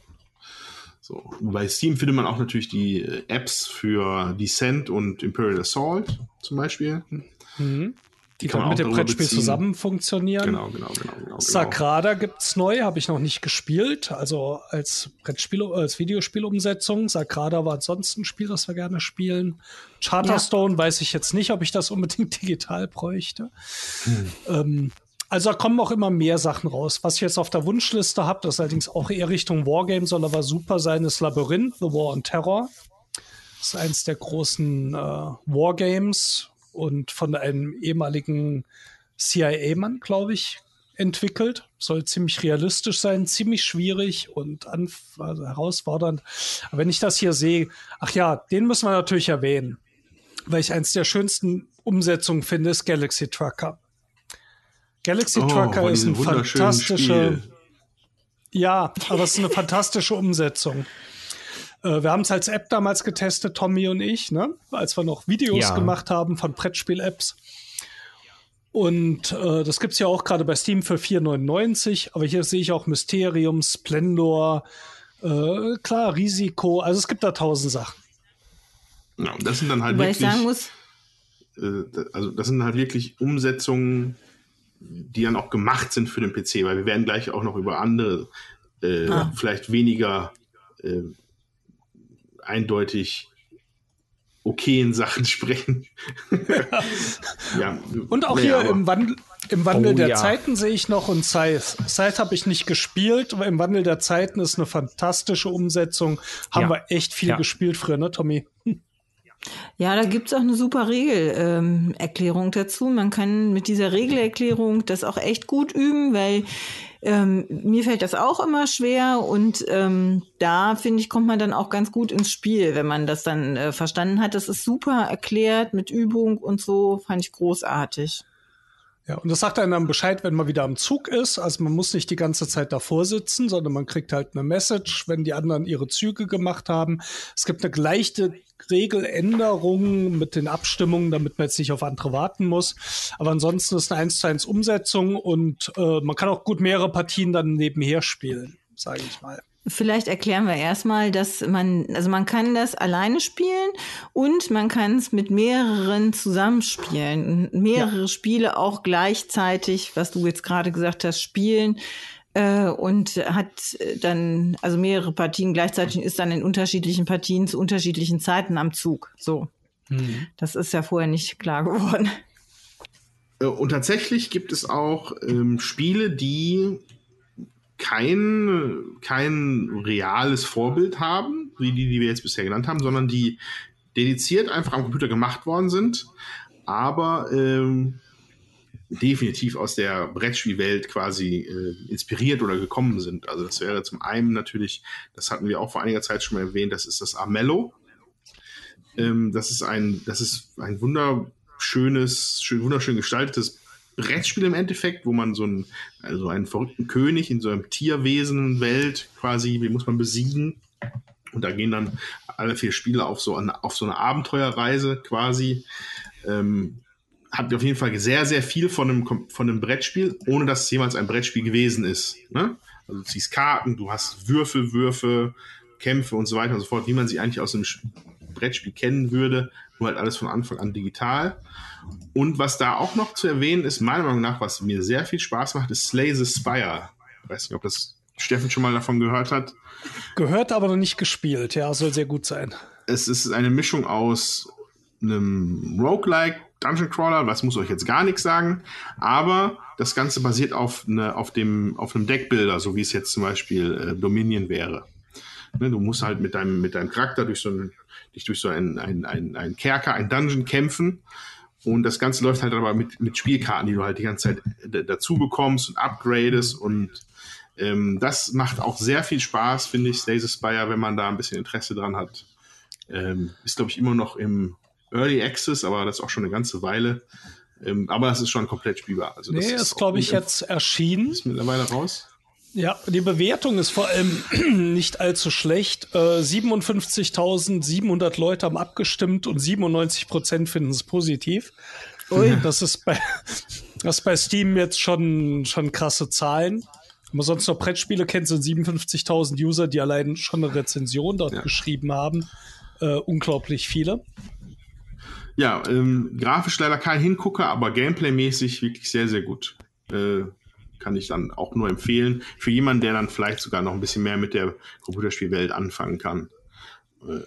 So. Bei Steam findet man auch natürlich die äh, Apps für Descent und Imperial Assault zum Beispiel. Mhm. Die, kann, mit dem Brettspiel zusammen funktionieren. Genau, genau, genau. genau, genau. Sagrada gibt's neu, habe ich noch nicht gespielt. Also als Brettspiel, als Videospielumsetzung. Sagrada war ansonsten ein Spiel, das wir gerne spielen. Charterstone ja. weiß ich jetzt nicht, ob ich das unbedingt digital bräuchte. Hm. Ähm, also da kommen auch immer mehr Sachen raus. Was ich jetzt auf der Wunschliste habe, das allerdings auch eher Richtung Wargame soll aber super sein, ist Labyrinth, The War on Terror. Das ist eins der großen äh, Wargames und von einem ehemaligen CIA-Mann, glaube ich, entwickelt. Soll ziemlich realistisch sein, ziemlich schwierig und also herausfordernd. Aber wenn ich das hier sehe, ach ja, den müssen wir natürlich erwähnen, weil ich eins der schönsten Umsetzungen finde, ist Galaxy Trucker. Galaxy oh, Trucker ist ein fantastischer. Ja, aber es ist eine fantastische Umsetzung. Äh, wir haben es als App damals getestet, Tommy und ich, ne? als wir noch Videos ja. gemacht haben von Brettspiel-Apps. Und äh, das gibt es ja auch gerade bei Steam für 4,99. Aber hier sehe ich auch Mysterium, Splendor, äh, klar, Risiko. Also es gibt da tausend Sachen. Ja, das sind dann halt Weil wirklich. Ich sagen muss, äh, also das sind halt wirklich Umsetzungen, die dann auch gemacht sind für den PC, weil wir werden gleich auch noch über andere, äh, ah. vielleicht weniger äh, eindeutig okayen Sachen sprechen. ja. Und auch naja, hier im Wandel, im Wandel oh, der ja. Zeiten sehe ich noch und Scythe. Scythe habe ich nicht gespielt, aber im Wandel der Zeiten ist eine fantastische Umsetzung. Haben ja. wir echt viel gespielt früher, ne, Tommy? Ja, da gibt's auch eine super Regelerklärung ähm, dazu. Man kann mit dieser Regelerklärung das auch echt gut üben, weil ähm, mir fällt das auch immer schwer und ähm, da finde ich, kommt man dann auch ganz gut ins Spiel, wenn man das dann äh, verstanden hat. Das ist super erklärt mit Übung und so, fand ich großartig. Ja, und das sagt einem dann Bescheid, wenn man wieder am Zug ist. Also man muss nicht die ganze Zeit davor sitzen, sondern man kriegt halt eine Message, wenn die anderen ihre Züge gemacht haben. Es gibt eine leichte Regeländerung mit den Abstimmungen, damit man jetzt nicht auf andere warten muss. Aber ansonsten ist eine 1 zu 1 Umsetzung und äh, man kann auch gut mehrere Partien dann nebenher spielen, sage ich mal. Vielleicht erklären wir erstmal, dass man, also man kann das alleine spielen und man kann es mit mehreren zusammenspielen. Mehrere ja. Spiele auch gleichzeitig, was du jetzt gerade gesagt hast, spielen äh, und hat dann, also mehrere Partien gleichzeitig ist dann in unterschiedlichen Partien zu unterschiedlichen Zeiten am Zug. So. Mhm. Das ist ja vorher nicht klar geworden. Äh, und tatsächlich gibt es auch ähm, Spiele, die kein, kein reales Vorbild haben, wie die, die wir jetzt bisher genannt haben, sondern die dediziert einfach am Computer gemacht worden sind, aber ähm, definitiv aus der Brettspielwelt quasi äh, inspiriert oder gekommen sind. Also das wäre zum einen natürlich, das hatten wir auch vor einiger Zeit schon mal erwähnt, das ist das Armello. Ähm, das ist ein, das ist ein wunderschönes, schön, wunderschön gestaltetes Brettspiel im Endeffekt, wo man so einen, also einen verrückten König in so einem Tierwesen-Welt quasi, wie muss man besiegen. Und da gehen dann alle vier Spieler auf so eine, auf so eine Abenteuerreise quasi. Ähm, hat auf jeden Fall sehr, sehr viel von einem, von einem Brettspiel, ohne dass es jemals ein Brettspiel gewesen ist. Ne? Also du ziehst Karten, du hast Würfel, Würfe, Kämpfe und so weiter und so fort, wie man sie eigentlich aus einem Brettspiel kennen würde, nur halt alles von Anfang an digital. Und was da auch noch zu erwähnen ist, meiner Meinung nach, was mir sehr viel Spaß macht, ist Slay the Spire. Ich weiß nicht, ob das Steffen schon mal davon gehört hat. Gehört, aber noch nicht gespielt. Ja, soll sehr gut sein. Es ist eine Mischung aus einem Roguelike, Dungeon Crawler, was muss euch jetzt gar nichts sagen, aber das Ganze basiert auf, eine, auf, dem, auf einem Deckbilder, so wie es jetzt zum Beispiel äh, Dominion wäre. Ne, du musst halt mit deinem, mit deinem Charakter durch so ein, dich durch so einen ein, ein, ein Kerker, ein Dungeon kämpfen. Und das Ganze läuft halt aber mit, mit Spielkarten, die du halt die ganze Zeit dazu bekommst und upgradest. Und ähm, das macht auch sehr viel Spaß, finde ich, Slay Spire, wenn man da ein bisschen Interesse dran hat. Ähm, ist, glaube ich, immer noch im Early Access, aber das ist auch schon eine ganze Weile. Ähm, aber es ist schon komplett spielbar. Also nee, ist, ist glaube ich, jetzt erschienen. Ist mittlerweile raus. Ja, die Bewertung ist vor allem nicht allzu schlecht. Äh, 57.700 Leute haben abgestimmt und 97 Prozent finden es positiv. Ui. Das ist bei, das ist bei Steam jetzt schon, schon krasse Zahlen. Wenn man sonst noch Brettspiele kennt, sind 57.000 User, die allein schon eine Rezension dort ja. geschrieben haben. Äh, unglaublich viele. Ja, ähm, grafisch leider kein Hingucker, aber Gameplay-mäßig wirklich sehr, sehr gut. Äh, kann ich dann auch nur empfehlen. Für jemanden, der dann vielleicht sogar noch ein bisschen mehr mit der Computerspielwelt anfangen kann äh,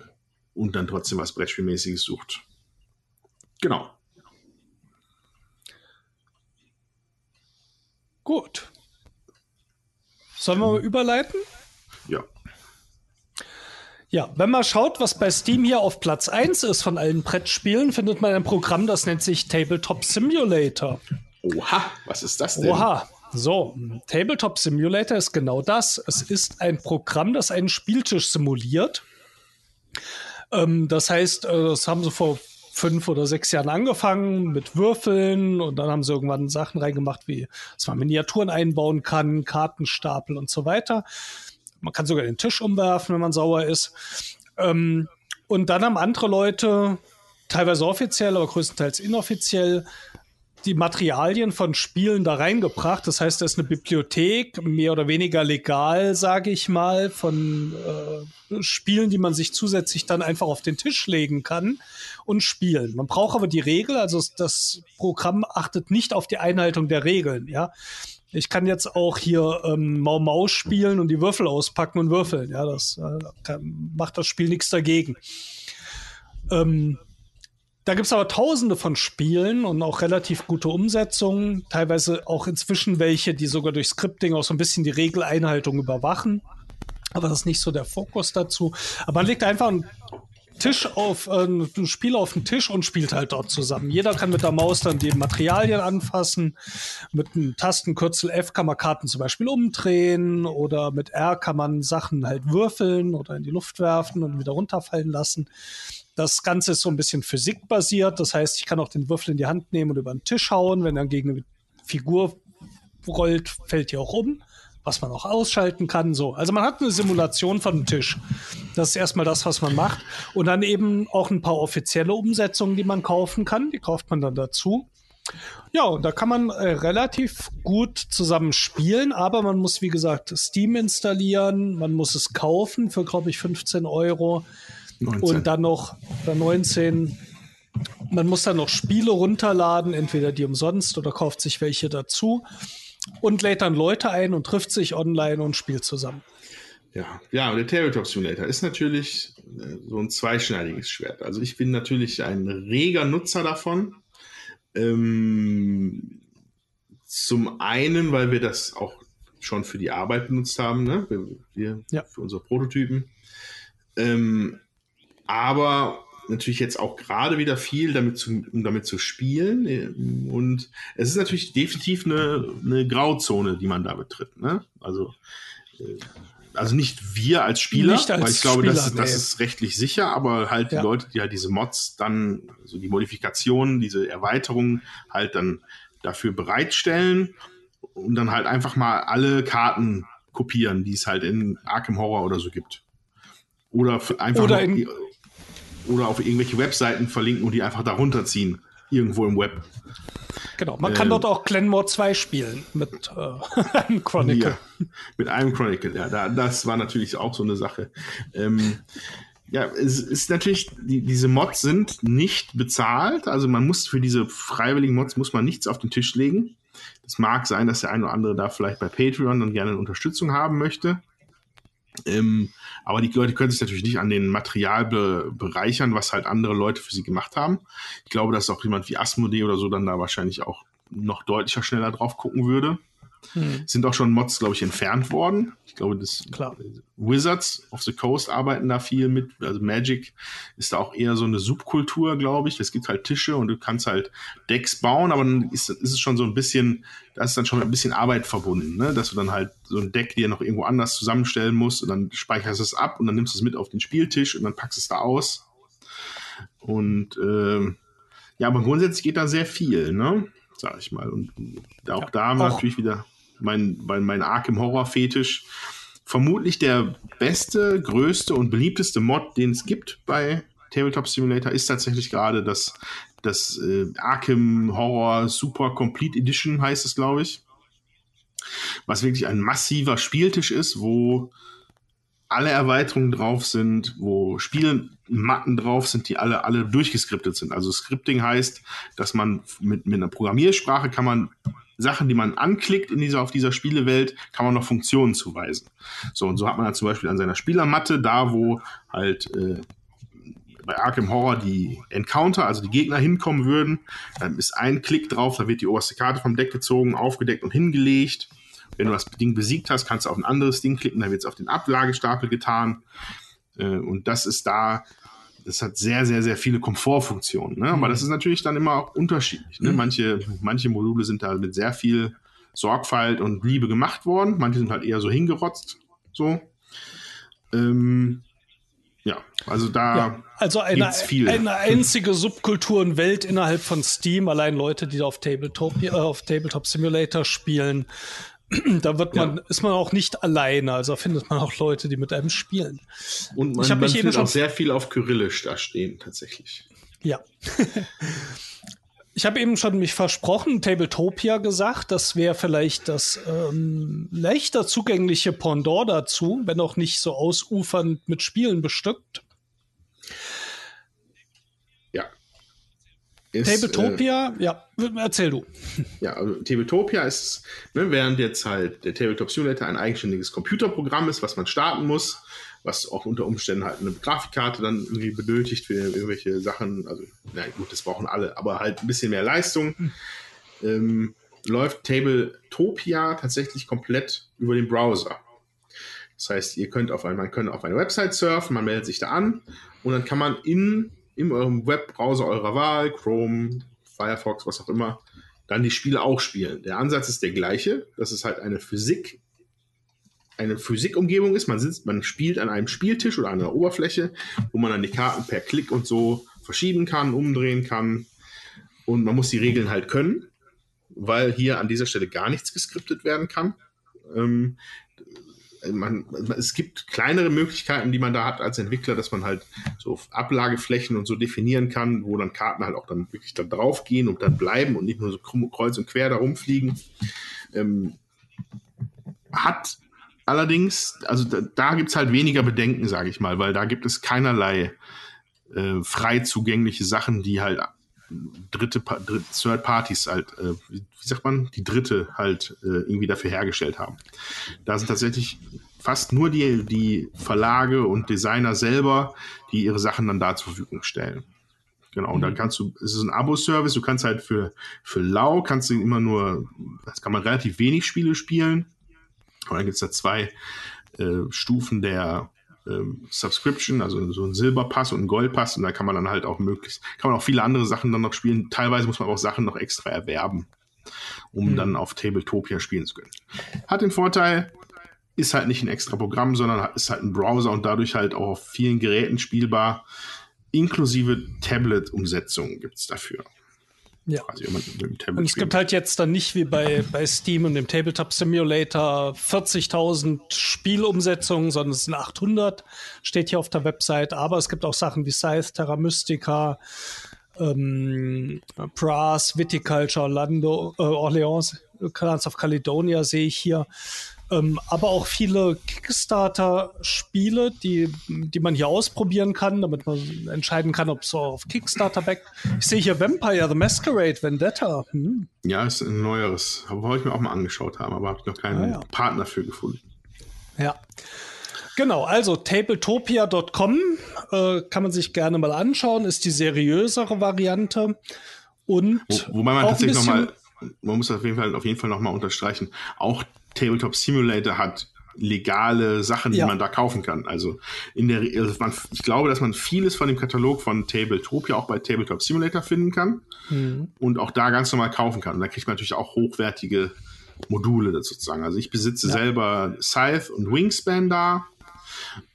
und dann trotzdem was Brettspielmäßiges sucht. Genau. Gut. Sollen wir mal überleiten? Ja. Ja, wenn man schaut, was bei Steam hier auf Platz 1 ist von allen Brettspielen, findet man ein Programm, das nennt sich Tabletop Simulator. Oha, was ist das denn? Oha. So, Tabletop Simulator ist genau das. Es ist ein Programm, das einen Spieltisch simuliert. Ähm, das heißt, äh, das haben sie vor fünf oder sechs Jahren angefangen mit Würfeln und dann haben sie irgendwann Sachen reingemacht, wie dass man Miniaturen einbauen kann, Kartenstapel und so weiter. Man kann sogar den Tisch umwerfen, wenn man sauer ist. Ähm, und dann haben andere Leute, teilweise offiziell, aber größtenteils inoffiziell, die Materialien von Spielen da reingebracht. Das heißt, da ist eine Bibliothek, mehr oder weniger legal, sage ich mal, von äh, Spielen, die man sich zusätzlich dann einfach auf den Tisch legen kann und spielen. Man braucht aber die Regel, also das Programm achtet nicht auf die Einhaltung der Regeln, ja. Ich kann jetzt auch hier ähm, Mau Mau spielen und die Würfel auspacken und würfeln. Ja, das äh, kann, macht das Spiel nichts dagegen. Ähm, da gibt's aber tausende von Spielen und auch relativ gute Umsetzungen. Teilweise auch inzwischen welche, die sogar durch Scripting auch so ein bisschen die Regeleinhaltung überwachen. Aber das ist nicht so der Fokus dazu. Aber man legt einfach einen Tisch auf, äh, ein Spiel auf den Tisch und spielt halt dort zusammen. Jeder kann mit der Maus dann die Materialien anfassen. Mit einem Tastenkürzel F kann man Karten zum Beispiel umdrehen oder mit R kann man Sachen halt würfeln oder in die Luft werfen und wieder runterfallen lassen. Das Ganze ist so ein bisschen physikbasiert. Das heißt, ich kann auch den Würfel in die Hand nehmen und über den Tisch hauen. Wenn er gegen eine Figur rollt, fällt die auch um was man auch ausschalten kann. So, also man hat eine Simulation von dem Tisch. Das ist erstmal das, was man macht. Und dann eben auch ein paar offizielle Umsetzungen, die man kaufen kann. Die kauft man dann dazu. Ja, und da kann man äh, relativ gut zusammen spielen, aber man muss, wie gesagt, Steam installieren, man muss es kaufen für, glaube ich, 15 Euro 19. und dann noch oder 19. Man muss dann noch Spiele runterladen, entweder die umsonst oder kauft sich welche dazu und lädt dann Leute ein und trifft sich online und spielt zusammen. Ja, ja, der Tabletop Simulator ist natürlich äh, so ein zweischneidiges Schwert. Also ich bin natürlich ein reger Nutzer davon. Ähm, zum einen, weil wir das auch schon für die Arbeit benutzt haben, ne? wir, wir ja. für unsere Prototypen. Ähm, aber natürlich jetzt auch gerade wieder viel damit zu, um damit zu spielen. Und es ist natürlich definitiv eine, eine Grauzone, die man da betritt. Ne? Also, äh, also nicht wir als Spieler, als weil ich glaube, Spieler, das, nee. das ist rechtlich sicher, aber halt ja. die Leute, die halt diese Mods dann, also die Modifikationen, diese Erweiterungen halt dann dafür bereitstellen und dann halt einfach mal alle Karten kopieren, die es halt in Arkham Horror oder so gibt. Oder einfach Oder in- oder auf irgendwelche Webseiten verlinken und die einfach darunter ziehen. Irgendwo im Web. Genau, man kann Ähm, dort auch Glenmore 2 spielen mit äh, einem Chronicle. Ja, mit einem Chronicle, ja. Da, das war natürlich auch so eine Sache. Ähm, ja, es ist natürlich, die, diese Mods sind nicht bezahlt. Also man muss für diese freiwilligen Mods muss man nichts auf den Tisch legen. Es mag sein, dass der eine oder andere da vielleicht bei Patreon dann gerne Unterstützung haben möchte. Ähm, aber die Leute können sich natürlich nicht an den Material be bereichern, was halt andere Leute für sie gemacht haben. Ich glaube, dass auch jemand wie Asmodee oder so dann da wahrscheinlich auch noch deutlicher schneller drauf gucken würde. Hm. Sind auch schon Mods, glaube ich, entfernt worden. Ich glaube, das Klar. Wizards of the Coast arbeiten da viel mit. Also Magic ist da auch eher so eine Subkultur, glaube ich. Es gibt halt Tische und du kannst halt Decks bauen, aber dann ist, ist es schon so ein bisschen, da ist dann schon ein bisschen Arbeit verbunden, ne? dass du dann halt so ein Deck dir noch irgendwo anders zusammenstellen musst und dann speicherst du es ab und dann nimmst du es mit auf den Spieltisch und dann packst du es da aus. Und ähm, ja, aber grundsätzlich geht da sehr viel, ne? Sag ich mal. Und auch Ja, da auch- natürlich wieder mein, mein, mein Arkham Horror Fetisch. Vermutlich der beste, größte und beliebteste Mod, den es gibt bei Tabletop Simulator, ist tatsächlich gerade das, das äh, Arkham Horror Super Complete Edition, heißt es, glaube ich. Was wirklich ein massiver Spieltisch ist, wo alle Erweiterungen drauf sind, wo Spielmatten drauf sind, die alle, alle durchgeskriptet sind. Also Scripting heißt, dass man mit, mit einer Programmiersprache kann man Sachen, die man anklickt in dieser, auf dieser Spielewelt, kann man noch Funktionen zuweisen. So, und so hat man dann zum Beispiel an seiner Spielermatte, da wo halt äh, bei Arkham Horror die Encounter, also die Gegner hinkommen würden, dann ist ein Klick drauf, da wird die oberste Karte vom Deck gezogen, aufgedeckt und hingelegt. Wenn du das Ding besiegt hast, kannst du auf ein anderes Ding klicken, dann wird es auf den Ablagestapel getan. Äh, und das ist da, das hat sehr, sehr, sehr viele Komfortfunktionen. Ne? Aber das ist natürlich dann immer auch unterschiedlich. Ne? Manche, manche Module sind da mit sehr viel Sorgfalt und Liebe gemacht worden. Manche sind halt eher so hingerotzt. So. Ähm, ja, also da. Ja, also eine, viel. eine einzige Subkultur und Welt innerhalb von Steam, allein Leute, die da auf Tabletop, äh, auf Tabletop Simulator spielen, da wird man, Ja. ist man auch nicht alleine, also findet man auch Leute, die mit einem spielen. Und man, Ich man mich eben auch sehr viel auf Kyrillisch da stehen, tatsächlich. Ja. Ich habe eben schon mich versprochen, Tabletopia gesagt, das wäre vielleicht das ähm, leichter zugängliche Pendant dazu, wenn auch nicht so ausufernd mit Spielen bestückt. Ist, äh, Tabletopia, ja, erzähl du. Ja, also Tabletopia ist, ne, während jetzt halt der Tabletop Simulator ein eigenständiges Computerprogramm ist, was man starten muss, was auch unter Umständen halt eine Grafikkarte dann irgendwie benötigt für irgendwelche Sachen. Also, na gut, das brauchen alle, aber halt ein bisschen mehr Leistung. Ähm, läuft Tabletopia tatsächlich komplett über den Browser. Das heißt, ihr könnt auf, ein, man kann auf eine Website surfen, man meldet sich da an und dann kann man in, in eurem Webbrowser eurer Wahl, Chrome, Firefox, was auch immer, dann die Spiele auch spielen. Der Ansatz ist der gleiche. Das ist halt eine Physik, eine Physikumgebung ist. Man sitzt, man spielt an einem Spieltisch oder an einer Oberfläche, wo man dann die Karten per Klick und so verschieben kann, umdrehen kann. Und man muss die Regeln halt können, weil hier an dieser Stelle gar nichts geskriptet werden kann. Ähm, man, es gibt kleinere Möglichkeiten, die man da hat als Entwickler, dass man halt so Ablageflächen und so definieren kann, wo dann Karten halt auch dann wirklich da drauf gehen und dann bleiben und nicht nur so kreuz und quer da rumfliegen. Ähm, hat allerdings, also da, da gibt es halt weniger Bedenken, sage ich mal, weil da gibt es keinerlei äh, frei zugängliche Sachen, die halt dritte Third Parties halt, äh, wie, sagt man, die Dritte halt äh, irgendwie dafür hergestellt haben. Da sind tatsächlich fast nur die, die Verlage und Designer selber, die ihre Sachen dann da zur Verfügung stellen. Genau, und dann kannst du, es ist ein Abo-Service, du kannst halt für, für lau, kannst du immer nur, das kann man relativ wenig Spiele spielen. Und dann gibt es da zwei äh, Stufen der Subscription, also so ein Silberpass und ein Goldpass und da kann man dann halt auch möglichst, kann man auch viele andere Sachen dann noch spielen. Teilweise muss man auch Sachen noch extra erwerben, um Hm. dann auf Tabletopia spielen zu können. Hat den Vorteil, ist halt nicht ein extra Programm, sondern ist halt ein Browser und dadurch halt auch auf vielen Geräten spielbar. Inklusive Tablet-Umsetzungen gibt es dafür. Ja. Und es gibt halt jetzt dann nicht wie bei, bei Steam und dem Tabletop Simulator 40.000 Spielumsetzungen, sondern es sind 800, steht hier auf der Website. Aber es gibt auch Sachen wie Scythe, Terra Mystica, ähm, Brass, Viticulture, Orlando, äh, Orleans, Clans of Caledonia sehe ich hier. Ähm, aber auch viele Kickstarter-Spiele, die, die man hier ausprobieren kann, damit man entscheiden kann, ob es auf Kickstarter back. Ich sehe hier Vampire the Masquerade, Vendetta. Hm. Ja, ist ein neueres. Wollte ich mir auch mal angeschaut haben, aber habe ich noch keinen ah, ja. Partner für gefunden. Ja. Genau, also tabletopia.com äh, kann man sich gerne mal anschauen, ist die seriösere Variante. Und Wo, wobei man tatsächlich nochmal, man muss auf jeden Fall, auf jeden Fall nochmal unterstreichen, auch Tabletop Simulator hat legale Sachen, die ja. man da kaufen kann. Also in der, also man, ich glaube, dass man vieles von dem Katalog von Tabletopia auch bei Tabletop Simulator finden kann mhm. und auch da ganz normal kaufen kann. Und da kriegt man natürlich auch hochwertige Module sozusagen. Also ich besitze ja. selber Scythe und Wingspan da.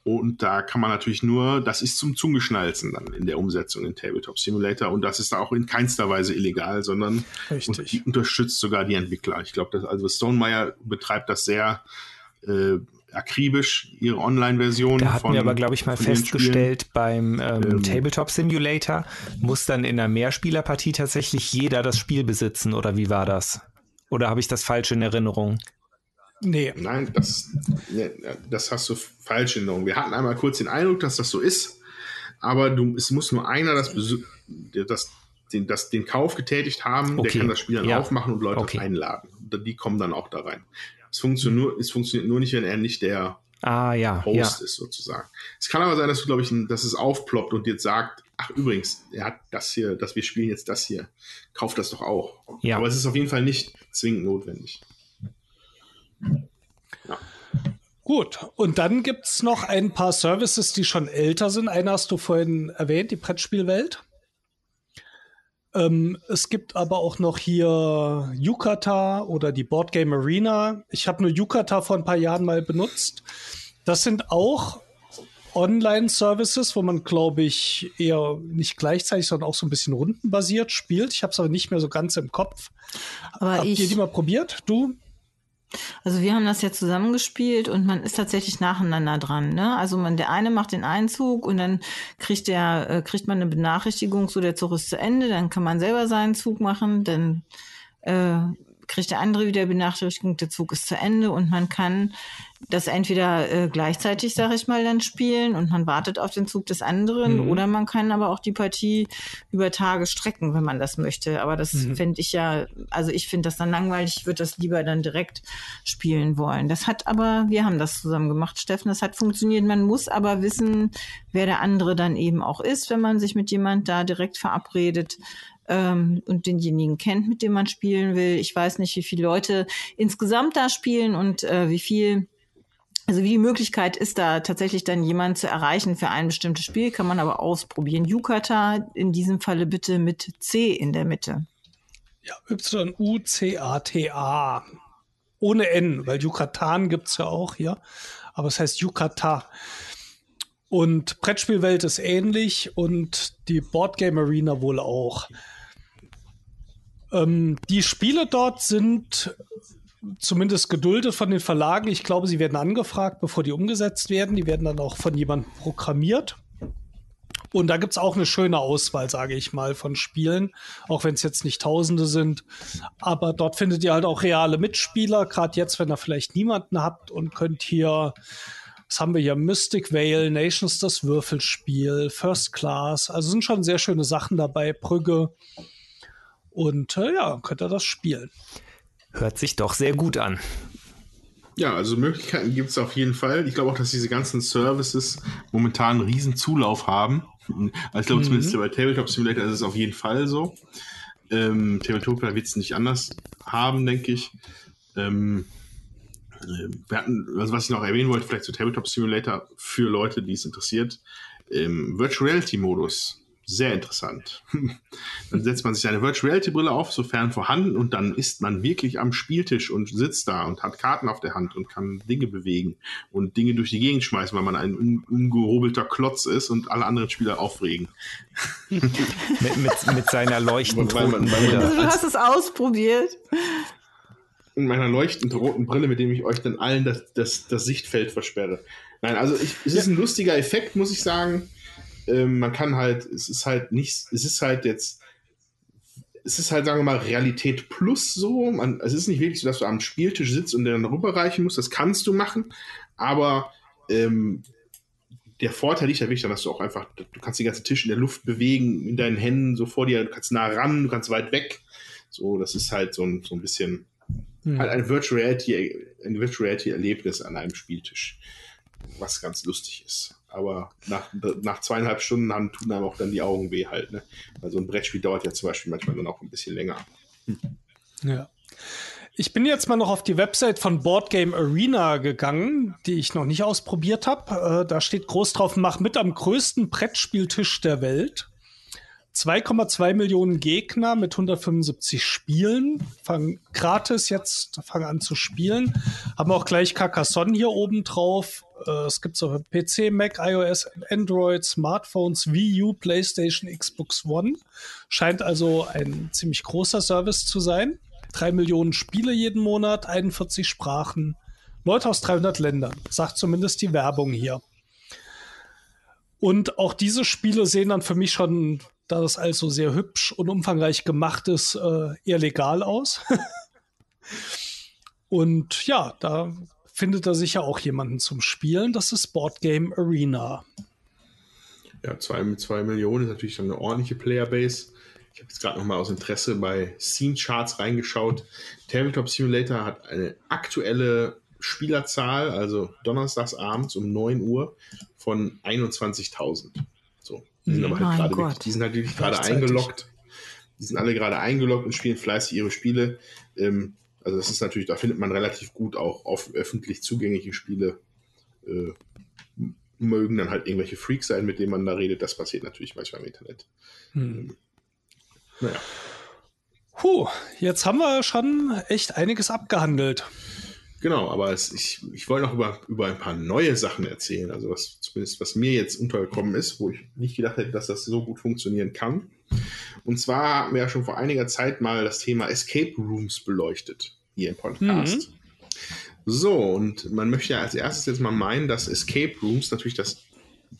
Und da kann man natürlich nur, das ist zum Zugeschnalzen dann in der Umsetzung in Tabletop Simulator. Und das ist da auch in keinster Weise illegal, sondern Richtig. unterstützt sogar die Entwickler. Ich glaube, dass also Stonemeyer betreibt das sehr äh, akribisch, ihre Online-Version. Da hatten von, wir aber, glaube ich, mal festgestellt, beim ähm, ähm, Tabletop Simulator muss dann in einer Mehrspielerpartie tatsächlich jeder das Spiel besitzen, oder wie war das? Oder habe ich das falsch in Erinnerung? Nee. Nein, das, das hast du falsch in Erinnerung. Wir hatten einmal kurz den Eindruck, dass das so ist, aber du, es muss nur einer das, das, den, das, den Kauf getätigt haben, okay. der kann das Spiel dann ja. aufmachen und Leute okay. einladen. Die kommen dann auch da rein. Es funktioniert, nur, es funktioniert nur nicht, wenn er nicht der ah, ja, Host ja. ist, sozusagen. Es kann aber sein, dass du, glaube ich, dass es aufploppt und jetzt sagt, ach übrigens, er hat das hier, dass wir spielen jetzt das hier. Kauft das doch auch. Ja. Aber es ist auf jeden Fall nicht zwingend notwendig. Ja. Gut, und dann gibt es noch ein paar Services, die schon älter sind. Einer hast du vorhin erwähnt, die Brettspielwelt. Ähm, es gibt aber auch noch hier Yukata oder die Boardgame Arena. Ich habe nur Yukata vor ein paar Jahren mal benutzt. Das sind auch Online-Services, wo man, glaube ich, eher nicht gleichzeitig, sondern auch so ein bisschen rundenbasiert spielt. Ich habe es aber nicht mehr so ganz im Kopf. Aber Habt ich, ihr die mal probiert? Du? Also wir haben das ja zusammengespielt und man ist tatsächlich nacheinander dran. Ne? Also man, der eine macht den Einzug und dann kriegt der, äh, kriegt man eine Benachrichtigung, so der Zug ist zu Ende, dann kann man selber seinen Zug machen, dann äh, kriegt der andere wieder Benachrichtigung, der Zug ist zu Ende und man kann das entweder äh, gleichzeitig, sag ich mal, dann spielen und man wartet auf den Zug des anderen mhm. oder man kann aber auch die Partie über Tage strecken, wenn man das möchte. Aber das mhm. finde ich ja, also ich finde das dann langweilig, ich würde das lieber dann direkt spielen wollen. Das hat aber, wir haben das zusammen gemacht, Steffen, das hat funktioniert. Man muss aber wissen, wer der andere dann eben auch ist, wenn man sich mit jemand da direkt verabredet ähm, und denjenigen kennt, mit dem man spielen will. Ich weiß nicht, wie viele Leute insgesamt da spielen und äh, wie viel also wie die Möglichkeit ist da tatsächlich dann jemand zu erreichen für ein bestimmtes Spiel, kann man aber ausprobieren. Yukata in diesem Falle bitte mit C in der Mitte. Ja, Y-U-C-A-T-A. Ohne N, weil Yucatan gibt's ja auch hier. Aber es heißt Yukata. Und Brettspielwelt ist ähnlich und die Boardgame Arena wohl auch. Ähm, die Spiele dort sind zumindest geduldet von den Verlagen. Ich glaube, sie werden angefragt, bevor die umgesetzt werden. Die werden dann auch von jemandem programmiert. Und da gibt es auch eine schöne Auswahl, sage ich mal, von Spielen, auch wenn es jetzt nicht Tausende sind. Aber dort findet ihr halt auch reale Mitspieler, gerade jetzt, wenn ihr vielleicht niemanden habt und könnt hier, was haben wir hier, Mystic Vale, Nations das Würfelspiel, First Class, also sind schon sehr schöne Sachen dabei, Brügge. Und äh, ja, könnt ihr das spielen. Hört sich doch sehr gut an. Ja, also Möglichkeiten gibt es auf jeden Fall. Ich glaube auch, dass diese ganzen Services momentan einen riesen Zulauf haben. Also ich glaube mhm. zumindest bei Tabletop Simulator ist es auf jeden Fall so. Ähm, Tabletopia wird es nicht anders haben, denke ich. Ähm, äh, wir hatten, also was ich noch erwähnen wollte, vielleicht zu Tabletop Simulator für Leute, die es interessiert, ähm, Virtual Reality Modus sehr interessant. dann setzt man sich eine Virtual Reality Brille auf, sofern vorhanden, und dann ist man wirklich am Spieltisch und sitzt da und hat Karten auf der Hand und kann Dinge bewegen und Dinge durch die Gegend schmeißen, weil man ein un ungehobelter Klotz ist und alle anderen Spieler aufregen. mit, mit, mit, seiner leuchtend roten Brille. Also du hast es ausprobiert. In meiner leuchtend roten Brille, mit dem ich euch dann allen das, das, das Sichtfeld versperre. Nein, also ich, es ist ein lustiger Effekt, muss ich sagen ähm, man kann halt, es ist halt nicht, es ist halt jetzt, es ist halt, sagen wir mal, Realität plus so. Man, es ist nicht wirklich so, dass du am Spieltisch sitzt und dann rüberreichen musst. Das kannst du machen, aber ähm, der Vorteil liegt ja wirklich daran, dass du auch einfach, du kannst den ganzen Tisch in der Luft bewegen, in deinen Händen so vor dir, du kannst nah ran, du kannst weit weg. So, das ist halt so ein, so ein bisschen hm. halt ein Virtual Reality, ein Virtual Reality Erlebnis an einem Spieltisch, was ganz lustig ist aber nach, nach zweieinhalb Stunden haben, tun einem auch dann die Augen weh halt. Ne? Weil so ein Brettspiel dauert ja zum Beispiel manchmal dann auch ein bisschen länger. Hm. Ja. Ich bin jetzt mal noch auf die Website von Board Game Arena gegangen, die ich noch nicht ausprobiert habe. Äh, da steht groß drauf, mach mit am größten Brettspieltisch der Welt. 2,2 Millionen Gegner mit 175 Spielen. Fangen gratis jetzt, fangen an zu spielen. Haben auch gleich Carcassonne hier oben drauf. Äh, es gibt so PC, Mac, iOS, Android, Smartphones, Wii U, PlayStation, Xbox One. Scheint also ein ziemlich großer Service zu sein. Drei Millionen Spiele jeden Monat, 41 Sprachen, Leute aus 300 Ländern. Sagt zumindest die Werbung hier. Und auch diese Spiele sehen dann für mich schon da das also sehr hübsch und umfangreich gemacht ist, äh, eher legal aus. und ja, da findet er sicher auch jemanden zum Spielen. Das ist Board Game Arena. Ja, zwei, mit zwei Millionen ist natürlich schon eine ordentliche Playerbase. Ich habe jetzt gerade noch mal aus Interesse bei Scene Charts reingeschaut. Tabletop Simulator hat eine aktuelle Spielerzahl, also donnerstags abends um 9 Uhr, von 21.000. Die sind aber halt gerade wirklich, die sind halt wirklich gerade eingeloggt. Die sind alle gerade eingeloggt und spielen fleißig ihre Spiele. Ähm, also das ist natürlich, da findet man relativ gut auch auf öffentlich zugängliche Spiele. Äh, mögen dann halt irgendwelche Freaks sein, mit denen man da redet. Das passiert natürlich manchmal im Internet. Hm. Ähm, naja. Puh, jetzt haben wir schon echt einiges abgehandelt. Genau, aber es, ich, ich wollte noch über, über ein paar neue Sachen erzählen. Also was zumindest was mir jetzt untergekommen ist, wo ich nicht gedacht hätte, dass das so gut funktionieren kann. Und zwar haben wir ja schon vor einiger Zeit mal das Thema Escape Rooms beleuchtet hier im Podcast. Mhm. So, und man möchte ja als erstes jetzt mal meinen, dass Escape Rooms natürlich das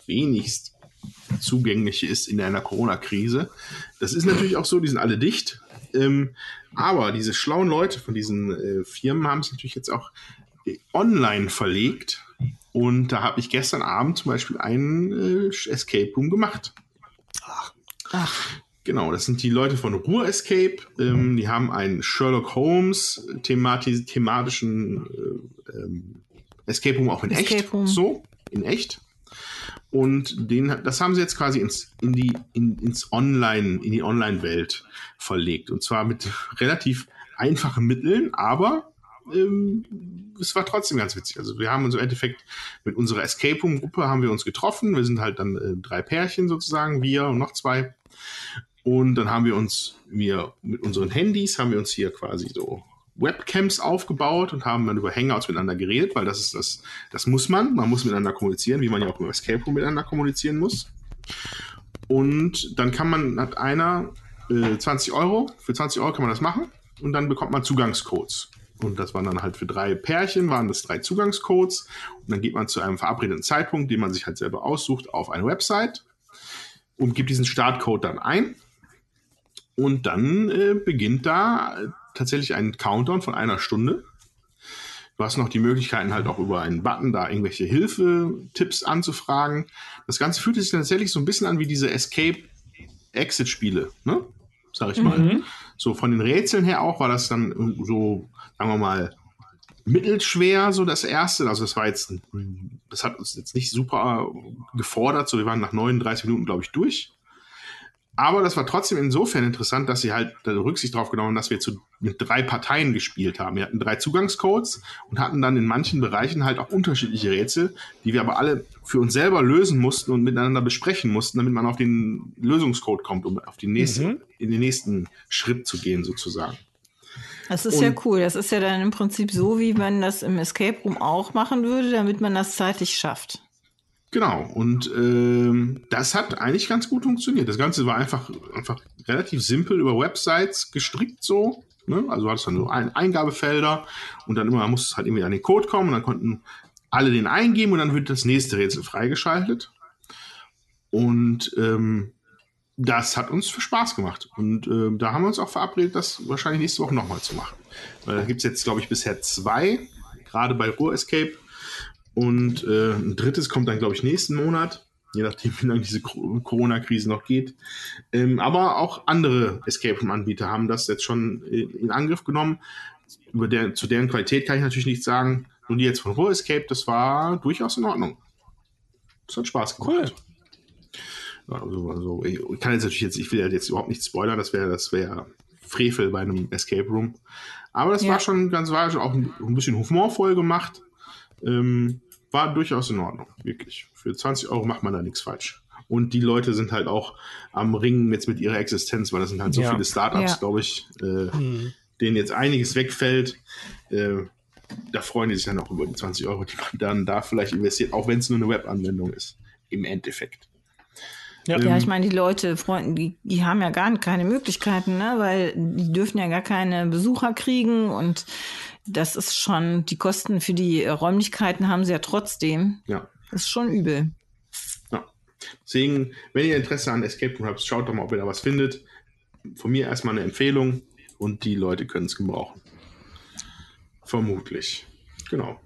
wenigst zugängliche ist in einer Corona-Krise. Das ist natürlich auch so, die sind alle dicht. Ähm, aber diese schlauen Leute von diesen äh, Firmen haben es natürlich jetzt auch äh, online verlegt. Und da habe ich gestern Abend zum Beispiel einen äh, Escape Room gemacht. Ach. Ach. Genau, das sind die Leute von Ruhr Escape. Ähm, die haben einen Sherlock Holmes themati thematischen äh, ähm, Escape Room auch in Escape echt. Room. So, in echt. Und den, das haben sie jetzt quasi ins, in die, in, ins Online, in die Online-Welt verlegt. Und zwar mit relativ einfachen Mitteln, aber ähm, es war trotzdem ganz witzig. Also wir haben uns im Endeffekt mit unserer Escape Room Gruppe haben wir uns getroffen. Wir sind halt dann äh, drei Pärchen sozusagen, wir und noch zwei. Und dann haben wir uns, wir mit unseren Handys haben wir uns hier quasi so Webcams aufgebaut und haben dann über Hangouts miteinander geredet, weil das ist das, das muss man. Man muss miteinander kommunizieren, wie man ja auch im Escape Room miteinander kommunizieren muss. Und dann kann man, hat einer äh, 20 Euro, für 20 Euro kann man das machen und dann bekommt man Zugangscodes. Und das waren dann halt für drei Pärchen, waren das drei Zugangscodes. Und dann geht man zu einem verabredeten Zeitpunkt, den man sich halt selber aussucht, auf eine Website und gibt diesen Startcode dann ein. Und dann äh, beginnt da tatsächlich einen Countdown von einer Stunde. Du hast noch die Möglichkeiten, halt auch über einen Button da irgendwelche Hilfe-Tipps anzufragen. Das Ganze fühlt sich tatsächlich so ein bisschen an wie diese Escape-Exit-Spiele, ne? Sag ich mal. Mhm. So von den Rätseln her auch war das dann so, sagen wir mal, mittelschwer, so das erste. Also das war jetzt, das hat uns jetzt nicht super gefordert. So, wir waren nach 39 Minuten, glaube ich, durch. Aber das war trotzdem insofern interessant, dass sie halt Rücksicht darauf genommen haben, dass wir zu, mit drei Parteien gespielt haben. Wir hatten drei Zugangscodes und hatten dann in manchen Bereichen halt auch unterschiedliche Rätsel, die wir aber alle für uns selber lösen mussten und miteinander besprechen mussten, damit man auf den Lösungscode kommt, um auf die nächste, mhm. in den nächsten Schritt zu gehen, sozusagen. Das ist und, ja cool. Das ist ja dann im Prinzip so, wie man das im Escape Room auch machen würde, damit man das zeitlich schafft. Genau, und ähm, das hat eigentlich ganz gut funktioniert. Das Ganze war einfach, einfach relativ simpel über Websites gestrickt so. Ne? Also hattest dann so ein Eingabefelder und dann immer musste es halt irgendwie an den Code kommen und dann konnten alle den eingeben und dann wird das nächste Rätsel freigeschaltet. Und ähm, das hat uns für Spaß gemacht. Und äh, da haben wir uns auch verabredet, das wahrscheinlich nächste Woche nochmal zu machen. Weil da gibt es jetzt, glaube ich, bisher zwei, gerade bei Ruhr Escape. Und äh, ein drittes kommt dann, glaube ich, nächsten Monat, je nachdem, wie lange diese Corona-Krise noch geht. Ähm, aber auch andere Escape Room-Anbieter haben das jetzt schon in Angriff genommen. Über der, zu deren Qualität kann ich natürlich nichts sagen. Nur die jetzt von Ruhr Escape, das war durchaus in Ordnung. Das hat Spaß gemacht. Cool. Also, also, ich kann jetzt natürlich jetzt, ich will ja jetzt überhaupt nicht spoilern, das wäre das wäre Frevel bei einem Escape Room. Aber das ja. war schon ganz, war auch ein, ein bisschen humorvoll gemacht. Ähm, war durchaus in Ordnung, wirklich. Für 20 Euro macht man da nichts falsch. Und die Leute sind halt auch am Ringen jetzt mit ihrer Existenz, weil das sind halt so ja. viele Startups, ja. glaube ich, äh, mhm. denen jetzt einiges wegfällt. Äh, da freuen die sich dann auch über die 20 Euro, die man dann da vielleicht investiert, auch wenn es nur eine Webanwendung ist, im Endeffekt. Ja, ähm, ja ich meine, die Leute, Freunde, die, die haben ja gar keine Möglichkeiten, ne? weil die dürfen ja gar keine Besucher kriegen und das ist schon, die Kosten für die Räumlichkeiten haben sie ja trotzdem. Ja. Das ist schon übel. Ja. Deswegen, wenn ihr Interesse an Escape Room habt, schaut doch mal, ob ihr da was findet. Von mir erstmal eine Empfehlung und die Leute können es gebrauchen. Vermutlich. Genau.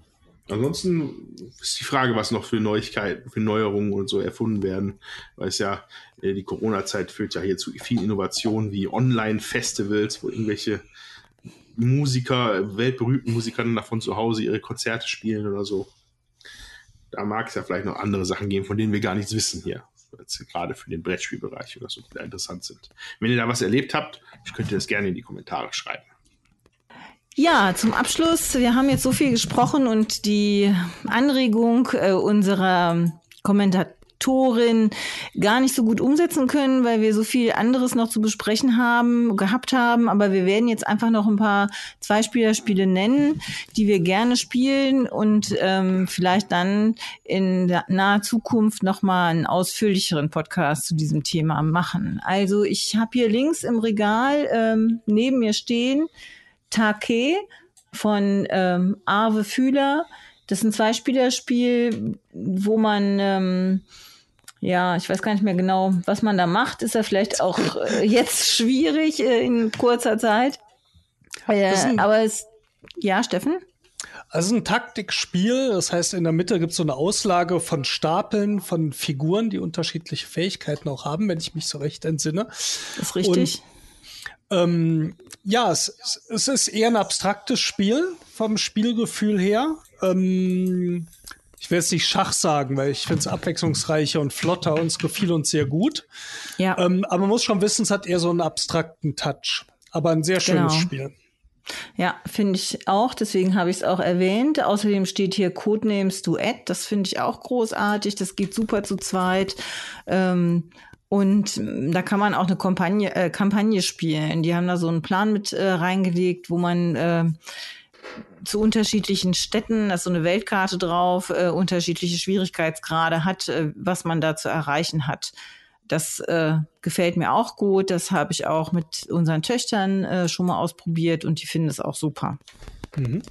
Ansonsten ist die Frage, was noch für Neuigkeiten, für Neuerungen und so erfunden werden, weil es ja äh, die Corona-Zeit führt ja hier zu viel Innovation wie Online-Festivals, wo irgendwelche Musiker, weltberühmten Musiker dann davon zu Hause ihre Konzerte spielen oder so. Da mag es ja vielleicht noch andere Sachen geben, von denen wir gar nichts wissen hier. Gerade für den Brettspielbereich oder so, die interessant sind. Wenn ihr da was erlebt habt, könnt ihr das gerne in die Kommentare schreiben. Ja, zum Abschluss, wir haben jetzt so viel gesprochen und die Anregung äh, unserer Kommentar Autorin gar nicht so gut umsetzen können, weil wir so viel anderes noch zu besprechen haben, gehabt haben. Aber wir werden jetzt einfach noch ein paar Zweispielerspiele nennen, die wir gerne spielen und ähm, vielleicht dann in naher Zukunft nochmal einen ausführlicheren Podcast zu diesem Thema machen. Also ich habe hier links im Regal ähm, neben mir stehen Take von ähm, Arve Fühler. Das ist ein Zweispielerspiel, wo man ähm, ja, ich weiß gar nicht mehr genau, was man da macht. Ist ja vielleicht auch äh, jetzt schwierig äh, in kurzer Zeit. Äh, aber es, ja, Steffen? Also ein Taktikspiel, das heißt, in der Mitte gibt es so eine Auslage von Stapeln von Figuren, die unterschiedliche Fähigkeiten auch haben, wenn ich mich so recht entsinne. Das ist richtig. Und, ähm, ja, es, es ist eher ein abstraktes Spiel vom Spielgefühl her. Ähm, ich will jetzt nicht Schach sagen, weil ich finde es abwechslungsreicher und flotter und es gefiel uns sehr gut. Ja. Ähm, aber man muss schon wissen, es hat eher so einen abstrakten Touch. Aber ein sehr schönes genau. Spiel. Ja, finde ich auch. Deswegen habe ich es auch erwähnt. Außerdem steht hier Codenames Duett. Das finde ich auch großartig. Das geht super zu zweit. Ähm, und da kann man auch eine Kampagne, äh, Kampagne spielen. Die haben da so einen Plan mit äh, reingelegt, wo man äh, zu unterschiedlichen Städten, da ist so eine Weltkarte drauf, äh, unterschiedliche Schwierigkeitsgrade hat, äh, was man da zu erreichen hat. Das äh, gefällt mir auch gut. Das habe ich auch mit unseren Töchtern äh, schon mal ausprobiert und die finden es auch super. Mhm.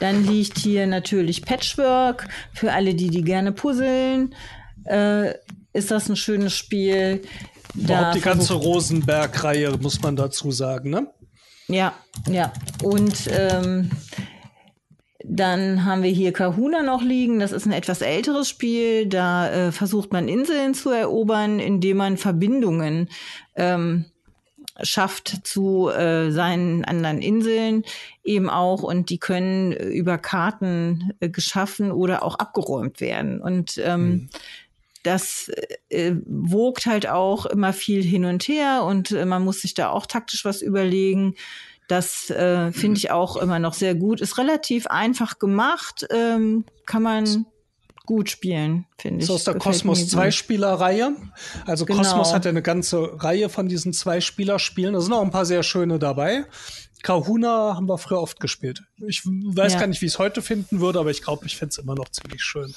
Dann liegt hier natürlich Patchwork für alle, die die gerne puzzeln. Äh, ist das ein schönes Spiel? Überhaupt die ganze Rosenberg-Reihe, muss man dazu sagen, ne? Ja, ja. Und ähm, dann haben wir hier Kahuna noch liegen. Das ist ein etwas älteres Spiel. Da äh, versucht man Inseln zu erobern, indem man Verbindungen ähm, schafft zu äh, seinen anderen Inseln eben auch. Und die können über Karten äh, geschaffen oder auch abgeräumt werden. Und ähm, mhm das äh, wogt halt auch immer viel hin und her und äh, man muss sich da auch taktisch was überlegen. Das äh, finde ich auch immer noch sehr gut. Ist relativ einfach gemacht, ähm, kann man gut spielen, finde ich. So aus der Kosmos Zweispieler-Reihe. Also genau. Kosmos hat ja eine ganze Reihe von diesen Zweispieler-Spielen. Da sind auch ein paar sehr schöne dabei. Kahuna haben wir früher oft gespielt. Ich weiß ja. gar nicht, wie ich es heute finden würde, aber ich glaube, ich finde es immer noch ziemlich schön.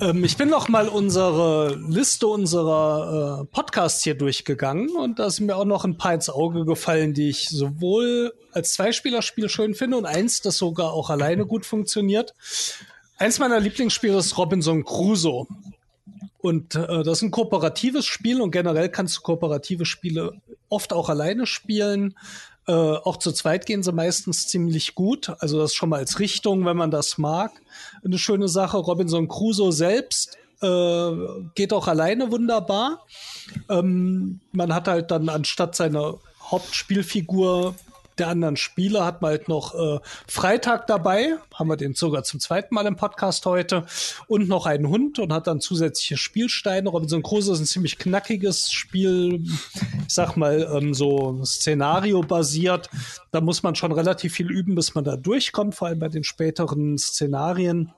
Ähm, ich bin noch mal unsere Liste unserer äh, Podcasts hier durchgegangen und da sind mir auch noch ein paar ins Auge gefallen, die ich sowohl als Zweispielerspiel schön finde und eins, das sogar auch alleine gut funktioniert. Eins meiner Lieblingsspiele ist Robinson Crusoe. Und äh, das ist ein kooperatives Spiel und generell kannst du kooperative Spiele oft auch alleine spielen. Äh, auch zu zweit gehen sie meistens ziemlich gut. Also das schon mal als Richtung, wenn man das mag, eine schöne Sache. Robinson Crusoe selbst äh, geht auch alleine wunderbar. Ähm, man hat halt dann anstatt seiner Hauptspielfigur der anderen Spieler hat man halt noch äh, Freitag dabei, haben wir den sogar zum zweiten Mal im Podcast heute, und noch einen Hund und hat dann zusätzliche Spielsteine. Robinson Crusoe ist ein ziemlich knackiges Spiel, ich sag mal ähm, so Szenario-basiert. Da muss man schon relativ viel üben, bis man da durchkommt, vor allem bei den späteren Szenarien.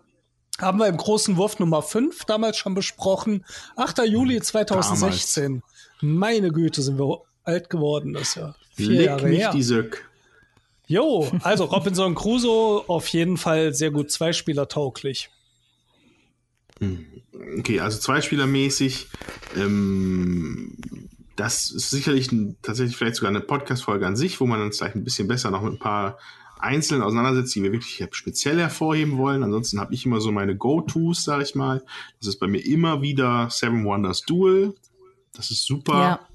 Haben wir im großen Wurf Nummer 5 damals schon besprochen. 8. Juli 2016. Damals. Meine Güte, sind wir alt geworden. Das ist ja vier Leck Jahre mich her. die Söck. Jo, also Robinson Crusoe auf jeden Fall sehr gut zweispielertauglich. Okay, also zweispielermäßig. Ähm, das ist sicherlich ein, tatsächlich vielleicht sogar eine Podcast-Folge an sich, wo man uns vielleicht ein bisschen besser noch mit ein paar einzelnen auseinandersetzt, die wir wirklich speziell hervorheben wollen. Ansonsten habe ich immer so meine Go-Tos, sage ich mal. Das ist bei mir immer wieder Seven Wonders Duel. Das ist super. Ja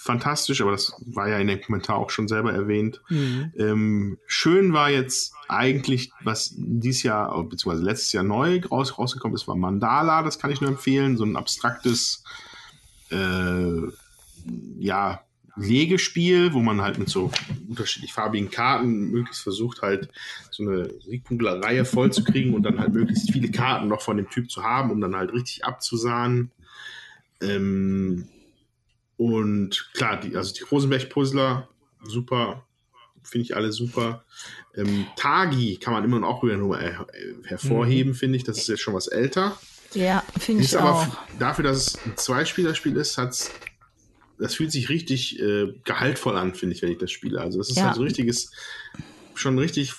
fantastisch, aber das war ja in dem Kommentar auch schon selber erwähnt. Mhm. Ähm, schön war jetzt eigentlich, was dieses Jahr, beziehungsweise letztes Jahr neu raus, rausgekommen ist, war Mandala, das kann ich nur empfehlen, so ein abstraktes, äh, ja, Legespiel, wo man halt mit so unterschiedlich farbigen Karten möglichst versucht, halt so eine Siegpunktereihe voll zu kriegen und dann halt möglichst viele Karten noch von dem Typ zu haben, um dann halt richtig abzusahnen. Ähm, und klar, die, also die Rosenberg-Puzzler, super, finde ich alle super. Ähm, Tagi kann man immer noch wieder her hervorheben, mhm. finde ich. Das ist jetzt schon was älter. Ja, finde ich aber auch. Dafür, dass es ein Zweispielerspiel ist, hat's das fühlt sich richtig äh, gehaltvoll an, finde ich, wenn ich das spiele. Also das ist ja. halt so richtiges, schon richtig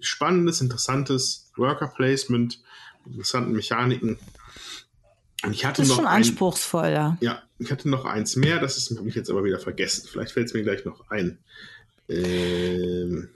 spannendes, interessantes Worker Placement, interessanten Mechaniken. Und ich hatte das ist noch schon ein, anspruchsvoller. Ja, ich hatte noch eins mehr, das ist habe ich jetzt aber wieder vergessen. Vielleicht fällt es mir gleich noch ein. Ähm,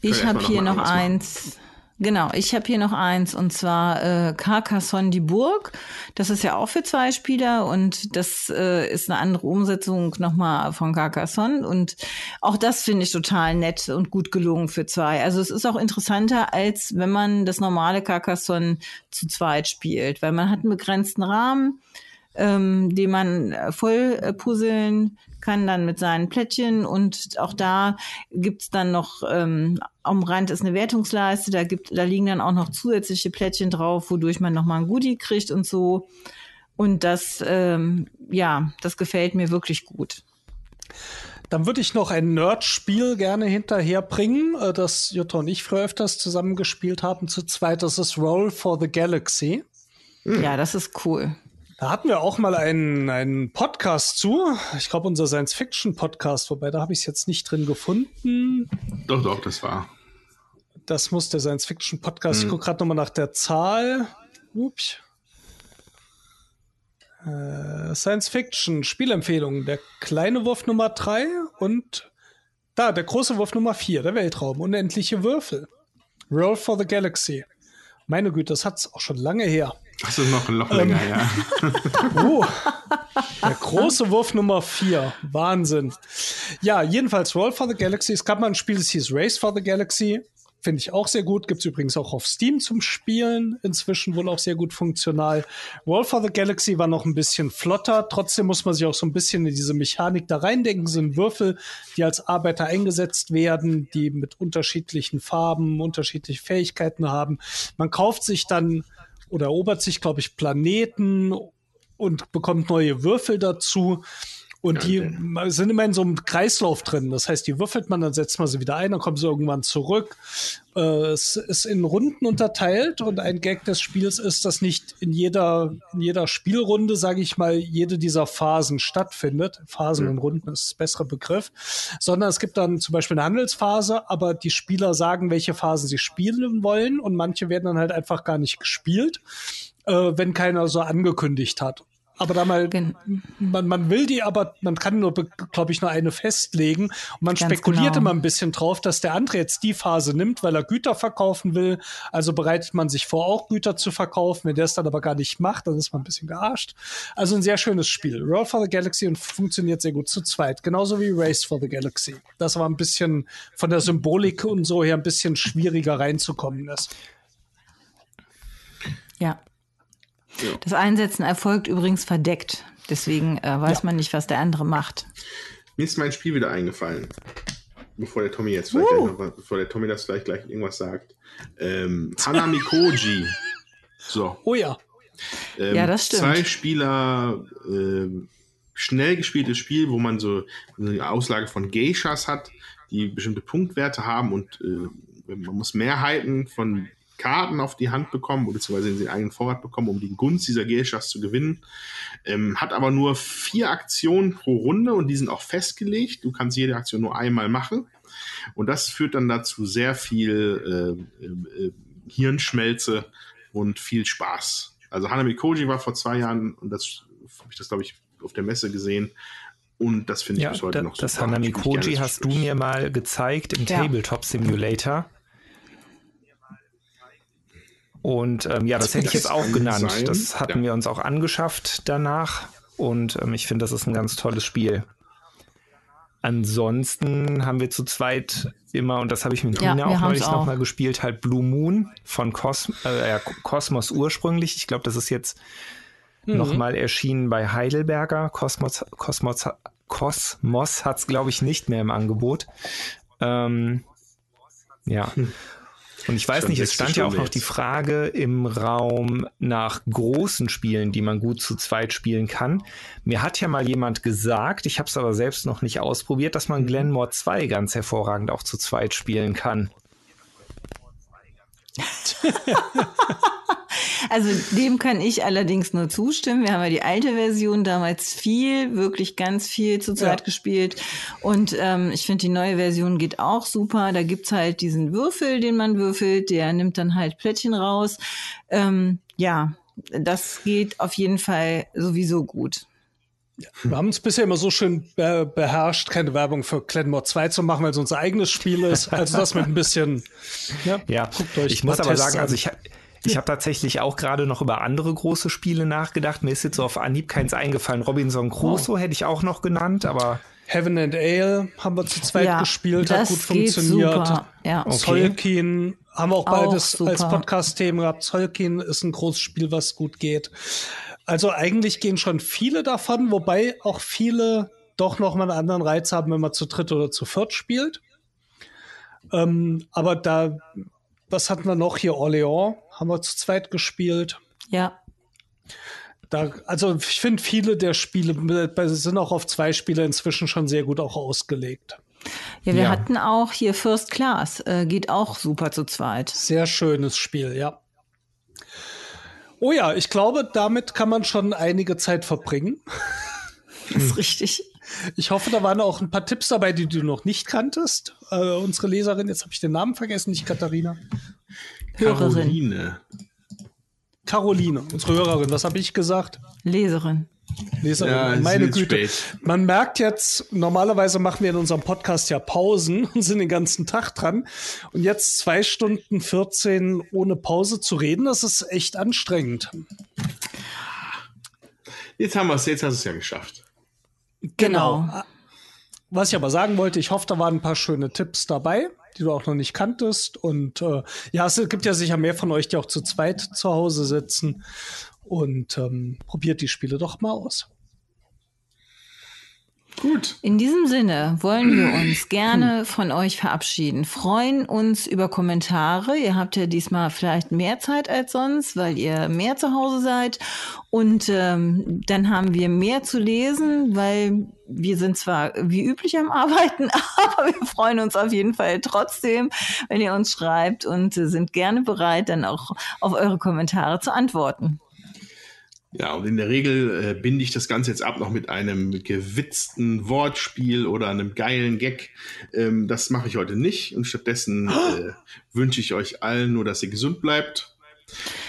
ich habe hier noch eins. Machen. Genau, ich habe hier noch eins und zwar äh, Carcassonne die Burg. Das ist ja auch für zwei Spieler und das äh, ist eine andere Umsetzung nochmal von Carcassonne und auch das finde ich total nett und gut gelungen für zwei. Also es ist auch interessanter, als wenn man das normale Carcassonne zu zweit spielt, weil man hat einen begrenzten Rahmen, ähm, den man voll äh, puzzeln kann dann mit seinen Plättchen und auch da gibt's dann noch, ähm, am Rand ist eine Wertungsleiste, da, gibt, da liegen dann auch noch zusätzliche Plättchen drauf, wodurch man nochmal ein Goodie kriegt und so. Und das, ähm, ja, das gefällt mir wirklich gut. Dann würde ich noch ein Nerd-Spiel gerne hinterherbringen, äh, das Jutta und ich früher öfters zusammengespielt haben zu zweit. Das ist Roll for the Galaxy. Ja, das ist cool. Da hatten wir auch mal einen, einen Podcast zu. Ich glaube, unser Science-Fiction-Podcast, wobei da habe ich es jetzt nicht drin gefunden. Doch, doch, das war. Das muss der Science-Fiction-Podcast. Hm. Ich gucke gerade nochmal nach der Zahl. Ups. Äh, Science-Fiction, Spielempfehlung. Der kleine Wurf Nummer 3 und da, der große Wurf Nummer 4, der Weltraum. Unendliche Würfel. Roll for the Galaxy. Meine Güte, das hat es auch schon lange her. Das ist noch, noch länger, ähm, ja. uh, der große Wurf Nummer 4. Wahnsinn. Ja, jedenfalls Roll for the Galaxy. Es gab mal ein Spiel, das hieß Race for the Galaxy. Finde ich auch sehr gut. Gibt es übrigens auch auf Steam zum Spielen. Inzwischen wohl auch sehr gut funktional. Roll for the Galaxy war noch ein bisschen flotter. Trotzdem muss man sich auch so ein bisschen in diese Mechanik da reindenken. Das sind Würfel, die als Arbeiter eingesetzt werden, die mit unterschiedlichen Farben, unterschiedliche Fähigkeiten haben. Man kauft sich dann oder erobert sich, glaube ich, Planeten und bekommt neue Würfel dazu. Und die sind immer in so einem Kreislauf drin. Das heißt, die würfelt man, dann setzt man sie wieder ein, dann kommen sie irgendwann zurück. Äh, es ist in Runden unterteilt und ein Gag des Spiels ist, dass nicht in jeder, in jeder Spielrunde, sage ich mal, jede dieser Phasen stattfindet. Phasen und Runden ist der bessere Begriff. Sondern es gibt dann zum Beispiel eine Handelsphase, aber die Spieler sagen, welche Phasen sie spielen wollen und manche werden dann halt einfach gar nicht gespielt, äh, wenn keiner so angekündigt hat. Aber da mal, man, man will die, aber man kann nur, glaube ich, nur eine festlegen. Und man Ganz spekuliert genau. immer ein bisschen drauf, dass der andere jetzt die Phase nimmt, weil er Güter verkaufen will. Also bereitet man sich vor, auch Güter zu verkaufen. Wenn der es dann aber gar nicht macht, dann ist man ein bisschen gearscht. Also ein sehr schönes Spiel. Roll for the Galaxy und funktioniert sehr gut zu zweit. Genauso wie Race for the Galaxy. Das war ein bisschen von der Symbolik und so her ein bisschen schwieriger reinzukommen ist. Ja. Das Einsetzen erfolgt übrigens verdeckt. Deswegen äh, weiß Ja. man nicht, was der andere macht. Mir ist mein Spiel wieder eingefallen. Bevor der Tommy jetzt vielleicht Uh. gleich noch, was- bevor der Tommy das vielleicht gleich irgendwas sagt. Ähm, Hanami Koji. So. Oh ja. Ähm, Ja, das stimmt. Zwei Spieler, ähm, schnell gespieltes Spiel, wo man so eine Auslage von Geishas hat, die bestimmte Punktwerte haben und äh, man muss Mehrheiten von Karten auf die Hand bekommen, beziehungsweise den eigenen Vorrat bekommen, um die Gunst dieser Geishas zu gewinnen. Ähm, hat aber nur vier Aktionen pro Runde und die sind auch festgelegt. Du kannst jede Aktion nur einmal machen. Und das führt dann dazu sehr viel äh, äh, Hirnschmelze und viel Spaß. Also Hanami Koji war vor zwei Jahren und das habe ich das, glaube ich, auf der Messe gesehen. Und das finde ich Ja, bis heute da, noch das super. Hanami Koji hast du mir mal gezeigt im Ja. Tabletop Simulator. Und ähm, ja, das hätte ich jetzt auch genannt. sein. Das hatten Ja. wir uns auch angeschafft danach. Und ähm, ich finde, das ist ein ganz tolles Spiel. Ansonsten haben wir zu zweit immer, und das habe ich mit Ja, Nina wir auch neulich nochmal gespielt, halt Blue Moon von Cos äh, ja, Cosmos ursprünglich. Ich glaube, das ist jetzt Mhm. nochmal erschienen bei Heidelberger. Cosmos, Cosmos, Cosmos hat es, glaube ich, nicht mehr im Angebot. Ähm, ja. Und ich weiß Schon nicht, es stand ja auch noch die. Frage im Raum nach großen Spielen, die man gut zu zweit spielen kann. Mir hat ja mal jemand gesagt, ich habe es aber selbst noch nicht ausprobiert, dass Mhm. man Glenmore 2 ganz hervorragend auch zu zweit spielen kann. Also dem kann ich allerdings nur zustimmen. Wir haben ja die alte Version damals viel, wirklich ganz viel zu zweit Ja. gespielt. Und ähm, ich finde, die neue Version geht auch super. Da gibt's halt diesen Würfel, den man würfelt, der nimmt dann halt Plättchen raus. Ähm, ja, das geht auf jeden Fall sowieso gut. Wir haben es bisher immer so schön be beherrscht, keine Werbung für Clanmore 2 zu machen, weil es unser eigenes Spiel ist. Also das mit ein bisschen. Ja, Ja, guckt euch ich muss aber Tests sagen, an. also ich, ich habe tatsächlich auch gerade noch über andere große Spiele nachgedacht. Mir ist jetzt so auf Anhieb keins eingefallen. Robinson Crusoe hätte ich auch noch genannt, aber Heaven and Ale haben wir zu zweit Ja, gespielt, hat gut funktioniert. super, ja. Okay. Solkin haben wir auch Auch beides super. als Podcast-Themen gehabt. Solkin ist ein großes Spiel, was gut geht. Also eigentlich gehen schon viele davon, wobei auch viele doch noch mal einen anderen Reiz haben, wenn man zu dritt oder zu viert spielt. Ähm, aber da, was hatten wir noch hier? Orléans haben wir zu zweit gespielt. Ja, Da, also ich finde, viele der Spiele sind auch auf zwei Spiele inzwischen schon sehr gut auch ausgelegt. ja wir Ja. hatten auch hier First Class, äh, geht auch super zu zweit. Sehr schönes Spiel, ja. Oh ja, ich glaube, damit kann man schon einige Zeit verbringen. Das ist richtig. Ich hoffe, da waren auch ein paar Tipps dabei, die du noch nicht kanntest. Äh, unsere Leserin, jetzt habe ich den Namen vergessen, nicht Katharina. Hörerin, Caroline. Caroline, unsere Hörerin, was habe ich gesagt? Leserin. Leserin, Ja, es meine ist Güte. spät. Man merkt jetzt, normalerweise machen wir in unserem Podcast ja Pausen und sind den ganzen Tag dran. Und jetzt zwei Stunden 14 ohne Pause zu reden, das ist echt anstrengend. Jetzt haben wir es, jetzt hast du es ja geschafft. Genau. Was ich aber sagen wollte, ich hoffe, da waren ein paar schöne Tipps dabei, die du auch noch nicht kanntest. Und äh, ja, es gibt ja sicher mehr von euch, die auch zu zweit zu Hause sitzen. Und ähm, probiert die Spiele doch mal aus. Gut. In diesem Sinne wollen wir uns gerne von euch verabschieden. Freuen uns über Kommentare. Ihr habt ja diesmal vielleicht mehr Zeit als sonst, weil ihr mehr zu Hause seid. Und ähm, dann haben wir mehr zu lesen, weil wir sind zwar wie üblich am Arbeiten, aber wir freuen uns auf jeden Fall trotzdem, wenn ihr uns schreibt und sind gerne bereit, dann auch auf eure Kommentare zu antworten. Ja, und in der Regel äh, binde ich das Ganze jetzt ab noch mit einem gewitzten Wortspiel oder einem geilen Gag. Ähm, das mache ich heute nicht und stattdessen äh, wünsche ich euch allen nur, dass ihr gesund bleibt,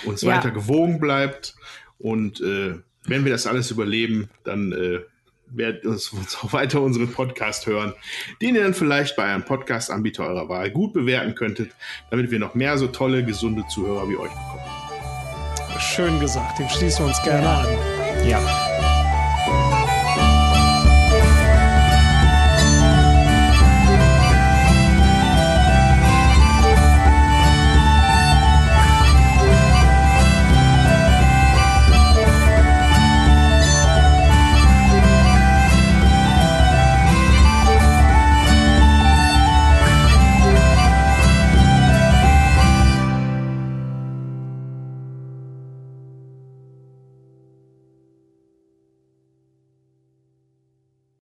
uns Ja. weiter gewogen bleibt und äh, wenn wir das alles überleben, dann äh, werdet ihr uns, uns auch weiter unseren Podcast hören, den ihr dann vielleicht bei einem Podcast-Anbieter eurer Wahl gut bewerten könntet, damit wir noch mehr so tolle, gesunde Zuhörer wie euch bekommen. Schön gesagt, dem schließen wir uns gerne an. Ja.